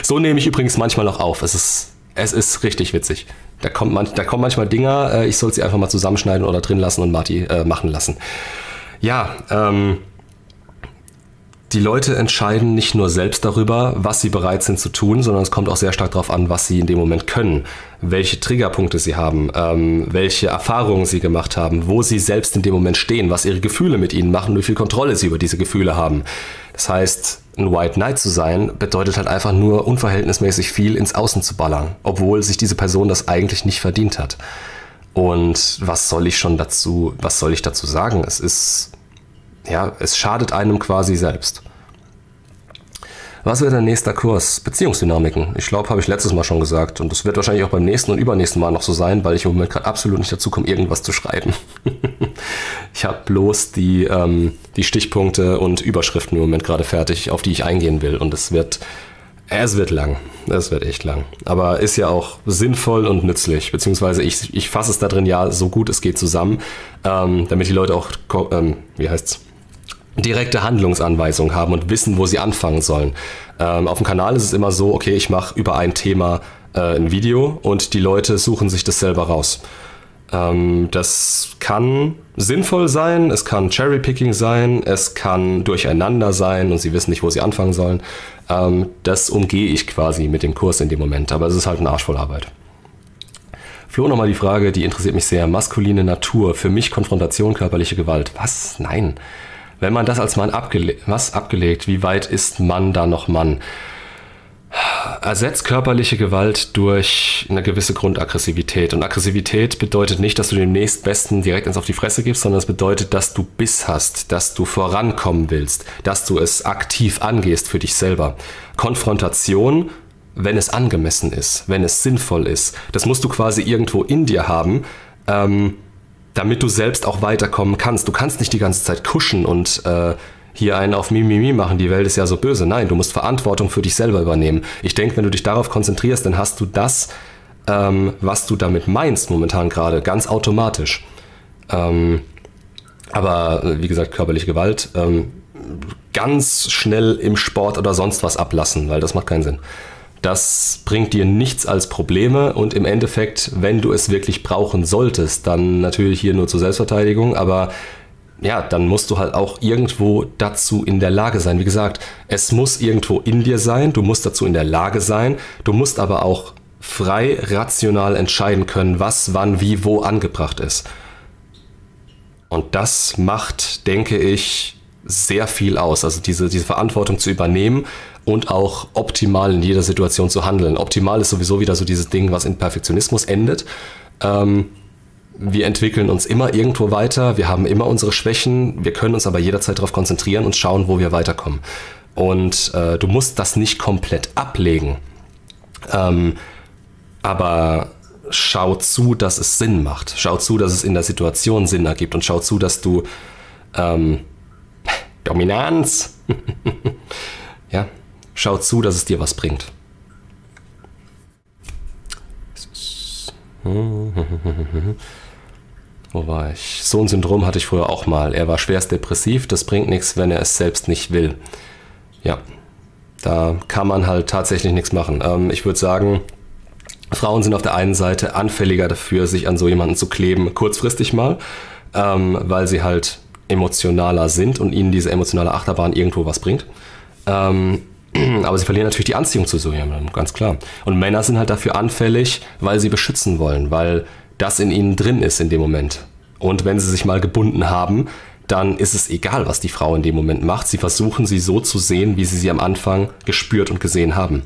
so nehme ich übrigens manchmal auch auf. Es ist es ist richtig witzig. Da, kommt man, da kommen manchmal Dinger, äh, ich soll sie einfach mal zusammenschneiden oder drin lassen und Marty äh, machen lassen. Ja, ähm, die Leute entscheiden nicht nur selbst darüber, was sie bereit sind zu tun, sondern es kommt auch sehr stark darauf an, was sie in dem Moment können, welche Triggerpunkte sie haben, ähm, welche Erfahrungen sie gemacht haben, wo sie selbst in dem Moment stehen, was ihre Gefühle mit ihnen machen, wie viel Kontrolle sie über diese Gefühle haben. Das heißt, ein White Knight zu sein, bedeutet halt einfach nur unverhältnismäßig viel ins Außen zu ballern, obwohl sich diese Person das eigentlich nicht verdient hat. Und was soll ich schon dazu, was soll ich dazu sagen? Es ist, ja, es schadet einem quasi selbst. Was wird der nächste Kurs? Beziehungsdynamiken. Ich glaube, habe ich letztes Mal schon gesagt. Und das wird wahrscheinlich auch beim nächsten und übernächsten Mal noch so sein, weil ich im Moment gerade absolut nicht dazu komme, irgendwas zu schreiben. [LAUGHS] ich habe bloß die, ähm, die Stichpunkte und Überschriften im Moment gerade fertig, auf die ich eingehen will. Und es wird, es wird lang. Es wird echt lang. Aber ist ja auch sinnvoll und nützlich. Beziehungsweise ich, ich fasse es da drin ja so gut es geht zusammen, ähm, damit die Leute auch, ähm, wie heißt's? Direkte Handlungsanweisungen haben und wissen, wo sie anfangen sollen. Ähm, auf dem Kanal ist es immer so, okay, ich mache über ein Thema äh, ein Video und die Leute suchen sich das selber raus. Ähm, das kann sinnvoll sein, es kann Cherrypicking sein, es kann durcheinander sein und sie wissen nicht, wo sie anfangen sollen. Ähm, das umgehe ich quasi mit dem Kurs in dem Moment, aber es ist halt eine Arsch voll Arbeit. Flo, nochmal die Frage, die interessiert mich sehr. Maskuline Natur, für mich Konfrontation, körperliche Gewalt. Was? Nein. Wenn man das als Mann abgele was abgelegt, wie weit ist Mann da noch Mann? Ersetzt körperliche Gewalt durch eine gewisse Grundaggressivität. Und Aggressivität bedeutet nicht, dass du dem nächstbesten direkt ins auf die Fresse gibst, sondern es bedeutet, dass du Biss hast, dass du vorankommen willst, dass du es aktiv angehst für dich selber. Konfrontation, wenn es angemessen ist, wenn es sinnvoll ist, das musst du quasi irgendwo in dir haben. Ähm, damit du selbst auch weiterkommen kannst. Du kannst nicht die ganze Zeit kuschen und äh, hier einen auf Mimimi machen, die Welt ist ja so böse. Nein, du musst Verantwortung für dich selber übernehmen. Ich denke, wenn du dich darauf konzentrierst, dann hast du das, ähm, was du damit meinst momentan gerade, ganz automatisch. Ähm, aber äh, wie gesagt, körperliche Gewalt ähm, ganz schnell im Sport oder sonst was ablassen, weil das macht keinen Sinn. Das bringt dir nichts als Probleme und im Endeffekt, wenn du es wirklich brauchen solltest, dann natürlich hier nur zur Selbstverteidigung, aber ja, dann musst du halt auch irgendwo dazu in der Lage sein. Wie gesagt, es muss irgendwo in dir sein, du musst dazu in der Lage sein, du musst aber auch frei, rational entscheiden können, was, wann, wie, wo angebracht ist. Und das macht, denke ich, sehr viel aus. Also diese, diese Verantwortung zu übernehmen und auch optimal in jeder Situation zu handeln. Optimal ist sowieso wieder so dieses Ding, was in Perfektionismus endet. Ähm, wir entwickeln uns immer irgendwo weiter, wir haben immer unsere Schwächen, wir können uns aber jederzeit darauf konzentrieren und schauen, wo wir weiterkommen. Und äh, du musst das nicht komplett ablegen. Ähm, aber schau zu, dass es Sinn macht. Schau zu, dass es in der Situation Sinn ergibt und schau zu, dass du ähm, Dominanz [LAUGHS] ja, Schau zu, dass es dir was bringt. [LAUGHS] Wo war ich? So ein Syndrom hatte ich früher auch mal. Er war schwerst depressiv, das bringt nichts, wenn er es selbst nicht will. Ja, da kann man halt tatsächlich nichts machen. Ähm, ich würde sagen, Frauen sind auf der einen Seite anfälliger dafür, sich an so jemanden zu kleben, kurzfristig mal, ähm, weil sie halt emotionaler sind und ihnen diese emotionale Achterbahn irgendwo was bringt. Ähm, [CLEARS THROAT] aber sie verlieren natürlich die Anziehung zu so jemandem, ganz klar. Und Männer sind halt dafür anfällig, weil sie beschützen wollen, weil das in ihnen drin ist in dem Moment. Und wenn sie sich mal gebunden haben, dann ist es egal, was die Frau in dem Moment macht. Sie versuchen sie so zu sehen, wie sie sie am Anfang gespürt und gesehen haben.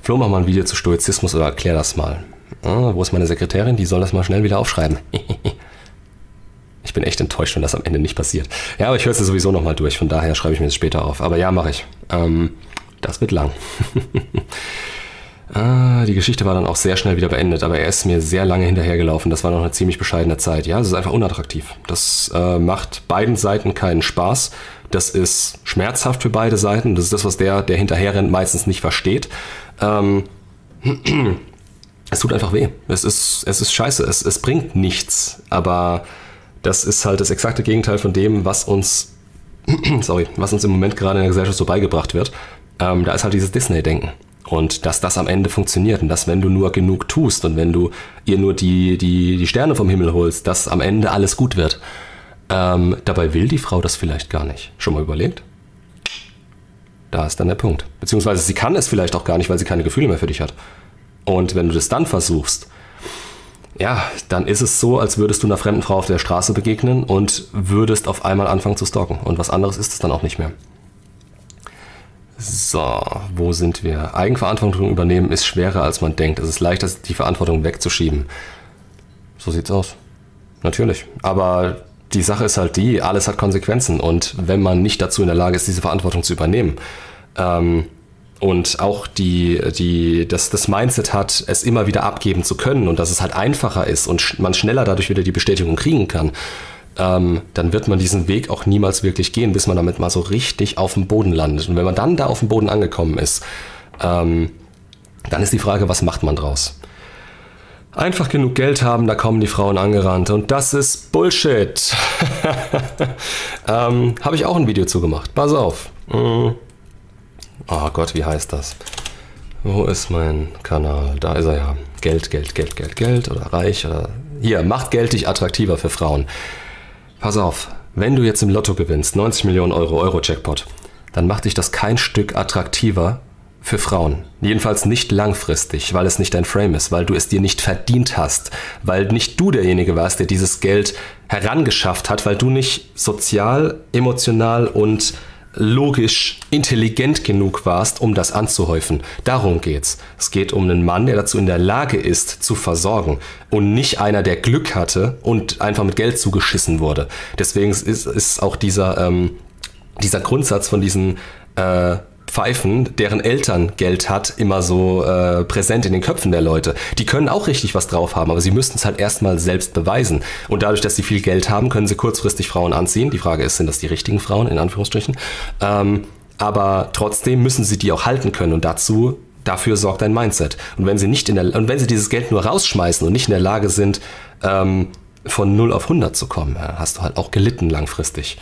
Flo, mach mal ein Video zu Stoizismus oder erklär das mal. Ah, wo ist meine Sekretärin? Die soll das mal schnell wieder aufschreiben. [LAUGHS] Ich bin echt enttäuscht, wenn das am Ende nicht passiert. Ja, aber ich höre es ja sowieso nochmal durch, von daher schreibe ich mir das später auf. Aber ja, mache ich. Ähm, das wird lang. [LAUGHS] ah, die Geschichte war dann auch sehr schnell wieder beendet, aber er ist mir sehr lange hinterhergelaufen. Das war noch eine ziemlich bescheidene Zeit. Ja, es ist einfach unattraktiv. Das äh, macht beiden Seiten keinen Spaß. Das ist schmerzhaft für beide Seiten. Das ist das, was der, der hinterherrennt, meistens nicht versteht. Ähm, [CLEARS THROAT] es tut einfach weh. Es ist, es ist scheiße. Es, es bringt nichts. Aber das ist halt das exakte Gegenteil von dem, was uns, [CLEARS THROAT] sorry, was uns im Moment gerade in der Gesellschaft so beigebracht wird. Ähm, da ist halt dieses Disney-Denken. Und dass das am Ende funktioniert und dass, wenn du nur genug tust und wenn du ihr nur die, die, die Sterne vom Himmel holst, dass am Ende alles gut wird. Ähm, dabei will die Frau das vielleicht gar nicht. Schon mal überlegt? Da ist dann der Punkt. Beziehungsweise sie kann es vielleicht auch gar nicht, weil sie keine Gefühle mehr für dich hat. Und wenn du das dann versuchst, ja, dann ist es so, als würdest du einer fremden Frau auf der Straße begegnen und würdest auf einmal anfangen zu stalken. Und was anderes ist es dann auch nicht mehr. So, wo sind wir? Eigenverantwortung übernehmen ist schwerer, als man denkt. Es ist leichter, die Verantwortung wegzuschieben. So sieht's aus. Natürlich. Aber die Sache ist halt die, alles hat Konsequenzen. Und wenn man nicht dazu in der Lage ist, diese Verantwortung zu übernehmen, Ähm, und auch die, die, das, das Mindset hat, es immer wieder abgeben zu können und dass es halt einfacher ist und man schneller dadurch wieder die Bestätigung kriegen kann, ähm, dann wird man diesen Weg auch niemals wirklich gehen, bis man damit mal so richtig auf dem Boden landet. Und wenn man dann da auf dem Boden angekommen ist, ähm, dann ist die Frage, was macht man draus? Einfach genug Geld haben, da kommen die Frauen angerannt. Und das ist Bullshit. [LAUGHS] ähm, Habe ich auch ein Video zu gemacht. Pass auf. Mhm. Oh Gott, wie heißt das? Wo ist mein Kanal? Da ist er ja. Geld, Geld, Geld, Geld, Geld oder reich oder. Hier, macht Geld dich attraktiver für Frauen. Pass auf, wenn du jetzt im Lotto gewinnst, 90 Millionen Euro, Euro-Jackpot, dann macht dich das kein Stück attraktiver für Frauen. Jedenfalls nicht langfristig, weil es nicht dein Frame ist, weil du es dir nicht verdient hast, weil nicht du derjenige warst, der dieses Geld herangeschafft hat, weil du nicht sozial, emotional und logisch intelligent genug warst, um das anzuhäufen. Darum geht's. Es geht um einen Mann, der dazu in der Lage ist, zu versorgen und nicht einer, der Glück hatte und einfach mit Geld zugeschissen wurde. Deswegen ist, ist auch dieser, ähm, dieser Grundsatz von diesen äh, Pfeifen, deren Eltern Geld hat, immer so äh, präsent in den Köpfen der Leute. Die können auch richtig was drauf haben, aber sie müssten es halt erstmal selbst beweisen. Und dadurch, dass sie viel Geld haben, können sie kurzfristig Frauen anziehen. Die Frage ist, sind das die richtigen Frauen, in Anführungsstrichen? Ähm, aber trotzdem müssen sie die auch halten können und dazu dafür sorgt ein Mindset. Und wenn sie nicht in der und wenn sie dieses Geld nur rausschmeißen und nicht in der Lage sind, ähm, von 0 auf 100 zu kommen, hast du halt auch gelitten langfristig.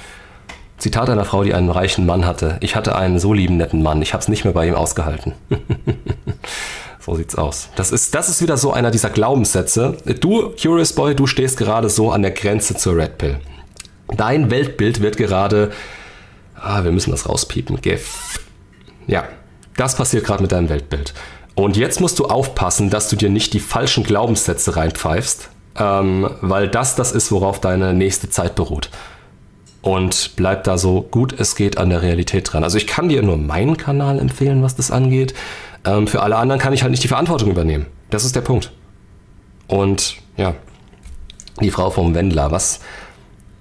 Zitat einer Frau, die einen reichen Mann hatte. Ich hatte einen so lieben netten Mann. Ich habe es nicht mehr bei ihm ausgehalten. [LAUGHS] so sieht's aus. Das ist, das ist wieder so einer dieser Glaubenssätze. Du, Curious Boy, du stehst gerade so an der Grenze zur Red Pill. Dein Weltbild wird gerade. Ah, wir müssen das rauspiepen. Gef. Ja, das passiert gerade mit deinem Weltbild. Und jetzt musst du aufpassen, dass du dir nicht die falschen Glaubenssätze reinpfeifst, ähm, weil das das ist, worauf deine nächste Zeit beruht und bleib da so gut es geht an der Realität dran. Also ich kann dir nur meinen Kanal empfehlen, was das angeht. Ähm, für alle anderen kann ich halt nicht die Verantwortung übernehmen. Das ist der Punkt. Und ja, die Frau vom Wendler, was?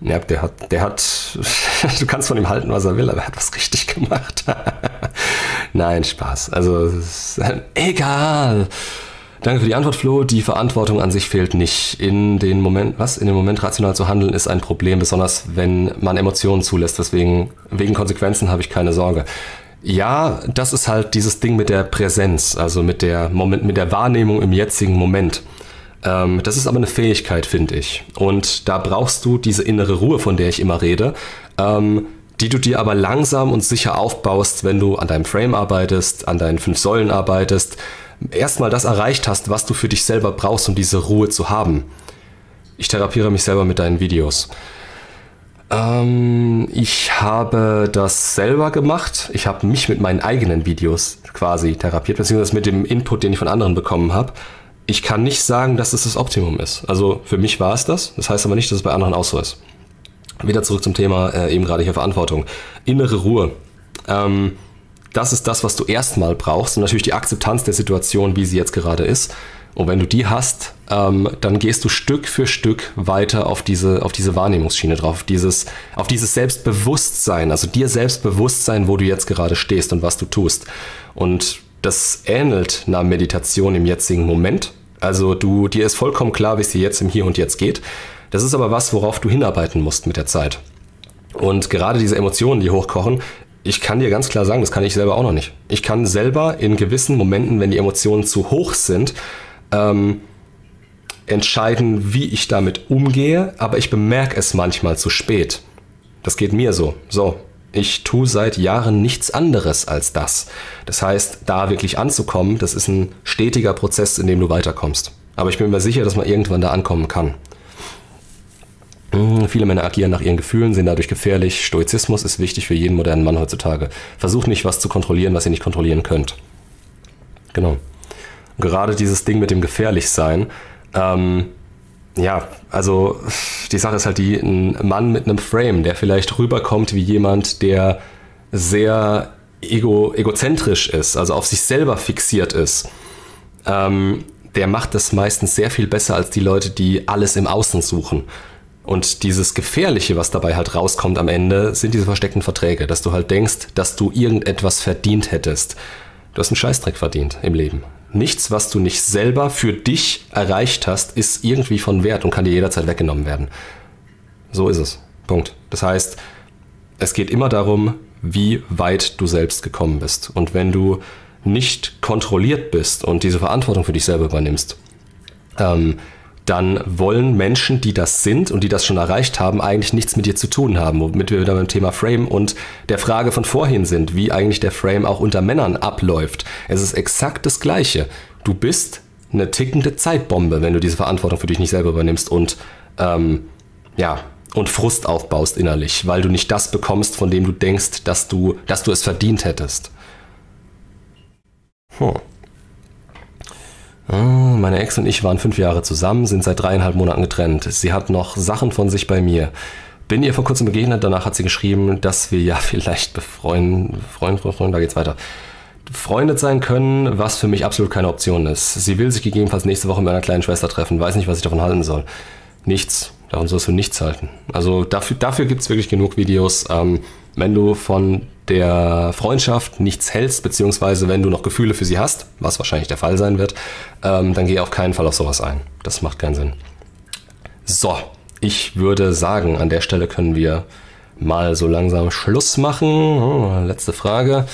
Ja, der hat, der hat, [LAUGHS] du kannst von ihm halten, was er will, aber er hat was richtig gemacht. [LAUGHS] Nein, Spaß. Also, egal. Danke für die Antwort, Flo. Die Verantwortung an sich fehlt nicht. In den Moment, was? In dem Moment rational zu handeln ist ein Problem, besonders wenn man Emotionen zulässt. Deswegen, wegen Konsequenzen habe ich keine Sorge. Ja, das ist halt dieses Ding mit der Präsenz, also mit der Moment, mit der Wahrnehmung im jetzigen Moment. Ähm, das ist aber eine Fähigkeit, finde ich. Und da brauchst du diese innere Ruhe, von der ich immer rede. Ähm, die du dir aber langsam und sicher aufbaust, wenn du an deinem Frame arbeitest, an deinen fünf Säulen arbeitest, erstmal das erreicht hast, was du für dich selber brauchst, um diese Ruhe zu haben. Ich therapiere mich selber mit deinen Videos. Ähm, ich habe das selber gemacht. Ich habe mich mit meinen eigenen Videos quasi therapiert, beziehungsweise mit dem Input, den ich von anderen bekommen habe. Ich kann nicht sagen, dass es das Optimum ist. Also für mich war es das. Das heißt aber nicht, dass es bei anderen auch so ist. Wieder zurück zum Thema äh, eben gerade hier Verantwortung. Innere Ruhe. Ähm, das ist das, was du erstmal brauchst und natürlich die Akzeptanz der Situation, wie sie jetzt gerade ist. Und wenn du die hast, ähm, dann gehst du Stück für Stück weiter auf diese, auf diese Wahrnehmungsschiene drauf, dieses, auf dieses Selbstbewusstsein, also dir Selbstbewusstsein, wo du jetzt gerade stehst und was du tust. Und das ähnelt einer Meditation im jetzigen Moment. Also du, dir ist vollkommen klar, wie es dir jetzt im Hier und Jetzt geht. Das ist aber was, worauf du hinarbeiten musst mit der Zeit. Und gerade diese Emotionen, die hochkochen, ich kann dir ganz klar sagen, das kann ich selber auch noch nicht. Ich kann selber in gewissen Momenten, wenn die Emotionen zu hoch sind, ähm, entscheiden, wie ich damit umgehe, aber ich bemerke es manchmal zu spät. Das geht mir so. So, ich tue seit Jahren nichts anderes als das. Das heißt, da wirklich anzukommen, das ist ein stetiger Prozess, in dem du weiterkommst. Aber ich bin mir sicher, dass man irgendwann da ankommen kann. Hm, viele Männer agieren nach ihren Gefühlen, sind dadurch gefährlich. Stoizismus ist wichtig für jeden modernen Mann heutzutage. Versucht nicht, was zu kontrollieren, was ihr nicht kontrollieren könnt. Genau. Gerade dieses Ding mit dem Gefährlichsein. Ähm, ja, also die Sache ist halt die, ein Mann mit einem Frame, der vielleicht rüberkommt wie jemand, der sehr ego, egozentrisch ist, also auf sich selber fixiert ist. Ähm, der macht das meistens sehr viel besser als die Leute, die alles im Außen suchen Und dieses Gefährliche, was dabei halt rauskommt am Ende, sind diese versteckten Verträge, dass du halt denkst, dass du irgendetwas verdient hättest. Du hast einen Scheißdreck verdient im Leben. Nichts, was du nicht selber für dich erreicht hast, ist irgendwie von Wert und kann dir jederzeit weggenommen werden. So ist es. Punkt. Das heißt, es geht immer darum, wie weit du selbst gekommen bist. Und wenn du nicht kontrolliert bist und diese Verantwortung für dich selber übernimmst, ähm, dann wollen Menschen, die das sind und die das schon erreicht haben, eigentlich nichts mit dir zu tun haben, womit wir wieder beim Thema Frame und der Frage von vorhin sind, wie eigentlich der Frame auch unter Männern abläuft. Es ist exakt das Gleiche. Du bist eine tickende Zeitbombe, wenn du diese Verantwortung für dich nicht selber übernimmst und ähm, ja, und Frust aufbaust innerlich, weil du nicht das bekommst, von dem du denkst, dass du, dass du es verdient hättest. Hm. Ah, meine Ex und ich waren fünf Jahre zusammen, sind seit dreieinhalb Monaten getrennt. Sie hat noch Sachen von sich bei mir. Bin ihr vor kurzem begegnet, danach hat sie geschrieben, dass wir ja [LAUGHS] vielleicht befreundet, Freund, Freund, da geht's weiter, befreundet sein können, was für mich absolut keine Option ist. Sie will sich gegebenenfalls nächste Woche mit meiner kleinen Schwester treffen, weiß nicht, was ich davon halten soll. Nichts, davon sollst du nichts halten. Also dafür, dafür gibt es wirklich genug Videos. Ähm, wenn du von der Freundschaft nichts hältst, beziehungsweise wenn du noch Gefühle für sie hast, was wahrscheinlich der Fall sein wird, ähm, dann geh auf keinen Fall auf sowas ein. Das macht keinen Sinn. So, ich würde sagen, an der Stelle können wir mal so langsam Schluss machen. Oh, letzte Frage.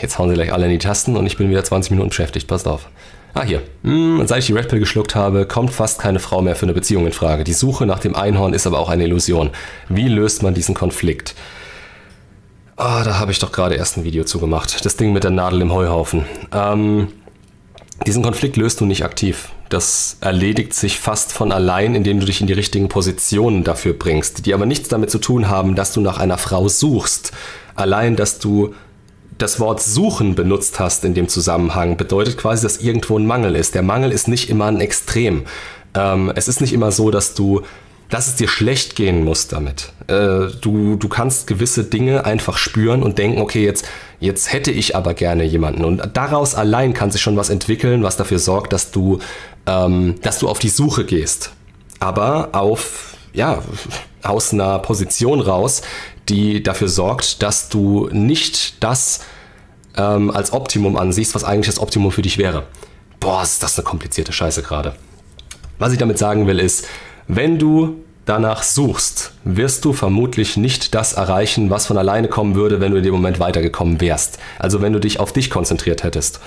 Jetzt hauen sie gleich alle in die Tasten und ich bin wieder 20 Minuten beschäftigt. Passt auf. Ah, hier. Hm, seit ich die Red Pill geschluckt habe, kommt fast keine Frau mehr für eine Beziehung in Frage. Die Suche nach dem Einhorn ist aber auch eine Illusion. Wie löst man diesen Konflikt? Ah, da habe ich doch gerade erst ein Video zugemacht. Das Ding mit der Nadel im Heuhaufen. Ähm, diesen Konflikt löst du nicht aktiv. Das erledigt sich fast von allein, indem du dich in die richtigen Positionen dafür bringst, die aber nichts damit zu tun haben, dass du nach einer Frau suchst. Allein, dass du das Wort suchen benutzt hast in dem Zusammenhang, bedeutet quasi, dass irgendwo ein Mangel ist. Der Mangel ist nicht immer ein Extrem. Ähm, es ist nicht immer so, dass du dass es dir schlecht gehen muss damit. Äh, du, du kannst gewisse Dinge einfach spüren und denken, okay, jetzt, jetzt hätte ich aber gerne jemanden. Und daraus allein kann sich schon was entwickeln, was dafür sorgt, dass du, ähm, dass du auf die Suche gehst. Aber auf, ja, aus einer Position raus, die dafür sorgt, dass du nicht das ähm, als Optimum ansiehst, was eigentlich das Optimum für dich wäre. Boah, ist das eine komplizierte Scheiße gerade. Was ich damit sagen will, ist, wenn du danach suchst, wirst du vermutlich nicht das erreichen, was von alleine kommen würde, wenn du in dem Moment weitergekommen wärst. Also wenn du dich auf dich konzentriert hättest.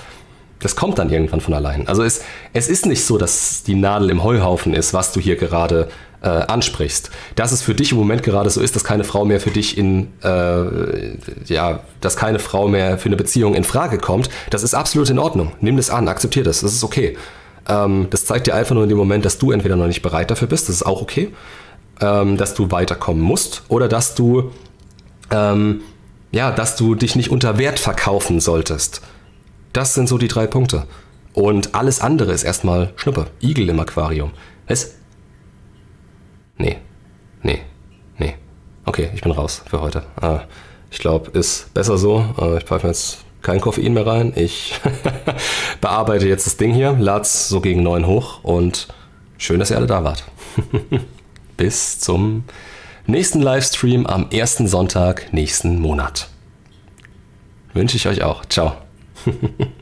Das kommt dann irgendwann von allein. Also es, es ist nicht so, dass die Nadel im Heuhaufen ist, was du hier gerade äh, ansprichst. Dass es für dich im Moment gerade so ist, dass keine Frau mehr für dich in, äh, ja, dass keine Frau mehr für eine Beziehung in Frage kommt, das ist absolut in Ordnung. Nimm das an, akzeptier das, das ist okay. Ähm, das zeigt dir einfach nur in dem Moment, dass du entweder noch nicht bereit dafür bist, das ist auch okay, ähm, dass du weiterkommen musst oder dass du, ähm, ja, dass du dich nicht unter Wert verkaufen solltest. Das sind so die drei Punkte. Und alles andere ist erstmal Schnuppe. Igel im Aquarium. Was? Nee. Nee. Nee. Okay, ich bin raus für heute. Äh, ich glaube, ist besser so. Äh, ich pfeife jetzt kein Koffein mehr rein. Ich [LAUGHS] bearbeite jetzt das Ding hier, lad's so gegen neun hoch und schön, dass ihr alle da wart. [LAUGHS] Bis zum nächsten Livestream am ersten Sonntag nächsten Monat. Wünsche ich euch auch. Ciao. [LAUGHS]